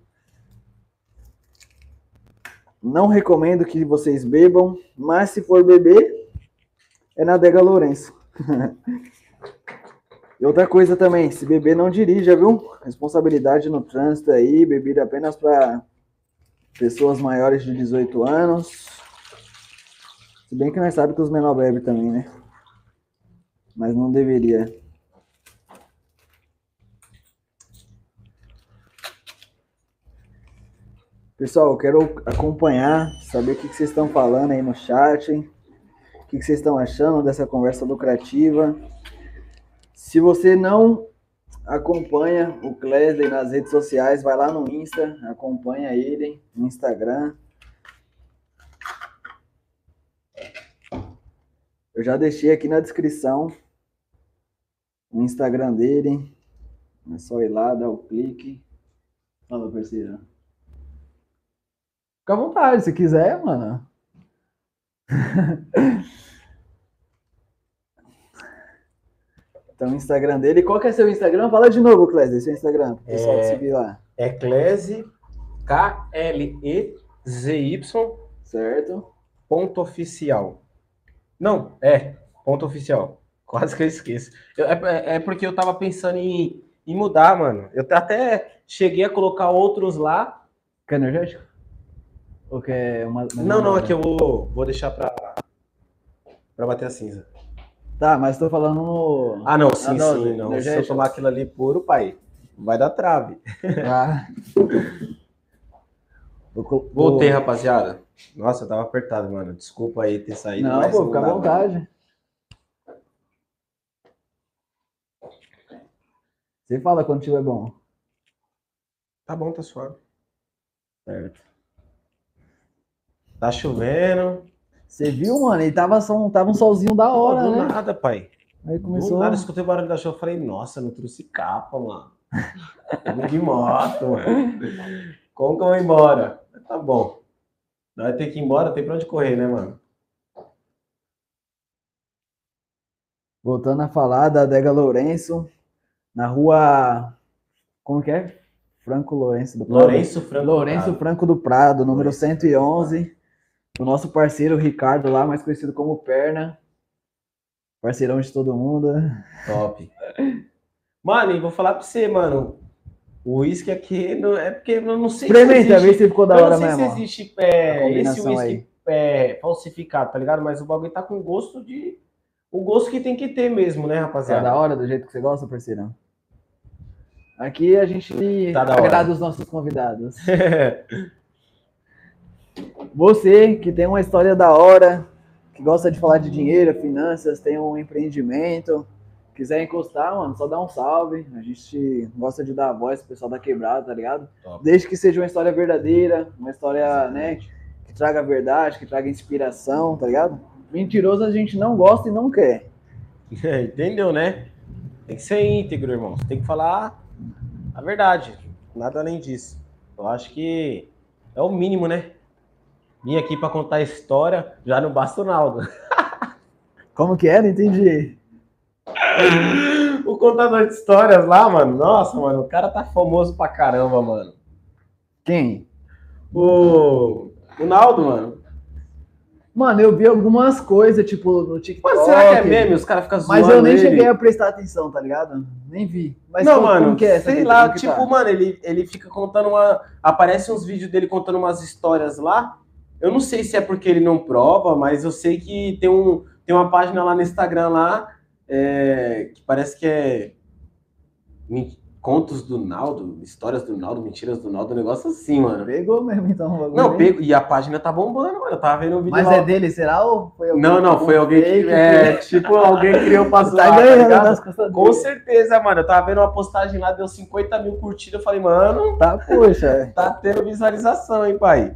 Não recomendo que vocês bebam, mas se for beber, é na Adega Lourenço. E outra coisa também, se beber não dirija, viu? Responsabilidade no trânsito aí, bebida apenas para pessoas maiores de 18 anos. Se bem que nós sabemos que os menores bebem também, né? Mas não deveria. Pessoal, eu quero acompanhar, saber o que vocês estão falando aí no chat, o que vocês estão achando dessa conversa lucrativa. Se você não acompanha o Klesley nas redes sociais, vai lá no Insta, acompanha ele no Instagram. Eu já deixei aqui na descrição o Instagram dele. É só ir lá, dar o clique. Fala, parceiro. Fica à vontade, se quiser, mano. então, o Instagram dele. Qual que é seu Instagram? Fala de novo, Clésio, seu Instagram. Pro pessoal É- seguir lá. É Clese, K-L-E-Z-Y, Certo? ponto oficial. Não, é, ponto oficial. Quase que eu esqueço. Eu- é, é porque eu tava pensando em, em mudar, mano. Eu até cheguei a colocar outros lá. Quer energético? Ou quer uma. mais Não, uma não, é que eu vou, vou deixar pra, pra bater a cinza. Tá, mas tô falando no. Ah, não, sim, não, sim, não. Se eu tomar aquilo ali puro, pai, vai dar trave. Ah. Vou Voltei, rapaziada. Nossa, eu tava apertado, mano. Desculpa aí ter saído. Não, pô, fica à mano. vontade. Você fala quando tiver bom. Tá bom, tá suave. Certo. Tá chovendo. Você viu, mano? Ele tava, só, tava um solzinho da hora, do né? nada, pai. Aí Do começou. nada, eu escutei o barulho da chuva. Falei, nossa, não trouxe capa, mano. Vim de moto, mano. Como que eu vou embora? Tá bom. Vai ter que ir embora, tem pra onde correr, né, mano? Voltando a falar da Adega Lourenço, na rua. Como que é? Franco Lourenço do Prado. Lourenço Franco. Lourenço Prado. Franco do Prado, número Lourenço 111. O nosso parceiro Ricardo lá, mais conhecido como Perna. Parceirão de todo mundo. Top. Mano, e vou falar pra você, mano. O uísque aqui não, é porque eu não sei Experimenta, se vê se ficou da eu hora não sei mesmo. se existe é, esse uísque é, falsificado, tá ligado? Mas o bagulho tá com gosto de. O gosto que tem que ter mesmo, né, Tá rapaziada? da hora, do jeito que você gosta, parceirão? Aqui a gente Tá agrada os nossos convidados. Você que tem uma história da hora, que gosta de falar de dinheiro, finanças, tem um empreendimento, quiser encostar, mano, só dá um salve. A gente gosta de dar a voz pro pessoal da quebrada, tá ligado? Top. Desde que seja uma história verdadeira, uma história, né, que traga verdade, que traga inspiração, tá ligado? Mentiroso a gente não gosta e não quer. Entendeu, né? Tem que ser íntegro, irmão. Você tem que falar a verdade. Nada além disso. Eu acho que é o mínimo, né? Vim aqui pra contar a história, já não basta o Naldo. Como que é? Não entendi. o contador de histórias lá, mano. Nossa, mano, o cara tá famoso pra caramba, mano. Quem? O, o Naldo, mano. Mano, eu vi algumas coisas, tipo, no TikTok. Mas será que é meme? Os caras ficam zoando Mas eu nem ele. cheguei a prestar atenção, tá ligado? Nem vi. Mas não, como, mano, como que é sei lá, que tipo, tá? mano, ele, ele fica contando uma. Aparece uns vídeos dele contando umas histórias lá. Eu não sei se é porque ele não prova, mas eu sei que tem, um, tem uma página lá no Instagram lá é, que parece que é contos do Naldo, histórias do Naldo, mentiras do Naldo, um negócio assim, mano. Pegou mesmo, então. o Não, pego, e a página tá bombando, mano. Eu tava vendo um vídeo Mas lá. é dele, será? Ou foi alguém Não, não, que- foi alguém que. fake É, tipo, alguém criou pra Tá zoar, tá ganhando ligado? nas costas Com dele. certeza, mano. Eu tava vendo uma postagem lá, deu 50 mil curtidas. Eu falei, mano, Tá, poxa. tá tendo visualização, hein, pai?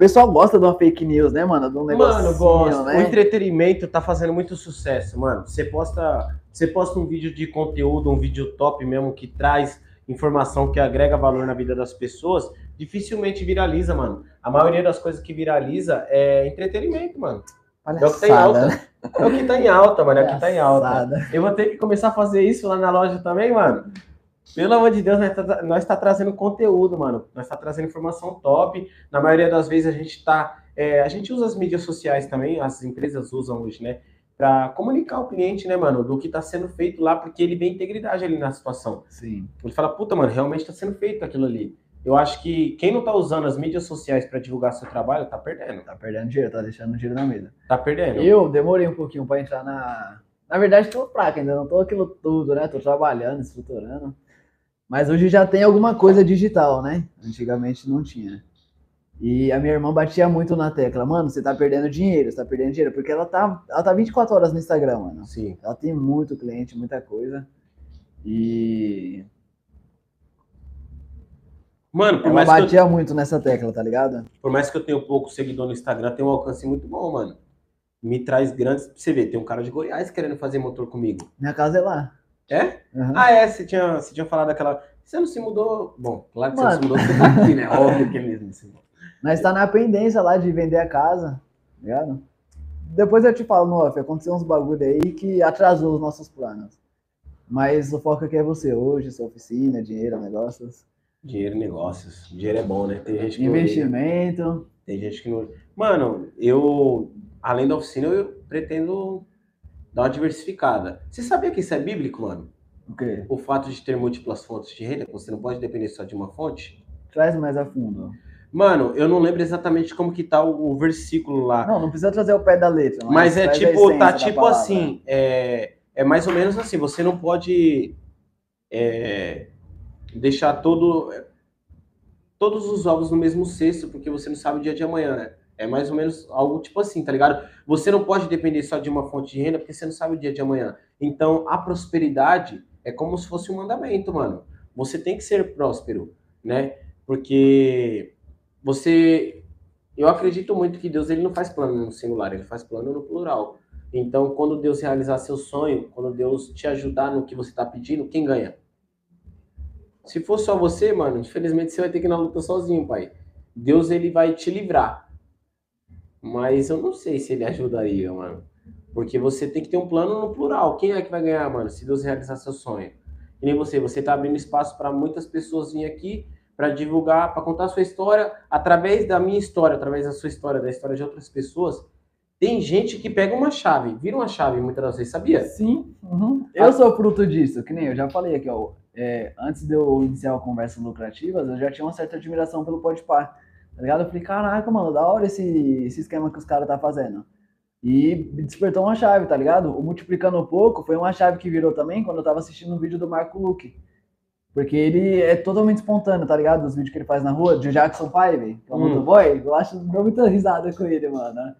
O pessoal gosta de uma fake news, né, mano? De um negócio. Mano, gosto. O né? entretenimento tá fazendo muito sucesso, mano. Você posta, você posta um vídeo de conteúdo, um vídeo top mesmo, que traz informação que agrega valor na vida das pessoas, dificilmente viraliza, mano. A maioria das coisas que viraliza é entretenimento, mano. É o que tá em alta. É o que tá em alta, mano. É o que tá em alta. Eu vou ter que começar a fazer isso lá na loja também, mano. Pelo amor de Deus, nós tá, nós tá trazendo conteúdo, mano. Nós tá trazendo informação top. Na maioria das vezes a gente tá. é, a gente usa as mídias sociais também, as empresas usam hoje, né? Pra comunicar o cliente, né, mano, do que tá sendo feito lá, porque ele vê integridade ali na situação. Sim. Ele fala, puta, mano, realmente tá sendo feito aquilo ali. Eu acho que quem não tá usando as mídias sociais pra divulgar seu trabalho, tá perdendo. Tá perdendo dinheiro, tá deixando dinheiro na mesa. Tá perdendo. Eu demorei um pouquinho pra entrar na. Na verdade, tô fraco, ainda não tô aquilo tudo, né? Tô trabalhando, estruturando. Mas hoje já tem alguma coisa digital, né? Antigamente não tinha. E a minha irmã batia muito na tecla, mano, você tá perdendo dinheiro, você tá perdendo dinheiro, porque ela tá, ela tá 24 horas no Instagram, mano. Sim. Ela tem muito cliente, muita coisa. E Mano, por ela mais, que eu, batia muito nessa tecla, tá ligado? por mais que eu tenha pouco seguidor no Instagram, tem um alcance muito bom, mano. Me traz grandes. Você ver, tem um cara de Goiás querendo fazer motor comigo. Minha casa é lá. É? Aham. Ah, é, você tinha, você tinha falado daquela. Você não se mudou. Bom, claro que você Mano. não se mudou, você tá aqui, né? Óbvio que é mesmo. Assim. Nós tá na pendência lá de vender a casa, tá ligado? Depois eu te falo no off, aconteceu uns bagulho aí que atrasou os nossos planos. Mas o foco aqui é você hoje, sua oficina, dinheiro, negócios, Dinheiro negócios. Dinheiro é bom, né? Tem gente que não investimento. Tem gente que não. Mano, eu, além da oficina, eu pretendo dar uma diversificada. Você sabia que isso é bíblico, mano? O quê? O fato de ter múltiplas fontes de renda, que você não pode depender só de uma fonte? Traz mais a fundo. Mano, eu não lembro exatamente como que tá o, o versículo lá. Não, não precisa trazer o pé da letra. mas é traz a tipo, tá tipo assim, é, é mais ou menos assim, você não pode é, deixar todo, todos os ovos no mesmo cesto, porque você não sabe o dia de amanhã, né? É mais ou menos algo tipo assim, tá ligado? Você não pode depender só de uma fonte de renda, porque você não sabe o dia de amanhã. Então, a prosperidade é como se fosse um mandamento, mano. Você tem que ser próspero, né? Porque você... Eu acredito muito que Deus ele não faz plano no singular, ele faz plano no plural. Então, quando Deus realizar seu sonho, quando Deus te ajudar no que você está pedindo, quem ganha? Se for só você, mano, infelizmente você vai ter que ir na luta sozinho, pai. Deus ele vai te livrar. Mas eu não sei se ele ajudaria, mano. Porque você tem que ter um plano no plural. Quem é que vai ganhar, mano, se Deus realizar seu sonho? E nem você, você tá abrindo espaço para muitas pessoas virem aqui para divulgar, para contar a sua história através da minha história, através da sua história, da história de outras pessoas. Tem gente que pega uma chave, vira uma chave muitas das vezes, sabia? Sim, uhum. eu sou fruto disso, que nem eu já falei aqui, ó. é, antes de eu iniciar a conversa lucrativas, eu já tinha uma certa admiração pelo Podpah, tá ligado? Eu falei, caraca, mano, da hora esse, esse esquema que os caras tá fazendo. E despertou uma chave, tá ligado? O Multiplicando Pouco foi uma chave que virou também quando eu tava assistindo um vídeo do Marco Luque. Porque ele é totalmente espontâneo, tá ligado? Os vídeos que ele faz na rua, de Jackson 5, que é o Hum. motoboy, eu acho deu muita risada com ele, mano.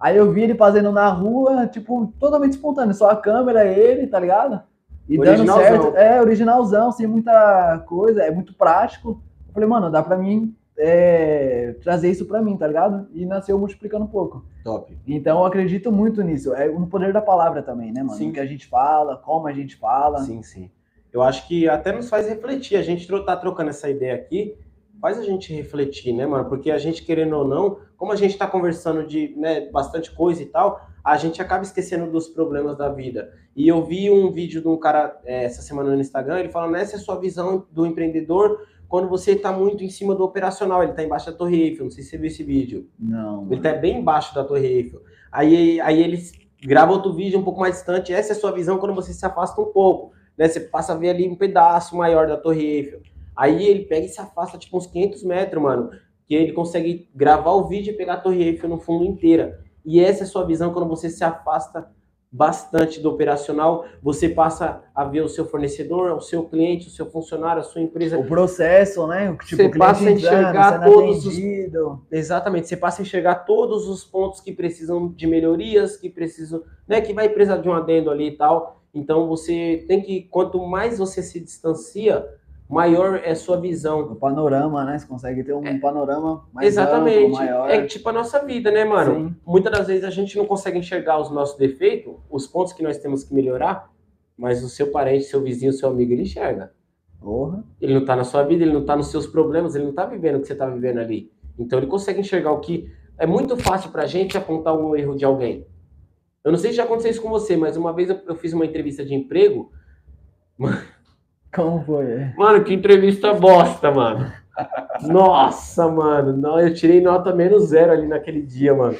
Aí eu vi ele fazendo na rua, tipo, totalmente espontâneo, só a câmera, ele, tá ligado? E dando certo. É, originalzão, sem muita coisa, é muito prático. Eu falei, mano, dá pra mim é, trazer isso pra mim, tá ligado? E nasceu multiplicando um pouco. Top. Então eu acredito muito nisso. É no poder da palavra também, né, mano? Sim. O que a gente fala, como a gente fala. Sim, sim. Eu acho que até nos faz refletir. A gente tá trocando essa ideia aqui, faz a gente refletir, né, mano? Porque a gente, querendo ou não, como a gente tá conversando de né, bastante coisa e tal, a gente acaba esquecendo dos problemas da vida. E eu vi um vídeo de um cara é, essa semana no Instagram, ele falando, essa é a sua visão do empreendedor quando você tá muito em cima do operacional, ele tá embaixo da Torre Eiffel, não sei se você viu esse vídeo. Não. Ele tá bem embaixo da Torre Eiffel. Aí, aí eles gravam outro vídeo um pouco mais distante. Essa é a sua visão quando você se afasta um pouco. Né? Você passa a ver ali um pedaço maior da Torre Eiffel. Aí ele pega e se afasta tipo uns 500 metros, mano. Que ele consegue gravar o vídeo e pegar a Torre Eiffel no fundo inteira. E essa é a sua visão quando você se afasta bastante do operacional. Você passa a ver o seu fornecedor, o seu cliente, o seu funcionário, a sua empresa. O processo, né? O Tipo, Você passa a enxergar todos os-. Exatamente, você passa a enxergar todos os pontos que precisam de melhorias, que precisam, né, que vai precisar de um adendo ali e tal. Então você tem que, quanto mais você se distancia, maior é sua visão. O panorama, né? Você consegue ter um panorama mais Exatamente. amplo, maior. É tipo a nossa vida, né, mano? Sim. Muitas das vezes a gente não consegue enxergar os nossos defeitos, os pontos que nós temos que melhorar, mas o seu parente, seu vizinho, seu amigo, ele enxerga. Porra. Ele não tá na sua vida, ele não tá nos seus problemas, ele não tá vivendo o que você tá vivendo ali. Então ele consegue enxergar o que. É muito fácil pra gente apontar um erro de alguém. Eu não sei se já aconteceu isso com você, mas uma vez eu, eu fiz uma entrevista de emprego. Como foi? Mano, que entrevista bosta, mano. Nossa, mano. Não, eu tirei nota menos zero ali naquele dia, mano.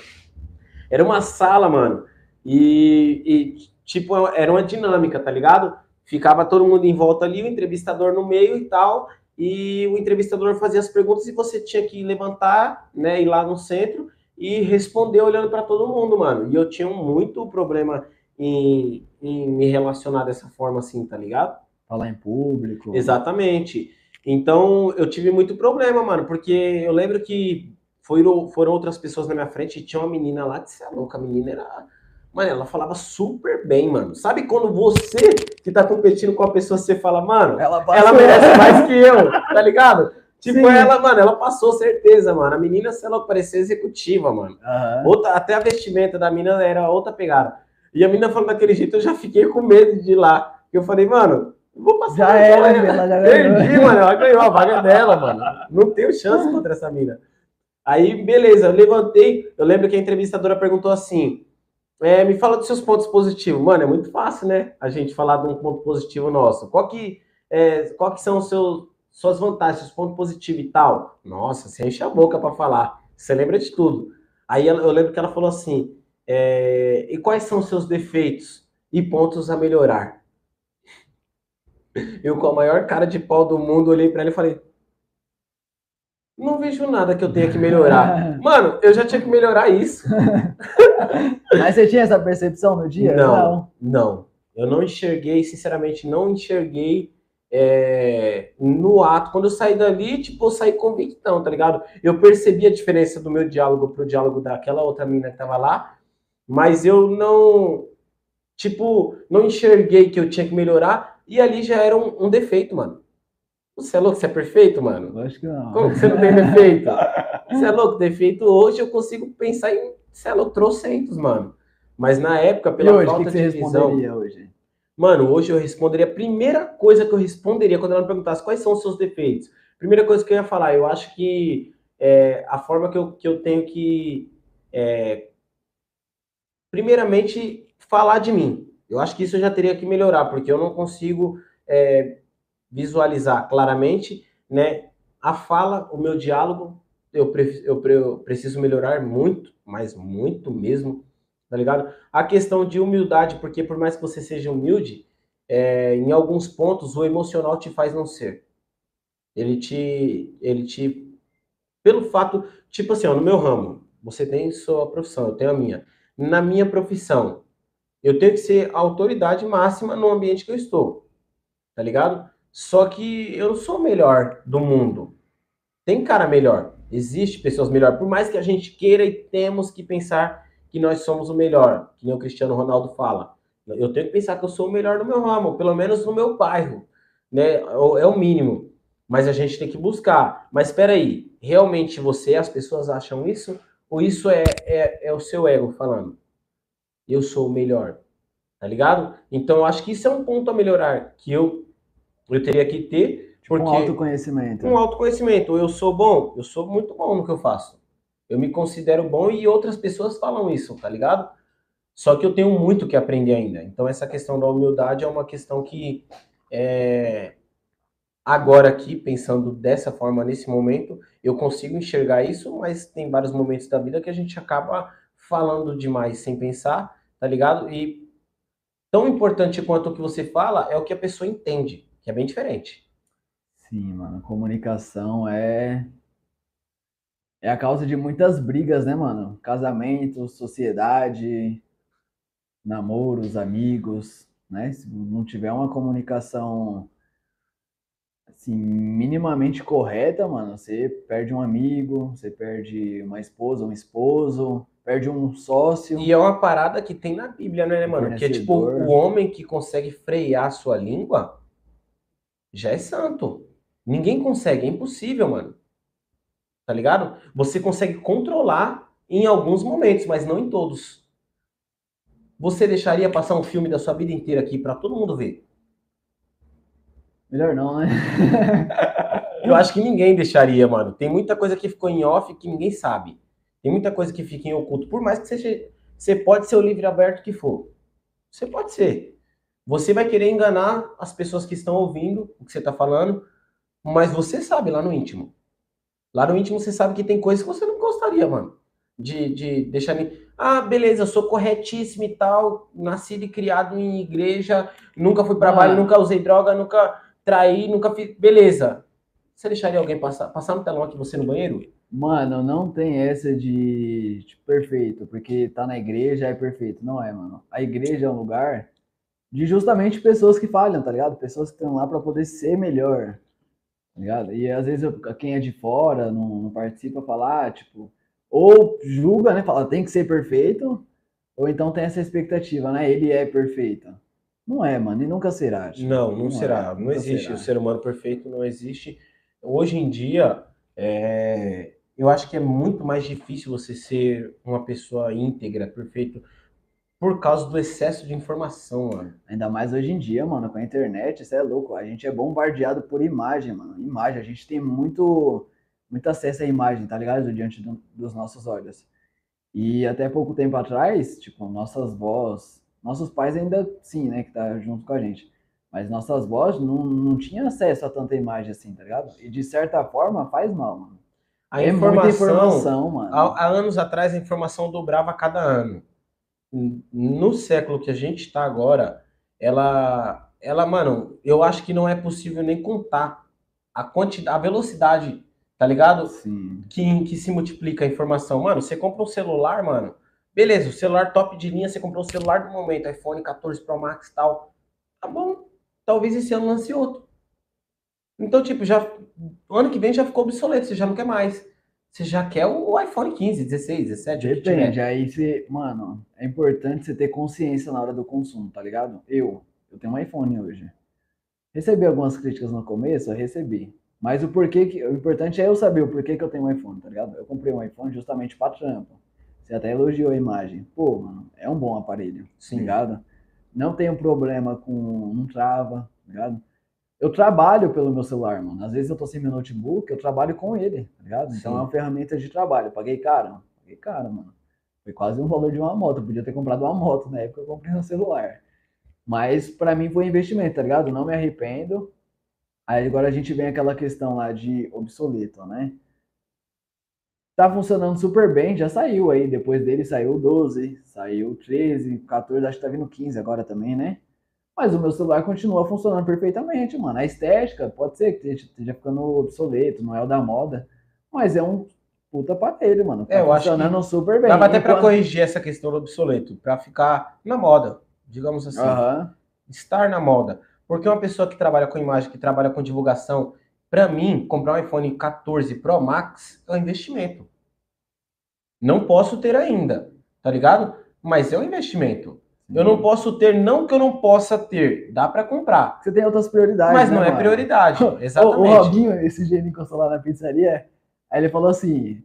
Era uma sala, mano. E, e, tipo, era uma dinâmica, tá ligado? Ficava todo mundo em volta ali, o entrevistador no meio e tal. E o entrevistador fazia as perguntas e você tinha que levantar, né, ir lá no centro e responder olhando para todo mundo, mano. E eu tinha muito problema em, em me relacionar dessa forma assim, tá ligado? Falar em público. Exatamente. Então, eu tive muito problema, mano, porque eu lembro que foram, foram outras pessoas na minha frente e tinha uma menina lá que você é louca, a menina era. Mano, ela falava super bem, mano. Sabe quando você que tá competindo com a pessoa, você fala, mano, ela, ela merece mais que eu, tá ligado? Tipo, Sim. ela, mano, ela passou certeza, mano. A menina, se ela parecia executiva, mano. Uhum. Outra, até a vestimenta da menina era outra pegada. E a menina falando daquele jeito, eu já fiquei com medo de ir lá. Eu falei, mano, vou passar. Já era, ela já Perdi, mano. Ela ganhou a vaga dela, mano. Não tenho chance contra essa mina. Aí, beleza, eu levantei. Eu lembro que a entrevistadora perguntou assim: é, me fala dos seus pontos positivos. Mano, é muito fácil, né? A gente falar de um ponto positivo nosso. Qual que, é, qual que são os seus, suas vantagens, seus pontos positivos e tal? Nossa, você enche a boca para falar. Você lembra de tudo. Aí eu lembro que ela falou assim: é, e quais são os seus defeitos e pontos a melhorar? Eu, com a maior cara de pau do mundo, olhei para ela e falei: não vejo nada que eu tenha que melhorar. Mano, eu já tinha que melhorar isso. Mas você tinha essa percepção no dia? Não, não. não. Eu não enxerguei, sinceramente, não enxerguei é, no ato. Quando eu saí dali, tipo, eu saí convictão, tá ligado? Eu percebi a diferença do meu diálogo pro diálogo daquela outra mina que tava lá, mas eu não, tipo, não enxerguei que eu tinha que melhorar, e ali já era um, um defeito, mano. Você é louco? Você é perfeito, mano? Acho que não. Como que você não tem defeito? Você é louco? Defeito hoje eu consigo pensar em, você é louco, trocentos, mano. Mas na época, pela e hoje, falta que que de visão... hoje? Mano, hoje eu responderia... A primeira coisa que eu responderia quando ela me perguntasse quais são os seus defeitos. Primeira coisa que eu ia falar, eu acho que é, a forma que eu, que eu tenho que... É, primeiramente, falar de mim. Eu acho que isso já teria que melhorar, porque eu não consigo... É, visualizar claramente, né? A fala, o meu diálogo, eu, eu, eu preciso melhorar muito, mas muito mesmo, tá ligado? A questão de humildade, porque por mais que você seja humilde, é, em alguns pontos o emocional te faz não ser. Ele te, ele te, pelo fato, tipo assim, ó, no meu ramo, você tem sua profissão, eu tenho a minha. Na minha profissão, eu tenho que ser a autoridade máxima no ambiente que eu estou, tá ligado? Só que eu não sou o melhor do mundo. Tem cara melhor. Existe pessoas melhor. Por mais que a gente queira e temos que pensar que nós somos o melhor, que nem o Cristiano Ronaldo fala. Eu tenho que pensar que eu sou o melhor no meu ramo, pelo menos no meu bairro, né? É o mínimo. Mas a gente tem que buscar. Mas espera aí, realmente você, as pessoas acham isso? Ou isso é, é, é o seu ego falando? Eu sou o melhor, tá ligado? Então acho que isso é um ponto a melhorar, que eu eu teria que ter. Tipo porque... um autoconhecimento. Um autoconhecimento. Eu sou bom, eu sou muito bom no que eu faço. Eu me considero bom e outras pessoas falam isso, tá ligado? Só que eu tenho muito que aprender ainda. Então, essa questão da humildade é uma questão que, é... agora aqui, pensando dessa forma, nesse momento, eu consigo enxergar isso, mas tem vários momentos da vida que a gente acaba falando demais sem pensar, tá ligado? E tão importante quanto o que você fala é o que a pessoa entende que é bem diferente. Sim, mano, comunicação é é a causa de muitas brigas, né, mano? Casamento, sociedade, namoros, amigos, né? Se não tiver uma comunicação assim, minimamente correta, mano, você perde um amigo, você perde uma esposa, um esposo, perde um sócio. E é uma parada que tem na Bíblia, né, mano? Que é tipo, o homem que consegue frear a sua língua, já é santo. Ninguém consegue, é impossível, mano. Tá ligado? Você consegue controlar em alguns momentos, mas não em todos. Você deixaria passar um filme da sua vida inteira aqui para todo mundo ver? Melhor não, né? Eu acho que ninguém deixaria, mano. Tem muita coisa que ficou em off que ninguém sabe. Tem muita coisa que fica em oculto. Por mais que seja. Você pode ser o livre aberto que for. Você pode ser. Você vai querer enganar as pessoas que estão ouvindo o que você está falando, mas você sabe lá no íntimo. Lá no íntimo você sabe que tem coisas que você não gostaria, mano. De, de deixar. Ah, beleza, eu sou corretíssimo e tal, nascido e criado em igreja, nunca fui para ah. baile, nunca usei droga, nunca traí, nunca fiz. Beleza. Você deixaria alguém passar, passar no telão aqui você no banheiro? Mano, não tem essa de, perfeito, porque tá na igreja é perfeito. Não é, mano. A igreja é um lugar de justamente pessoas que falham, tá ligado? Pessoas que estão lá para poder ser melhor. Tá ligado? E às vezes eu- quem é de fora não, não participa, fala, ah, tipo, ou julga, né? Fala, tem que ser perfeito, ou então tem essa expectativa, né? Ele é perfeito. Não é, mano, e nunca será. tipo, Não, não é, será. Não nunca existe. será. O ser humano perfeito não existe. Hoje em dia, é, eu acho que é muito mais difícil você ser uma pessoa íntegra, perfeito, por causa do excesso de informação, mano. Ainda mais hoje em dia, mano, com a internet, isso é louco. A gente é bombardeado por imagem, mano. Imagem, a gente tem muito, muito acesso à imagem, tá ligado? Diante do- dos nossos olhos. E até pouco tempo atrás, tipo, nossas vós, nossos pais ainda sim, né, que tá junto com a gente. Mas nossas vós não, não tinham acesso a tanta imagem assim, tá ligado? E de certa forma faz mal, mano. A é informação, informação, mano. há, há anos atrás, a informação dobrava a cada ano. No século que a gente está agora, ela, ela, mano, eu acho que não é possível nem contar a quantidade, a velocidade, tá ligado? Sim. que, que se multiplica a informação. Mano, você compra um celular, mano. Beleza, o celular top de linha, você comprou o celular do momento, iPhone 14 Pro Max e tal. Tá bom. Talvez esse ano lance outro. Então, tipo, já o ano que vem já ficou obsoleto, você já não quer mais. Você já quer o iPhone 15, 16, 17, o que tiver. Depende, aí você, mano, é importante você ter consciência na hora do consumo, tá ligado? Eu, eu tenho um iPhone hoje. Recebi algumas críticas no começo, eu recebi. Mas o porquê que, o importante é eu saber o porquê que eu tenho um iPhone, tá ligado? Eu comprei um iPhone justamente pra trampo. Você até elogiou a imagem. Pô, mano, é um bom aparelho, tá Sim. ligado? Não tenho problema com, não trava, tá ligado? Eu trabalho pelo meu celular, mano. Às vezes eu tô sem meu notebook, eu trabalho com ele, tá ligado? Então Sim. é uma ferramenta de trabalho. Paguei caro? Paguei caro, mano. Foi quase um valor de uma moto. Eu podia ter comprado uma moto na época eu comprei um celular. Mas pra mim foi um investimento, tá ligado? Não me arrependo. Aí agora a gente vem aquela questão lá de obsoleto, né? Tá funcionando super bem, já saiu aí. Depois dele saiu o 12, saiu o 13, 14, acho que tá vindo 15 agora também, né? Mas o meu celular continua funcionando perfeitamente, mano. A estética pode ser que esteja- ficando obsoleto, não é o da moda, mas é um puta aparelho, mano. Tá É, eu acho funcionando super bem. Dava até Enquanto- corrigir essa questão do obsoleto, pra ficar na moda, digamos assim. Aham. estar na moda. Porque uma pessoa que trabalha com imagem, que trabalha com divulgação, para mim, comprar um iPhone 14 Pro Max é um investimento. Não posso ter ainda, tá ligado? Mas é um investimento. Eu não posso ter, não que eu não possa ter, dá para comprar, Você tem outras prioridades. mas né, não é mano? prioridade. O, o Exatamente. Robinho, esse dia ele encostou lá na pizzaria, aí ele falou assim: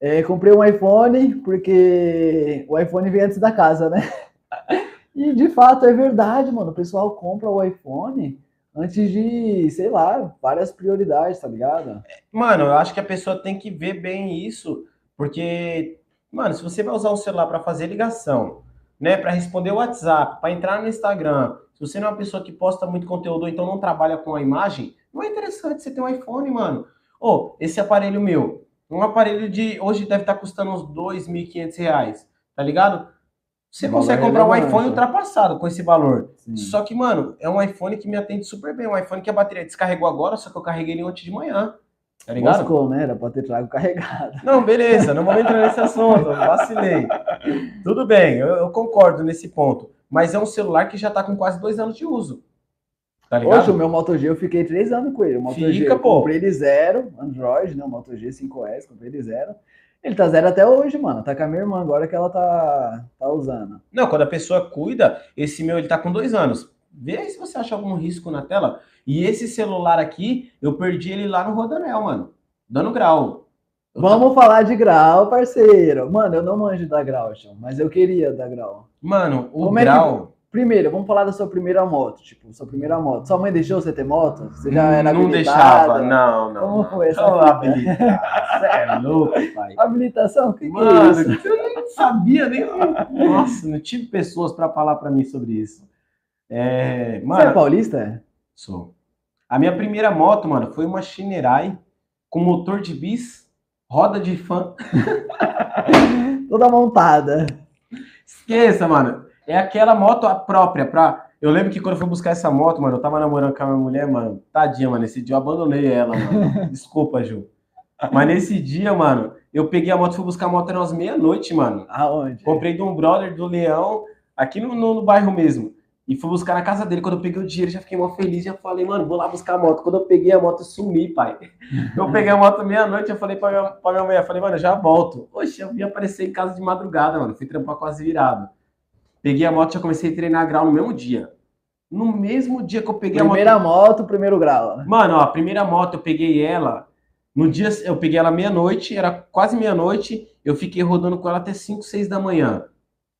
é, comprei um iPhone porque o iPhone vem antes da casa, né? E de fato é verdade, mano. O pessoal compra o iPhone antes de, sei lá, várias prioridades, tá ligado? Mano, eu acho que a pessoa tem que ver bem isso, porque, mano, se você vai usar o celular para fazer ligação, né, para responder o WhatsApp, para entrar no Instagram, se você não é uma pessoa que posta muito conteúdo ou então não trabalha com a imagem, não é interessante você ter um iPhone, mano. Ô, esse aparelho meu, um aparelho de hoje deve estar custando uns 2.500 reais, tá ligado? Você consegue comprar um relevante. iPhone ultrapassado com esse valor. Sim. Só que, mano, é um iPhone que me atende super bem. Um iPhone que a bateria descarregou agora, só que eu carreguei ele ontem de manhã. Tá ligado? Moscou, né? Era pra ter trago carregado. Não, beleza, não vamos entrar nesse assunto, vacilei. Tudo bem, eu, eu concordo nesse ponto. Mas é um celular que já tá com quase dois anos de uso. Tá ligado? Hoje, o meu Moto G eu fiquei três anos com ele. O Moto G Fica, eu pô. comprei ele zero, Android, né? O Moto G 5S, comprei ele zero. Ele tá zero até hoje, mano. Tá com a minha irmã agora que ela tá, tá usando. Não, quando a pessoa cuida, esse meu ele tá com dois anos. Vê aí se você acha algum risco na tela. E esse celular aqui, eu perdi ele lá no Rodanel, mano. Dando grau. Eu Vamos falar de grau, parceiro. Mano, eu não manjo da grau, chão, mas eu queria da grau. Mano, o Como é que- grau. Primeiro, vamos falar da sua primeira moto. Tipo, sua primeira moto. Sua mãe deixou você ter moto? Você já era não deixava, não, não. Como não. foi essa Não habilitar. Você é louco, pai. Habilitação? O que, que é Mano, isso? eu não sabia nem. Nossa, não tive pessoas pra falar pra mim sobre isso. É, Você é mano, paulista? sou. A minha primeira moto, mano, foi uma Shinerai com motor de bis, roda de fã. Toda montada. Esqueça, mano. É aquela moto própria pra. Eu lembro que quando eu fui buscar essa moto, mano, eu tava namorando com a minha mulher, mano. Tadinha, mano. Esse dia eu abandonei ela, mano. Desculpa, Ju. Mas nesse dia, mano, eu peguei a moto e fui buscar a moto era umas meia-noite, mano. Aonde? Comprei de um brother do Leão, aqui no, no, no bairro mesmo. E fui buscar na casa dele. Quando eu peguei o dinheiro, já fiquei mó feliz. Já falei, mano, vou lá buscar a moto. Quando eu peguei a moto, eu sumi, pai. Eu peguei a moto meia-noite, eu falei pra minha, pra minha mulher, falei, mano, eu já volto. Oxe, eu vim aparecer em casa de madrugada, mano. Fui trampar quase virado. Peguei a moto, já comecei a treinar grau no mesmo dia. No mesmo dia que eu peguei Primeira a moto. moto, primeiro grau. né? Mano, ó, a primeira moto eu peguei ela. No dia eu peguei ela meia-noite, era quase meia-noite. Eu fiquei rodando com ela até 5, 6 da manhã.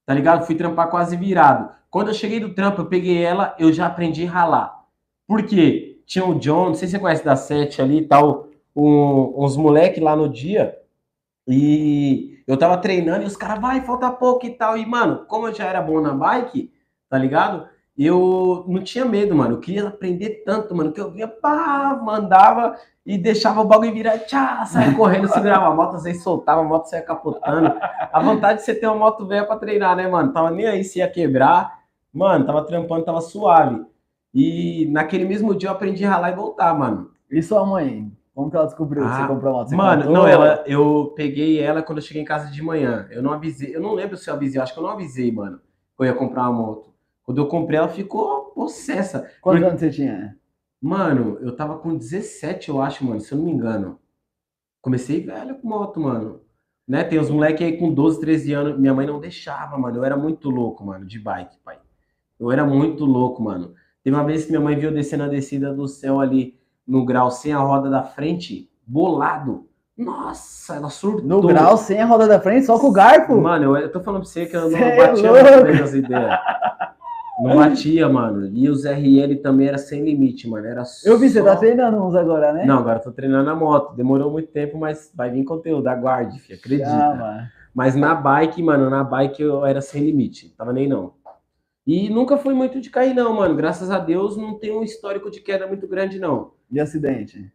Tá ligado? Fui trampar quase virado. Quando eu cheguei do trampo, eu peguei ela, eu já aprendi a ralar. Por quê? Tinha o John, não sei se você conhece da Sete ali e tal, um, uns moleque lá no dia. E eu tava treinando e os caras, vai, falta pouco e tal. E, mano, como eu já era bom na bike, tá ligado? Eu não tinha medo, mano. Eu queria aprender tanto, mano, que eu vinha, pá, mandava e deixava o bagulho virar, tchá, saia correndo, segurava a moto, às vezes soltava, a moto saia capotando. A vontade de você ter uma moto velha pra treinar, né, mano? Tava nem aí se ia quebrar. Mano, tava trampando, tava suave. E naquele mesmo dia eu aprendi a ralar e voltar, mano. E sua mãe? Como que ela descobriu que Ah, você comprou a moto? Você Mano, não, ela, eu peguei ela quando eu cheguei em casa de manhã. Eu não avisei, eu não lembro se eu avisei, eu acho que eu não avisei, mano, que eu ia comprar uma moto. Quando eu comprei, ela ficou possessa. Quantos Porque- anos você tinha? Mano, eu tava com 17, eu acho, mano, se eu não me engano. Comecei velho com moto, mano. Né? Tem uns moleque aí com 12, 13 anos. Minha mãe não deixava, mano. Eu era muito louco, mano, de bike, pai. Eu era muito louco, mano. Teve uma vez que minha mãe viu descendo a descida do céu ali no grau sem a roda da frente, bolado. Nossa, ela surtou. No grau, sem a roda da frente, só com o garfo? Mano, eu, eu tô falando pra você que eu não Cê é batia nas ideias. Não batia, mano. E os RL também era sem limite, mano. Era Eu vi, você tá treinando uns agora, né? Não, agora eu tô treinando na moto. Demorou muito tempo, mas vai vir conteúdo. Aguarde, filho. Acredita. Chama. Mas na bike, mano, na bike eu era sem limite. Tava nem não. E nunca fui muito de cair, não, mano. Graças a Deus não tem um histórico de queda muito grande, não. De acidente.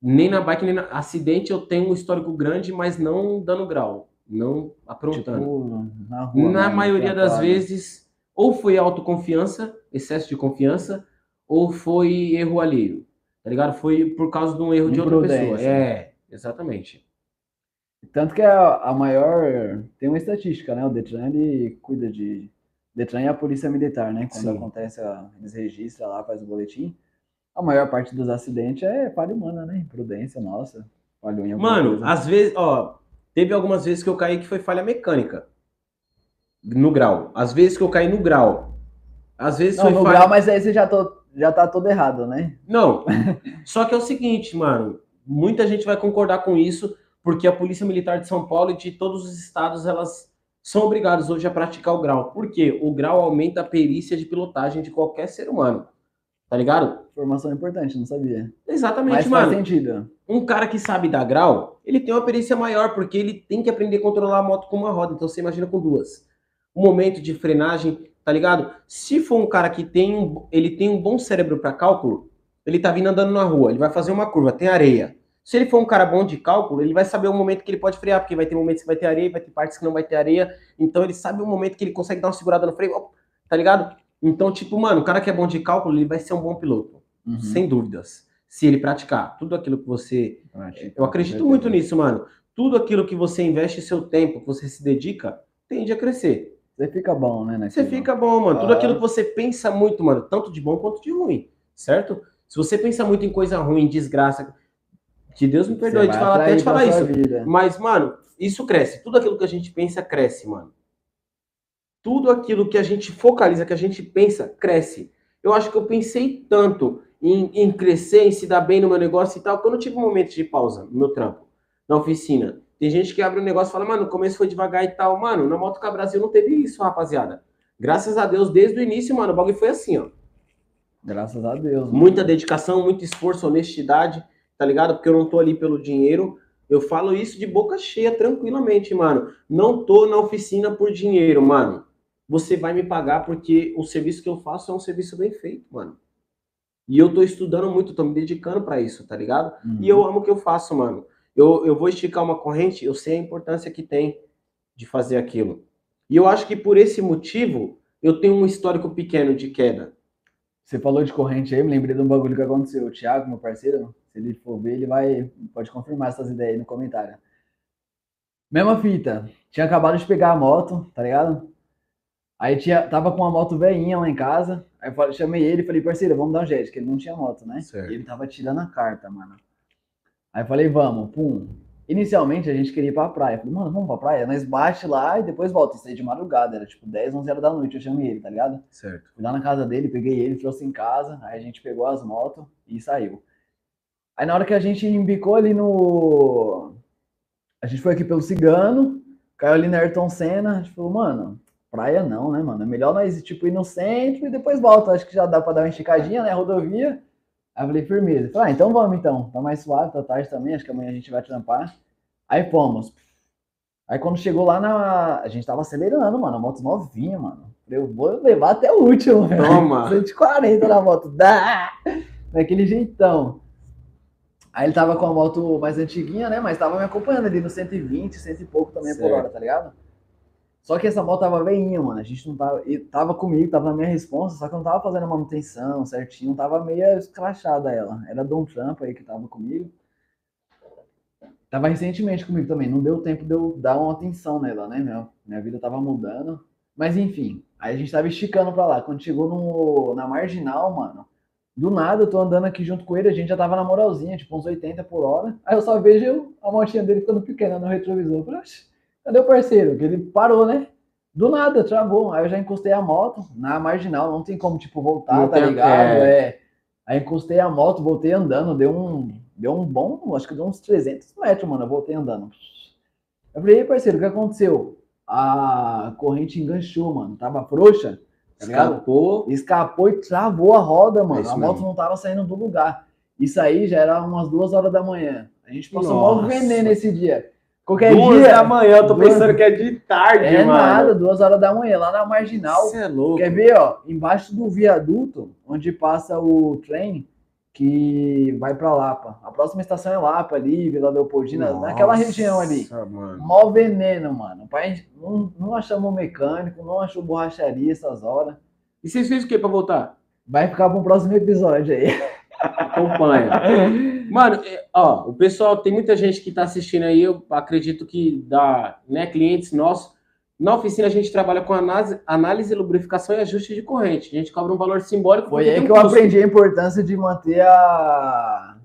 Nem na bike, nem na acidente eu tenho um histórico grande, mas não dando grau. Não aprontando. Tipo, na rua. Na maioria das vezes, ou foi autoconfiança, excesso de confiança, ou foi erro alheio. Tá ligado? Foi por causa de um erro de outra pessoa. É, exatamente. Tanto que a, a maior. Tem uma estatística, né? O Detran ele cuida de. Detran é a polícia militar, né? Quando Sim. acontece, eles registram lá, faz o boletim. A maior parte dos acidentes é falha humana, né? Imprudência, nossa. Falhou em Mano, coisa. às vezes, ó, teve algumas vezes que eu caí que foi falha mecânica. No grau. Às vezes que eu caí no grau. Às vezes Não, foi no falha. grau, mas aí você já, tô, já tá todo errado, né? Não. Só que é o seguinte, mano. Muita gente vai concordar com isso, porque a Polícia Militar de São Paulo e de todos os estados, elas são obrigadas hoje a praticar o grau. Por quê? O grau aumenta a perícia de pilotagem de qualquer ser humano. Tá ligado? Informação importante, não sabia. Exatamente, Mas mano. faz sentido. Um cara que sabe dar grau, ele tem uma perícia maior, porque ele tem que aprender a controlar a moto com uma roda. Então você imagina com duas. O momento de frenagem, tá ligado? Se for um cara que tem um, ele tem um bom cérebro para cálculo, ele tá vindo andando na rua, ele vai fazer uma curva, tem areia. Se ele for um cara bom de cálculo, ele vai saber o momento que ele pode frear, porque vai ter momentos que vai ter areia, vai ter partes que não vai ter areia. Então ele sabe o momento que ele consegue dar uma segurada no freio, tá ligado? Então, tipo, mano, o cara que é bom de cálculo, ele vai ser um bom piloto, Uhum. sem dúvidas. Se ele praticar tudo aquilo que você Prática, eu acredito muito nisso, mano. Tudo aquilo que você investe seu tempo, que você se dedica, tende a crescer. Você fica bom, né? Você fica bom, mano. Tudo Ah. aquilo que você pensa muito, mano, tanto de bom quanto de ruim, certo? Se você pensa muito em coisa ruim, desgraça, que Deus me perdoe de falar até de falar isso. vida. Mas, mano, isso cresce. Tudo aquilo que a gente pensa cresce, mano. Tudo aquilo que a gente focaliza, que a gente pensa, cresce. Eu acho que eu pensei tanto em, em crescer, em se dar bem no meu negócio e tal, que eu não tive um momento de pausa no meu trampo, na oficina. Tem gente que abre um negócio e fala, mano, o começo foi devagar e tal. Mano, na Motocar Brasil não teve isso, rapaziada. Graças a Deus, desde o início, mano, o bagulho foi assim, ó. Graças a Deus. mano. Muita dedicação, muito esforço, honestidade, tá ligado? Porque eu não tô ali pelo dinheiro. Eu falo isso de boca cheia, tranquilamente, mano. Não tô na oficina por dinheiro, mano. Você vai me pagar porque o serviço que eu faço é um serviço bem feito, mano. E eu tô estudando muito, tô me dedicando pra isso, tá ligado? Uhum. E eu amo o que eu faço, mano. Eu, eu vou esticar uma corrente, eu sei a importância que tem de fazer aquilo. E eu acho que por esse motivo, eu tenho um histórico pequeno de queda. Você falou de corrente aí, me lembrei de um bagulho que aconteceu. O Thiago, meu parceiro, se ele for ver, ele vai. Pode confirmar essas ideias aí no comentário. Mesma fita. Tinha acabado de pegar a moto, tá ligado? Aí tinha, tava com uma moto veinha lá em casa. Aí eu chamei ele e falei, parceiro, vamos dar um jeito, que ele não tinha moto, né? Certo. E ele tava tirando a carta, mano. Aí eu falei, vamos, pum. Inicialmente a gente queria ir pra praia. Eu falei, mano, vamos pra praia? Nós bate lá e depois volta. Isso aí de madrugada, era tipo 10, 11 horas da noite. Eu chamei ele, tá ligado? Certo. Fui lá na casa dele, peguei ele, trouxe em casa. Aí a gente pegou as motos e saiu. Aí na hora que a gente embicou ali no. A gente foi aqui pelo Cigano, caiu ali na Ayrton Senna. A gente falou, mano, praia não, né, mano? É melhor nós tipo, ir no centro e depois volta. Acho que já dá pra dar uma esticadinha, né? Rodovia. Aí eu falei, firmeza. Falei, ah, então vamos então. Tá mais suave, tá tarde também. Acho que amanhã a gente vai trampar. Aí fomos. Aí quando chegou lá na. A gente tava acelerando, mano. A moto novinha, mano. Eu vou levar até o último, velho. Toma. 140 na moto. Dá! Daquele jeitão. Aí ele tava com a moto mais antiguinha, né? Mas tava me acompanhando ali no 120, 100 e pouco também por Certo. hora, tá ligado? Só que essa moto tava veinha, mano. A gente não tava. E tava comigo, tava na minha responsa, só que eu não tava fazendo manutenção certinho, tava meio escrachada ela. Era Dom Trump aí que tava comigo. Tava recentemente comigo também, não deu tempo de eu dar uma atenção nela, né? Minha, minha vida tava mudando. Mas enfim, aí a gente tava esticando pra lá. Quando chegou no, na marginal, mano, do nada eu tô andando aqui junto com ele, a gente já tava na moralzinha, tipo uns 80 por hora. Aí eu só vejo a motinha dele ficando pequena no retrovisor. Eu Falei, "Oxe, cadê o parceiro? Que ele parou, né? Do nada, travou. Aí eu já encostei a moto na marginal, não tem como, tipo, voltar, Não tá ligado? é. É. Aí encostei a moto, voltei andando, deu um, deu um bom, acho que deu uns 300 metros, mano, eu voltei andando. Eu falei, "E aí, parceiro, o que aconteceu? A corrente enganchou, mano, tava frouxa, tá? Escapou. Escapou e travou a roda, mano. É a moto mesmo. não tava saindo do lugar. Isso aí já era umas duas horas da manhã. A gente passou Nossa. mal veneno esse dia. Qualquer Duas dia. da manhã, eu tô Duas- pensando que é de tarde, É mano. nada, duas horas da manhã, lá na marginal. Você é louco. Quer ver, ó? Embaixo do viaduto, onde passa o trem que vai pra Lapa. A próxima estação é Lapa ali, Vila Leopoldina, naquela Nossa, região ali. Mano. Mó veneno, mano. Pai, não, não achamos mecânico, não achou borracharia essas horas. E vocês fez o que pra voltar? Vai ficar para um próximo episódio aí. Acompanha. Mano, é, ó, o pessoal, tem muita gente que tá assistindo aí, eu acredito que dá, né, clientes nossos. Na oficina a gente trabalha com análise, análise, lubrificação e ajuste de corrente. A gente cobra um valor simbólico. Foi aí que eu custo. aprendi a importância de manter a,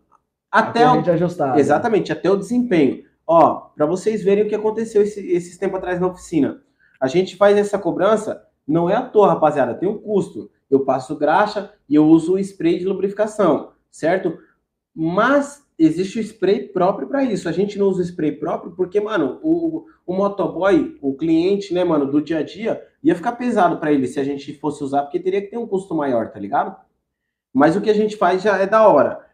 Até a o, corrente ajustada. Exatamente, até o desempenho. Ó, para vocês verem o que aconteceu esse, esses tempos atrás na oficina. A gente faz essa cobrança, não é à toa, rapaziada, tem um custo. Eu passo graxa e eu uso o spray de lubrificação, certo? Mas existe o spray próprio para isso. A gente não usa o spray próprio porque, mano, o, o motoboy, o cliente, né, mano, do dia a dia, ia ficar pesado para ele se a gente fosse usar, porque teria que ter um custo maior, tá ligado? Mas o que a gente faz já é da hora.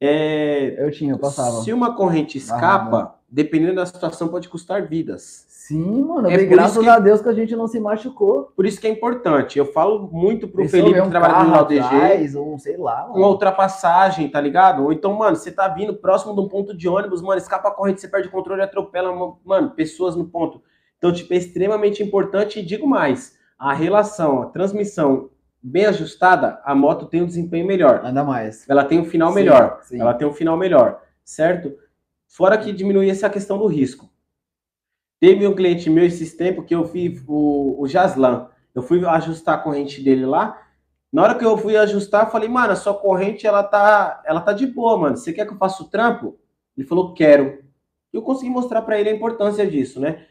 É, Eu tinha, eu passava. se uma corrente escapa, dependendo da situação, pode custar vidas. Sim, mano. É por graças que- a Deus que a gente não se machucou. Por isso que é importante. Eu falo muito pro Pensou Felipe ver que trabalha no LDG, atrás, ou sei lá, mano. uma ultrapassagem, tá ligado? Ou então, mano, você tá vindo próximo de um ponto de ônibus, mano, escapa a corrente, você perde o controle e atropela, mano, pessoas no ponto. Então, tipo, é extremamente importante e digo mais, a relação, a transmissão bem ajustada, a moto tem um desempenho melhor. Ainda mais. Ela tem um final Sim, melhor. sim. Ela tem um final melhor, certo? Fora que diminui essa questão do risco. Teve um cliente meu esses tempos que eu fiz o, o Jaslan. Eu fui ajustar a corrente dele lá. Na hora que eu fui ajustar, eu falei, mano, a sua corrente ela tá, ela tá de boa, mano. Você quer que eu faça o trampo? Ele falou, quero. Eu consegui mostrar para ele a importância disso, né?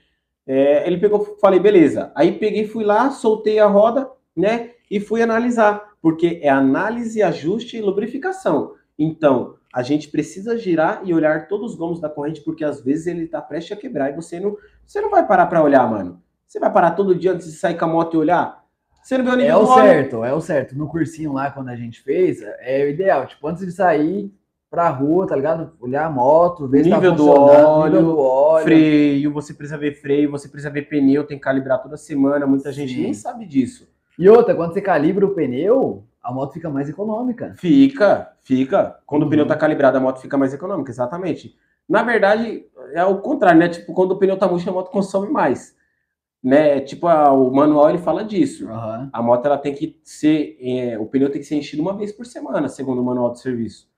É, ele pegou, falei, beleza. Aí peguei, fui lá, soltei a roda, né? E fui analisar, porque é análise, ajuste e lubrificação. Então, a gente precisa girar e olhar todos os gomos da corrente, porque às vezes ele tá prestes a quebrar e você não, você não vai parar para olhar, mano. Você vai parar todo dia antes de sair com a moto e olhar? Você não vê o nível É o do óleo? certo, é o certo. No cursinho lá, quando a gente fez, é o ideal. Tipo, antes de sair pra rua, tá ligado? Olhar a moto, ver se tá Nível do óleo, nível do óleo. freio, você precisa ver freio, você precisa ver pneu, tem que calibrar toda semana, muita gente Sim. nem sabe disso. E outra, quando você calibra o pneu, a moto fica mais econômica. Fica, fica. Quando Uhum. o pneu tá calibrado, a moto fica mais econômica, exatamente. Na verdade, é o contrário, né? Tipo, quando o pneu tá murcho, a moto consome mais. Né? Tipo, a- o manual ele fala disso. Aham. A moto ela tem que ser, é, o pneu tem que ser enchido uma vez por semana, segundo o manual de serviço.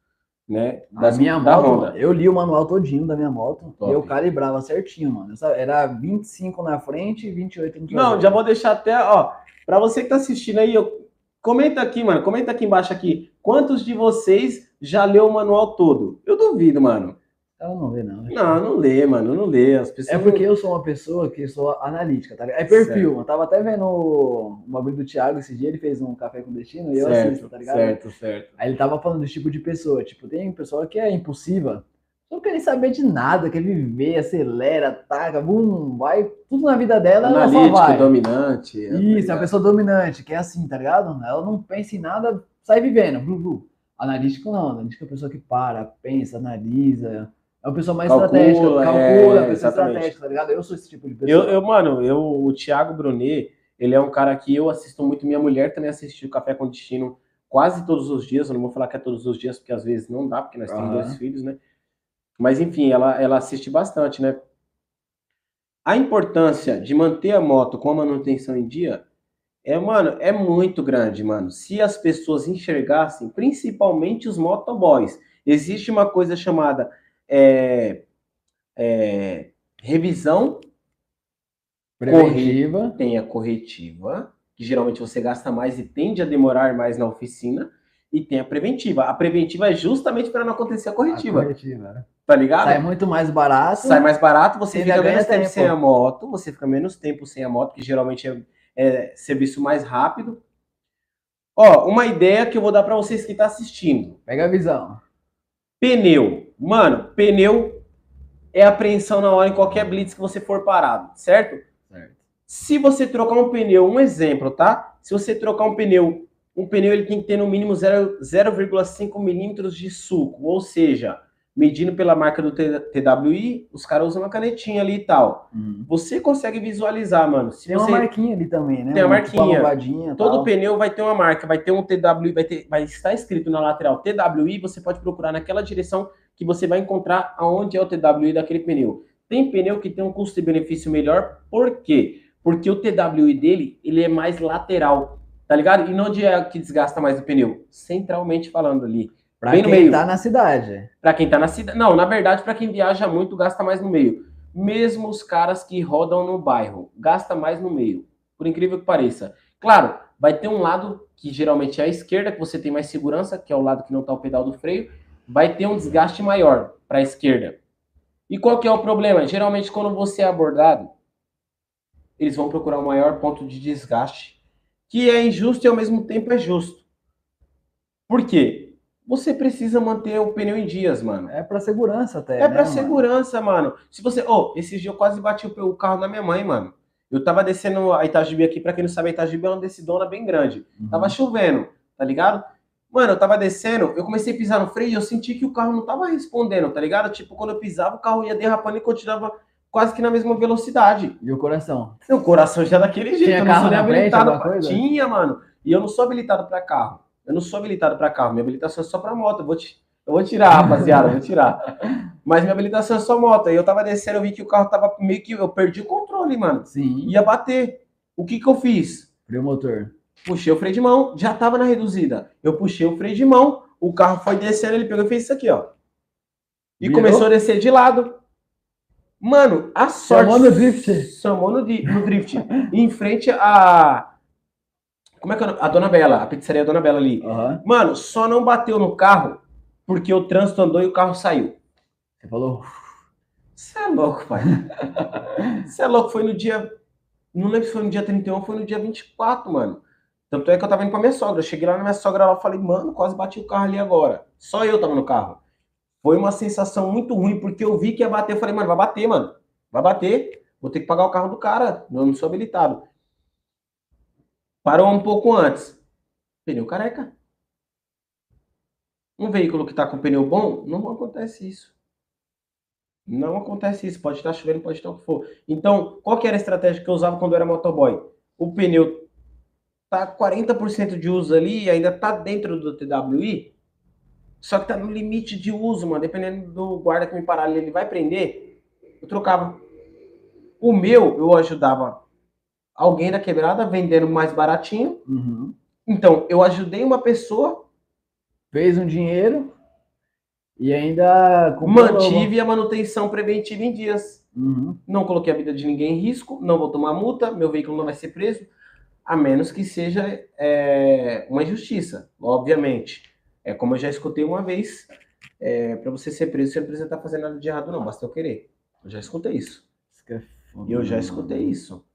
né? A das- minha da moto, Honda. eu li o manual todinho da minha moto Top. e eu calibrava certinho, mano. Era 25 na frente e 28 no Não, já vou deixar até, ó, pra você que tá assistindo aí, eu- comenta aqui, mano, comenta aqui embaixo aqui, quantos de vocês já leu o manual todo? Eu duvido, mano. Ela não vê, não. Não, não lê, mano, não lê. As pessoas É porque eu sou uma pessoa que sou analítica, tá ligado? É perfil. Eu tava até vendo o bagulho do Thiago esse dia, ele fez um café com destino e eu certo, assisto, tá ligado? certo, certo. Aí ele tava falando do tipo de pessoa. Tipo, tem pessoa que é impulsiva, não quer nem saber de nada, quer viver, acelera, taca, bum, vai, tudo na vida dela, ela só Analítico, vai. dominante. Isso, é a pessoa dominante, que é assim, tá ligado? Ela não pensa em nada, sai vivendo. Blu, blu. Analítico não, analítico é a pessoa que para, pensa, analisa. É uma pessoa mais Calcula, estratégica, calcula, é, pessoa exatamente. estratégica, tá ligado? Eu sou esse tipo de pessoa. Eu, eu, mano, eu, o Thiago Brunet, ele é um cara que eu assisto muito. Minha mulher também assistiu Café com Destino quase todos os dias. Eu não vou falar que é todos os dias, porque às vezes não dá, porque nós temos Aham. dois filhos, né? Mas enfim, ela, ela assiste bastante, né? A importância de manter a moto com a manutenção em dia é, mano, é muito grande, mano. Se as pessoas enxergassem, principalmente os motoboys, existe uma coisa chamada é, é, revisão Preventiva. tem a corretiva, que geralmente você gasta mais e tende a demorar mais na oficina, e tem a preventiva. A preventiva é justamente para não acontecer a corretiva, A corretiva. né? tá ligado? Sai muito mais barato. Sai mais barato, você fica menos tempo, tempo. sem a moto, você fica menos tempo sem a moto, que geralmente é, é serviço mais rápido. Ó, uma ideia que eu vou dar para vocês que estão assistindo. Pega a visão. Pneu. Mano, pneu é apreensão na hora em qualquer blitz que você for parado, certo? Certo. Se você trocar um pneu, um exemplo, tá? Se você trocar um pneu, um pneu ele tem que ter no mínimo zero- 0,5 milímetros de suco, ou seja, medindo pela marca do TWI, os caras usam uma canetinha ali e tal. Você consegue visualizar, mano. Se Tem você uma marquinha ali também, né? Tem a Uma- marquinha. Uma lombadinha, Todo tal. pneu vai ter uma marca, vai ter um TWI, vai, ter, vai estar escrito na lateral TWI, você pode procurar naquela direção que você vai encontrar aonde é o TWI daquele pneu. Tem pneu que tem um custo e benefício melhor, por quê? Porque o TWI dele, ele é mais lateral, tá ligado? E onde é que desgasta mais o pneu? Centralmente falando ali. Pra bem no quem meio. tá na cidade. Pra quem tá na cidade. Não, na verdade, pra quem viaja muito, gasta mais no meio. Mesmo os caras que rodam no bairro, gasta mais no meio. Por incrível que pareça. Claro, vai ter um lado que geralmente é a esquerda, que você tem mais segurança, que é o lado que não tá o pedal do freio. Vai ter um desgaste maior para a esquerda. E qual que é o problema? Geralmente, quando você é abordado, eles vão procurar o maior ponto de desgaste, que é injusto e ao mesmo tempo é justo. Por quê? Você precisa manter o pneu em dias, mano. É pra segurança até. É né, pra mano? segurança, mano. Se você. Ô, esses dias eu quase bati o carro da minha mãe, mano. Eu tava descendo a Itagibi aqui, pra quem não sabe, a Itagibi é uma decidona bem grande. Uhum. Tava chovendo, tá ligado? Mano, eu tava descendo, eu comecei a pisar no freio e eu senti que o carro não tava respondendo, tá ligado? Tipo, quando eu pisava, o carro ia derrapando e continuava quase que na mesma velocidade. E o coração? O coração já daquele jeito. Tinha eu não sou nem habilitado pra... Tinha, mano. E eu não sou habilitado pra carro. Eu não sou habilitado pra carro. Minha habilitação é só pra moto. Eu vou, ti- eu vou tirar, rapaziada, vou tirar. Mas minha habilitação é só moto. Aí eu tava descendo, eu vi que o carro tava meio que. Eu perdi o controle, mano. Sim. Ia bater. O que que eu fiz? Frio motor. Puxei o freio de mão, já tava na reduzida. Eu puxei o freio de mão, o carro foi descendo, ele pegou e fez isso aqui, ó. E Virou? começou a descer de lado. Mano, a sorte. Chamou no drift. Chamou no, no drift. em frente a. Como é que é? A Dona Bela, a pizzaria Dona Bela ali. Aham. Mano, só não bateu no carro porque o trânsito andou e o carro saiu. Você falou. Você é louco, pai. Você é louco, foi no dia. Não lembro se foi no dia 31 ou foi no dia 24, mano. Tanto é que eu tava indo pra minha sogra. Eu cheguei lá na minha sogra lá e falei, mano, quase bati o carro ali agora. Só eu tava no carro. Foi uma sensação muito ruim, porque eu vi que ia bater. Eu falei, mano, vai bater, mano. Vai bater. Vou ter que pagar o carro do cara. Eu não sou habilitado. Parou um pouco antes. Pneu careca. Um veículo que tá com pneu bom, não acontece isso. Não acontece isso. Pode estar chovendo, pode estar o que for. Então, qual que era a estratégia que eu usava quando eu era motoboy? O pneu tá 40% de uso ali ainda tá dentro do TWI, só que tá no limite de uso, mano. Dependendo do guarda que me parar ali, ele vai prender, eu trocava. O meu, eu ajudava alguém da quebrada vendendo mais baratinho. Uhum. Então, eu ajudei uma pessoa Fez um dinheiro. E ainda mantive a manutenção preventiva em dias. Uhum. Não coloquei a vida de ninguém em risco, não vou tomar multa, meu veículo não vai ser preso, a menos que seja é, uma injustiça, obviamente. É como eu já escutei uma vez, é, para você ser preso, você não precisa estar fazendo nada de errado, não, basta eu querer. Eu já escutei isso. isso é e eu já escutei isso.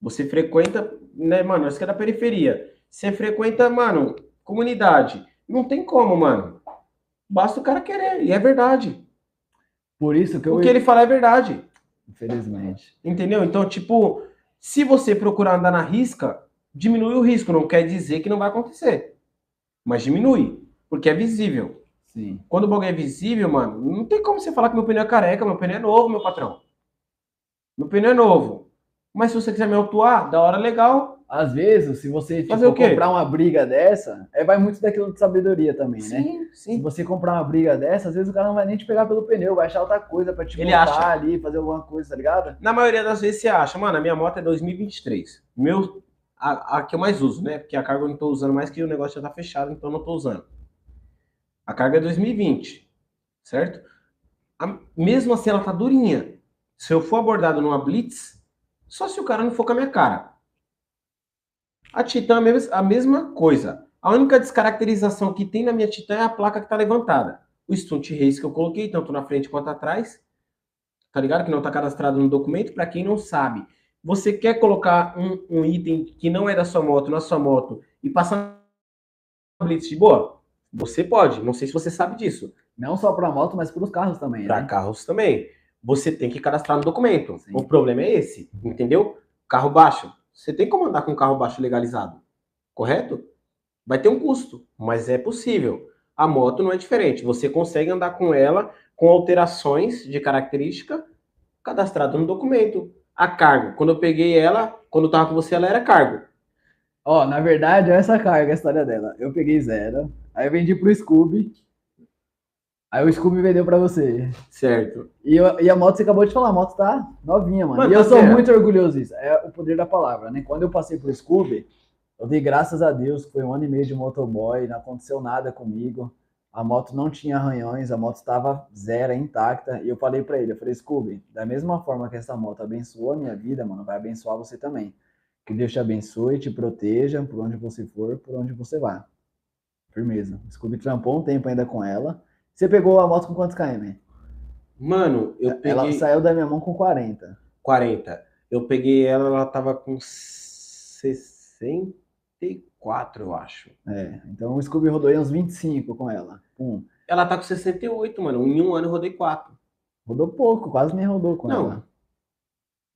Você frequenta, né, mano, isso que é da periferia. Você frequenta, mano, comunidade. Não tem como, mano. Basta o cara querer, e é verdade. Por isso que eu... O que ele fala é verdade. Infelizmente. Entendeu? Então, tipo, se você procurar andar na risca, diminui o risco. Não quer dizer que não vai acontecer. Mas diminui, porque é visível. Sim. Quando o bagulho é visível, mano, não tem como você falar que meu pneu é careca, meu pneu é novo, meu patrão. Meu pneu é novo. Mas se você quiser me autuar, da hora legal, às vezes, se você tipo, comprar uma briga dessa, é, vai muito daquilo de sabedoria também, sim, né? Sim. Se você comprar uma briga dessa, às vezes o cara não vai nem te pegar pelo pneu, vai achar outra coisa pra te Ele acha. ali, fazer alguma coisa, tá ligado? Na maioria das vezes você acha, mano, a minha moto é 2023. Meu, a, a que eu mais uso, né? Porque a carga eu não tô usando mais, que o negócio já tá fechado, então eu não tô usando. A carga é 2020, certo? A, mesmo assim, ela tá durinha. Se eu for abordado numa blitz, só se o cara não for com a minha cara. A Titan é a mesma, coisa. A única descaracterização que tem na minha Titan é a placa que está levantada. O stunt race que eu coloquei, tanto na frente quanto atrás, tá ligado? Que não está cadastrado no documento. Para quem não sabe, você quer colocar um, um, item que não é da sua moto na sua moto e passar uma blitz de boa? Você pode. Não sei se você sabe disso. Não só para moto, mas para os carros também. Para né? carros também. Você tem que cadastrar no documento. Sim. O problema é esse, entendeu? Carro baixo, você tem como andar com um carro baixo legalizado, correto? Vai ter um custo, mas é possível. A moto não é diferente. Você consegue andar com ela com alterações de característica cadastrado no documento. A carga, quando eu peguei ela, quando eu tava com você, ela era cargo. Ó, na verdade, essa carga, a história dela. Eu peguei zero, aí eu vendi pro Scooby, Aí o Scooby vendeu pra você. Certo. E, eu, e, a moto, você acabou de falar, a moto tá novinha, mano. mano e eu tá sou certo. muito orgulhoso disso. É o poder da palavra, né? Quando eu passei pro Scooby, eu dei graças a Deus, foi um ano e meio de motoboy, não aconteceu nada comigo. A moto não tinha arranhões, a moto estava zero, intacta. E eu falei para ele, eu falei, Scooby, da mesma forma que essa moto abençoou a minha vida, mano, vai abençoar você também. Que Deus te abençoe, te proteja por onde você for, por onde você vá. Firmeza. O Scooby trampou um tempo ainda com ela. Você pegou a moto com quantos km? Mano, eu peguei. Ela saiu da minha mão com 40. 40. Eu peguei ela, ela tava com 64, eu acho. É, então o Scooby rodou aí uns 25 com ela. Um. Ela tá com 68, mano. Em um ano eu rodei 4. Rodou pouco, quase nem rodou com não. ela.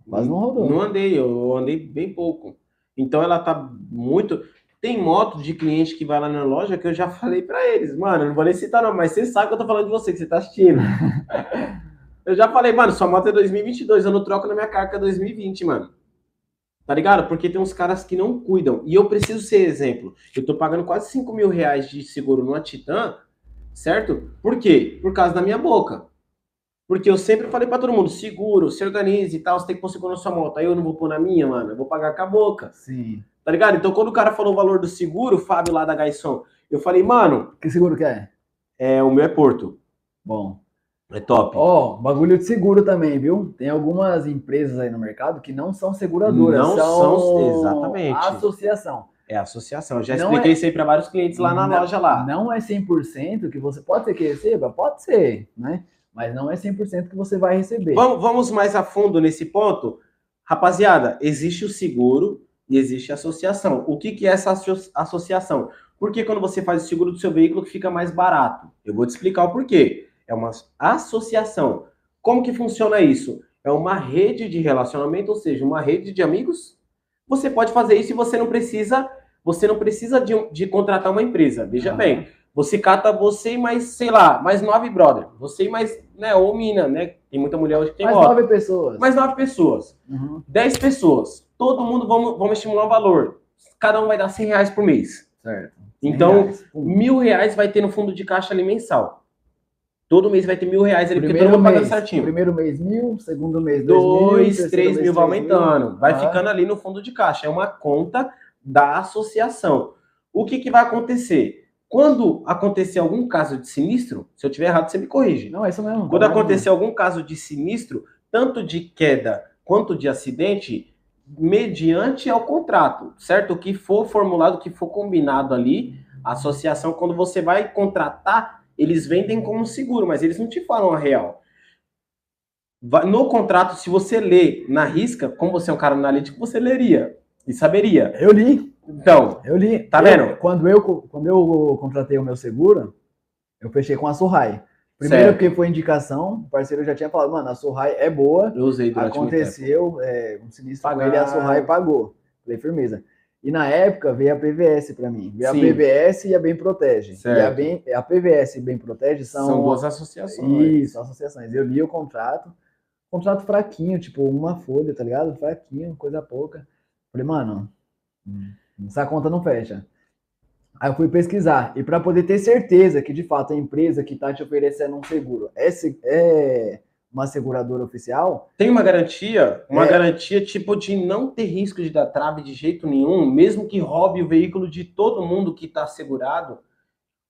Quase não rodou. Não andei, eu andei bem pouco. Então ela tá muito. Tem moto de cliente que vai lá na loja que eu já falei para eles, mano, não vou nem citar não, mas você sabe que eu tô falando de você, que você tá assistindo. eu já falei, mano, sua moto é 2022, eu não troco na minha carga 2020, mano. Tá ligado? Porque tem uns caras que não cuidam. E eu preciso ser exemplo. Eu tô pagando quase 5 mil reais de seguro numa Titan, certo? Por quê? Por causa da minha boca. Porque eu sempre falei para todo mundo, seguro, se organize e tal, você tem que pôr seguro na sua moto. Aí eu não vou pôr na minha, mano, eu vou pagar com a boca. Sim. Tá ligado? Então, quando o cara falou o valor do seguro, Fábio lá da Gaisson, eu falei, mano. Que seguro que é? É, o meu é Porto. Bom. É top. Ó, oh, bagulho de seguro também, viu? Tem algumas empresas aí no mercado que não são seguradoras. Não são, são exatamente. associação. É associação. Eu já não expliquei é... isso aí para vários clientes lá na não, loja lá. Não é 100% que você pode ser que receba? Pode ser, né? Mas não é 100% que você vai receber. Vamos, vamos mais a fundo nesse ponto? Rapaziada, existe o seguro, e existe associação. O que, que é essa associação? Porque quando você faz o seguro do seu veículo fica mais barato. Eu vou te explicar o porquê. É uma associação. Como que funciona isso? É uma rede de relacionamento, ou seja, uma rede de amigos. Você pode fazer isso e você não precisa, você não precisa de, de contratar uma empresa. Veja ah. bem, você cata você e mais, sei lá, mais nove brother. Você e mais, né, ou mina, né? Tem muita mulher hoje que tem Mais nove pessoas. Mais nove pessoas. Uhum. Dez pessoas todo mundo vamos, vamos estimular o valor. Cada um vai dar 100 reais por mês. Certo. Então, reais. mil reais vai ter no fundo de caixa ali mensal. Todo mês vai ter mil reais ali, primeiro porque todo mundo paga certinho. Primeiro mês mil, segundo mês dois, dois três mil, vai aumentando. Mil. Vai ah. ficando ali no fundo de caixa. É uma conta da associação. O que, que vai acontecer? Quando acontecer algum caso de sinistro, se eu tiver errado, você me corrige. Não, é isso mesmo. Quando tá acontecer algum caso de sinistro, tanto de queda quanto de acidente, mediante ao contrato, certo? O que for formulado, o que for combinado ali, a associação, quando você vai contratar, eles vendem como seguro, mas eles não te falam a real. No contrato, se você lê na risca, como você é um cara analítico, você leria e saberia. Eu li, Então, eu li. Tá Eu- vendo? Quando eu, quando eu contratei o meu seguro, eu fechei com a Surrai. Primeiro Certo. porque foi indicação, o parceiro já tinha falado, mano, a Surrai é boa, eu usei durante aconteceu é, um sinistro com Pagaram. ele, a Surrai pagou. Falei, firmeza. E na época veio a PVS para mim. Veio Sim. a PVS e a Bem Protege. E a, Certo. Bem, a PVS e Bem Protege são, São duas associações. Isso, associações. Eu li o contrato, contrato fraquinho, tipo uma folha, tá ligado? Fraquinho, coisa pouca. Falei, mano, hum, essa conta não fecha. Aí eu fui pesquisar. E para poder ter certeza que de fato a empresa que tá te oferecendo um seguro é, é uma seguradora oficial, Tem uma garantia, uma É. garantia tipo de não ter risco de dar trave de jeito nenhum, mesmo que roube o veículo de todo mundo que está segurado.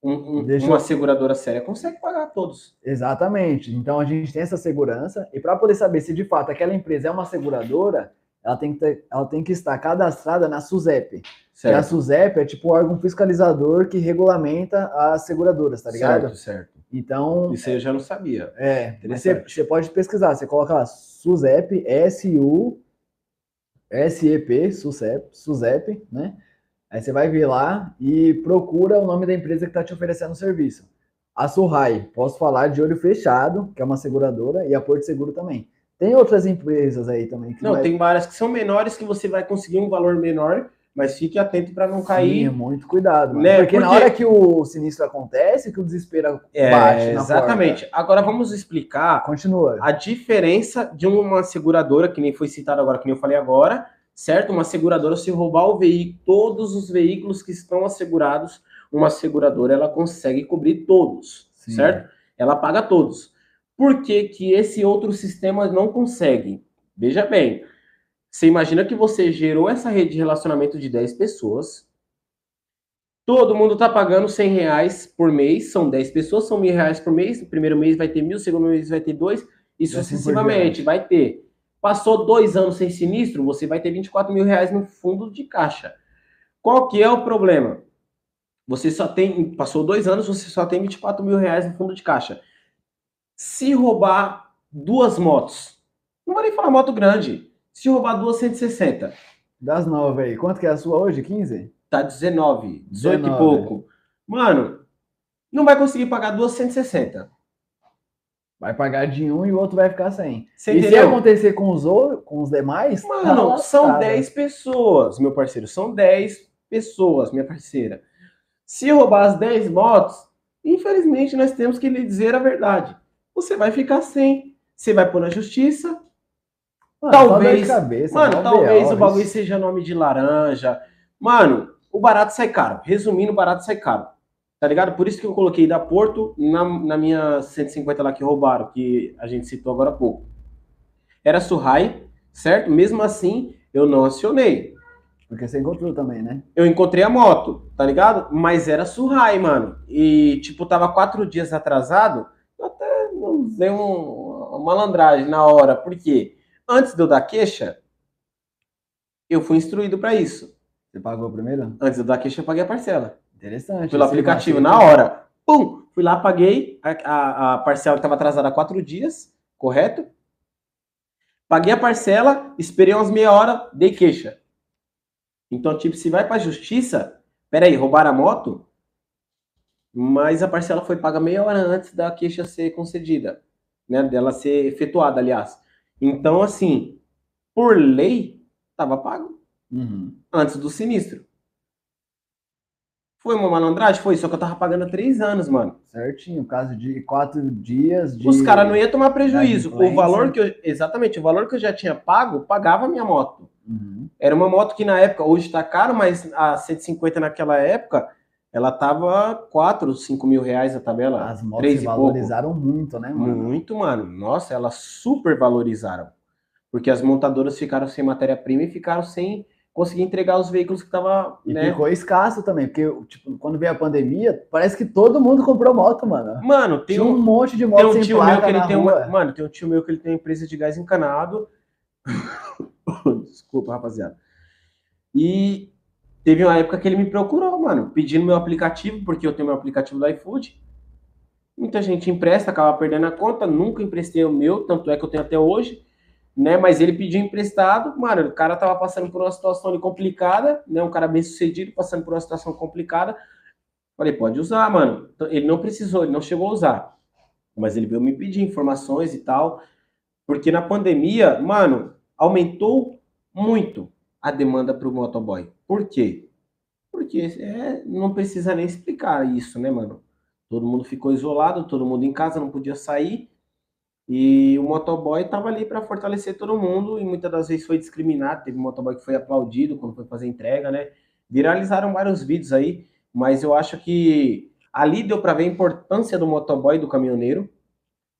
um- um- uma eu- seguradora séria consegue pagar todos. Exatamente. Então a gente tem essa segurança e para poder saber se de fato aquela empresa é uma seguradora, ela tem que, ter- ela tem que estar cadastrada na SUSEP. Que a Certo, SUSEP é tipo o órgão fiscalizador que regulamenta as seguradoras, tá ligado? certo, certo. Então, Isso aí eu já não sabia. é, você, você pode pesquisar, você coloca lá SUSEP, S-U, S-E-P, SUSEP, SUSEP, né? Aí você vai vir lá e procura o nome da empresa que está te oferecendo o serviço. A Surrai, posso falar de olho fechado, que é uma seguradora, e a Porto Seguro também. Tem outras empresas aí também que Não, é- tem várias que são menores que você vai conseguir um valor menor, mas fique atento para não cair. é muito cuidado. Né, Porque, na porque- hora que o sinistro acontece, que o desespero É, bate na exatamente. Agora vamos explicar porta. Continua. a diferença de uma seguradora, que nem foi citado agora, que nem eu falei agora, certo? Uma seguradora, se roubar o veículo, todos os veículos que estão assegurados, uma seguradora ela consegue cobrir todos, Sim. certo? Ela paga todos. Por que, que esse outro sistema não consegue? Veja bem, você imagina que você gerou essa rede de relacionamento de 10 pessoas, todo mundo está pagando 100 reais por mês, são 10 pessoas, são mil reais por mês, no primeiro mês vai ter mil, segundo mês vai ter dois, e por sucessivamente vai ter. Passou dois anos sem sinistro, você vai ter 24 mil reais no fundo de caixa. Qual que é o problema? Você só tem, passou dois anos, você só tem 24 mil reais no fundo de caixa. Se roubar duas motos, não vou nem falar moto grande, se roubar duas 160, Das nove aí. Quanto que é a sua hoje? 15? tá 19, 18 e 19. pouco. Mano, não vai conseguir pagar duas 160. Vai pagar de um e o outro vai ficar sem. Você e se entendeu? acontecer com os, outros, com os demais, tá Mano, são lascado. 10 pessoas, meu parceiro. São 10 pessoas, minha parceira. Se roubar as 10 motos, infelizmente nós temos que lhe dizer a verdade. Você vai ficar sem. Você vai pôr na justiça. Mano, talvez- cabeça, Mano, talvez o bagulho seja nome de laranja. Mano, o barato sai caro. Resumindo, o barato sai caro. Tá ligado? Por isso que eu coloquei da Porto na, na minha 150 lá que roubaram, que a gente citou agora há pouco. Era Surrai, certo? Mesmo assim, eu não acionei. Porque você encontrou também, né? Eu encontrei a moto, tá ligado? Mas era Surrai, mano. E, tipo, tava quatro dias atrasado. Eu até dei um- uma malandragem na hora. Por quê? Antes de eu dar queixa, eu fui instruído pra isso. Você pagou primeiro? Antes de eu dar queixa, eu paguei a parcela. Interessante. Pelo Esse aplicativo, na hora. Pum! Fui lá, paguei a, a, a parcela que estava atrasada há quatro dias, correto? Paguei a parcela, esperei umas meia hora, dei queixa. Então, tipo, se vai pra justiça, peraí, roubaram a moto, mas a parcela foi paga meia hora antes da queixa ser concedida, né? Dela ser efetuada, aliás. Então, assim, por lei, tava pago Uhum. antes do sinistro. Foi uma malandragem? Foi, só que eu tava pagando há três anos, mano. Certinho, caso de quatro dias de. Os caras não iam tomar prejuízo. O valor que eu. Exatamente, o valor que eu já tinha pago, pagava a minha moto. Uhum. Era uma moto que na época, hoje tá caro, mas a 150 naquela época, ela tava 4, 5 mil reais a tabela. As motos se valorizaram muito, né, mano? Muito, mano. Nossa, elas super valorizaram. Porque as montadoras ficaram sem matéria-prima e ficaram sem conseguir entregar os veículos que tava, E né? ficou escasso também, porque tipo, quando veio a pandemia, parece que todo mundo comprou moto, mano. Mano, tem Tinha um um, monte de tem moto um sem tio meu placa que ele tem uma, mano, tem um tio meu que ele tem uma empresa de gás encanado. Desculpa, rapaziada. E teve uma época que ele me procurou, mano, pedindo meu aplicativo, porque eu tenho meu aplicativo do iFood. Muita gente empresta, acaba perdendo a conta, nunca emprestei o meu, tanto é que eu tenho até hoje, né? Mas ele pediu emprestado, mano, o cara tava passando por uma situação complicada, né? Um cara bem sucedido, passando por uma situação complicada. Falei, pode usar, mano. Então, Ele não precisou, ele não chegou a usar. Mas ele veio me pedir informações e tal. Porque na pandemia, mano, aumentou muito a demanda para o motoboy. Por quê? Porque é, não precisa nem explicar isso, né, mano? Todo mundo ficou isolado, todo mundo em casa, não podia sair. E o motoboy estava ali para fortalecer todo mundo e muitas das vezes foi discriminado. Teve um motoboy que foi aplaudido quando foi fazer entrega, né? Viralizaram vários vídeos aí, mas eu acho que ali deu para ver a importância do motoboy e do caminhoneiro,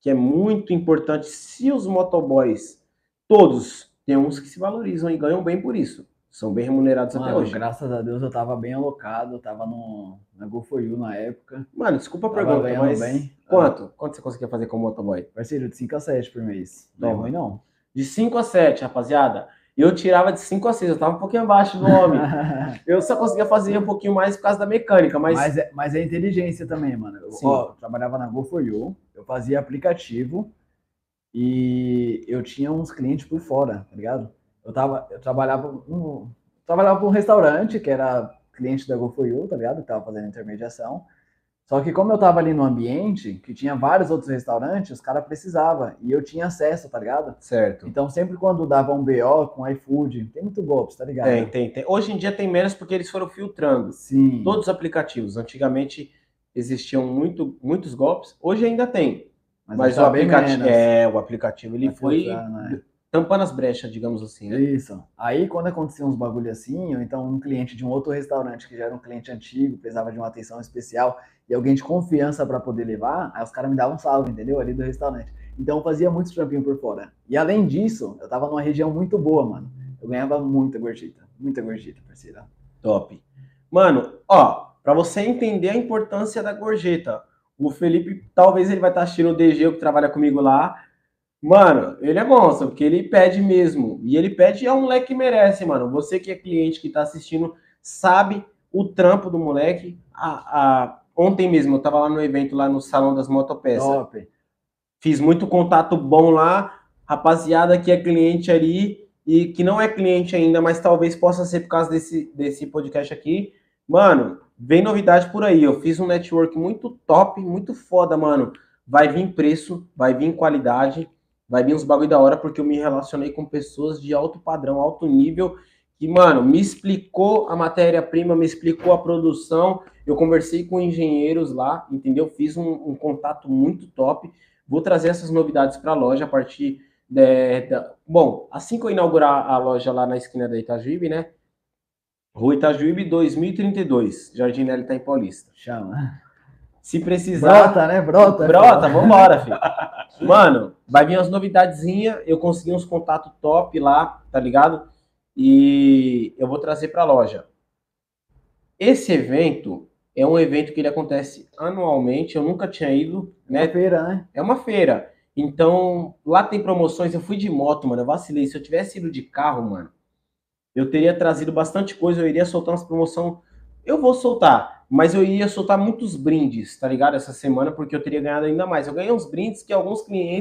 que é muito importante. Se os motoboys, todos, tem uns que se valorizam e ganham bem por isso. São bem remunerados até Mano, hoje. graças a Deus eu tava bem alocado, eu tava no, na Go For You na época. Mano, desculpa a pergunta, mas bem. quanto? Quanto você conseguia fazer como motoboy? Parceiro, de 5 a 7 por mês. Não é ruim, não. De 5 a 7, rapaziada. Eu tirava de 5 a 6, eu tava um pouquinho abaixo do homem. Eu só conseguia fazer um pouquinho mais por causa da mecânica, mas, Mas, é, mas é inteligência também, mano. Eu, ó, trabalhava na Go For You, eu fazia aplicativo e eu tinha uns clientes por fora, tá ligado? Eu, tava, eu trabalhava no, trabalhava para um restaurante que era cliente da Go For You, tá ligado? Que tava fazendo intermediação. Só que como eu tava ali no ambiente, que tinha vários outros restaurantes, os caras precisavam. E eu tinha acesso, tá ligado? certo. Então sempre quando dava um BO com iFood, tem muito golpes, tá ligado? Tem, tem, tem. Hoje em dia tem menos porque eles foram filtrando Sim. todos os aplicativos. Antigamente existiam muito, muitos golpes, hoje ainda tem. Mas, tá o aplicativo, é, o aplicativo ele foi filtrar, né? tampando as brechas, digamos assim, né? Isso. Aí, quando acontecia uns bagulho assim, ou então um cliente de um outro restaurante que já era um cliente antigo, precisava de uma atenção especial e alguém de confiança para poder levar, aí os caras me davam um salve, entendeu? Ali do restaurante. Então, eu fazia muitos trampinhos por fora. E além disso, eu tava numa região muito boa, mano. Eu ganhava muita gorjeta. Muita gorjeta, parceira. Top. Mano, ó, pra você entender a importância da gorjeta, o Felipe, talvez ele vai estar assistindo o DG, o que trabalha comigo lá. Mano, ele é monstro, porque ele pede mesmo. E ele pede e é um moleque que merece, mano. Você que é cliente, que tá assistindo, sabe o trampo do moleque. A, a- Ontem mesmo, eu tava lá no evento, lá no Salão das Motopeças. Top. Fiz muito contato bom lá. Rapaziada que é cliente ali e que não é cliente ainda, mas talvez possa ser por causa desse, desse podcast aqui. Mano, vem novidade por aí. Eu fiz um network muito top, muito foda, mano. Vai vir preço, vai vir qualidade, vai vir uns bagulho da hora, porque eu me relacionei com pessoas de alto padrão, alto nível, que, mano, me explicou a matéria-prima, me explicou a produção. Eu conversei com engenheiros lá, entendeu? Fiz um, um contato muito top. Vou trazer essas novidades para a loja a partir de, da- Bom, assim que eu inaugurar a loja lá na esquina da Itajuíbe, né? Rua Itajuíbe 2032, Jardim tá em Paulista. Chama. Se precisar. Brota, né? Brota. Brota, vambora, filho. Mano, vai vir umas novidadezinhas. Eu consegui uns contatos top lá, tá ligado? E eu vou trazer pra loja. Esse evento é um evento que ele acontece anualmente. Eu nunca tinha ido, Né? né? feira, né? É uma feira. Então, lá tem promoções. Eu fui de moto, mano. Eu vacilei. Se eu tivesse ido de carro, mano, eu teria trazido bastante coisa. Eu iria soltar umas promoções. Eu vou soltar, mas eu iria soltar muitos brindes, tá ligado? Essa semana, porque eu teria ganhado ainda mais. Eu ganhei uns brindes que alguns clientes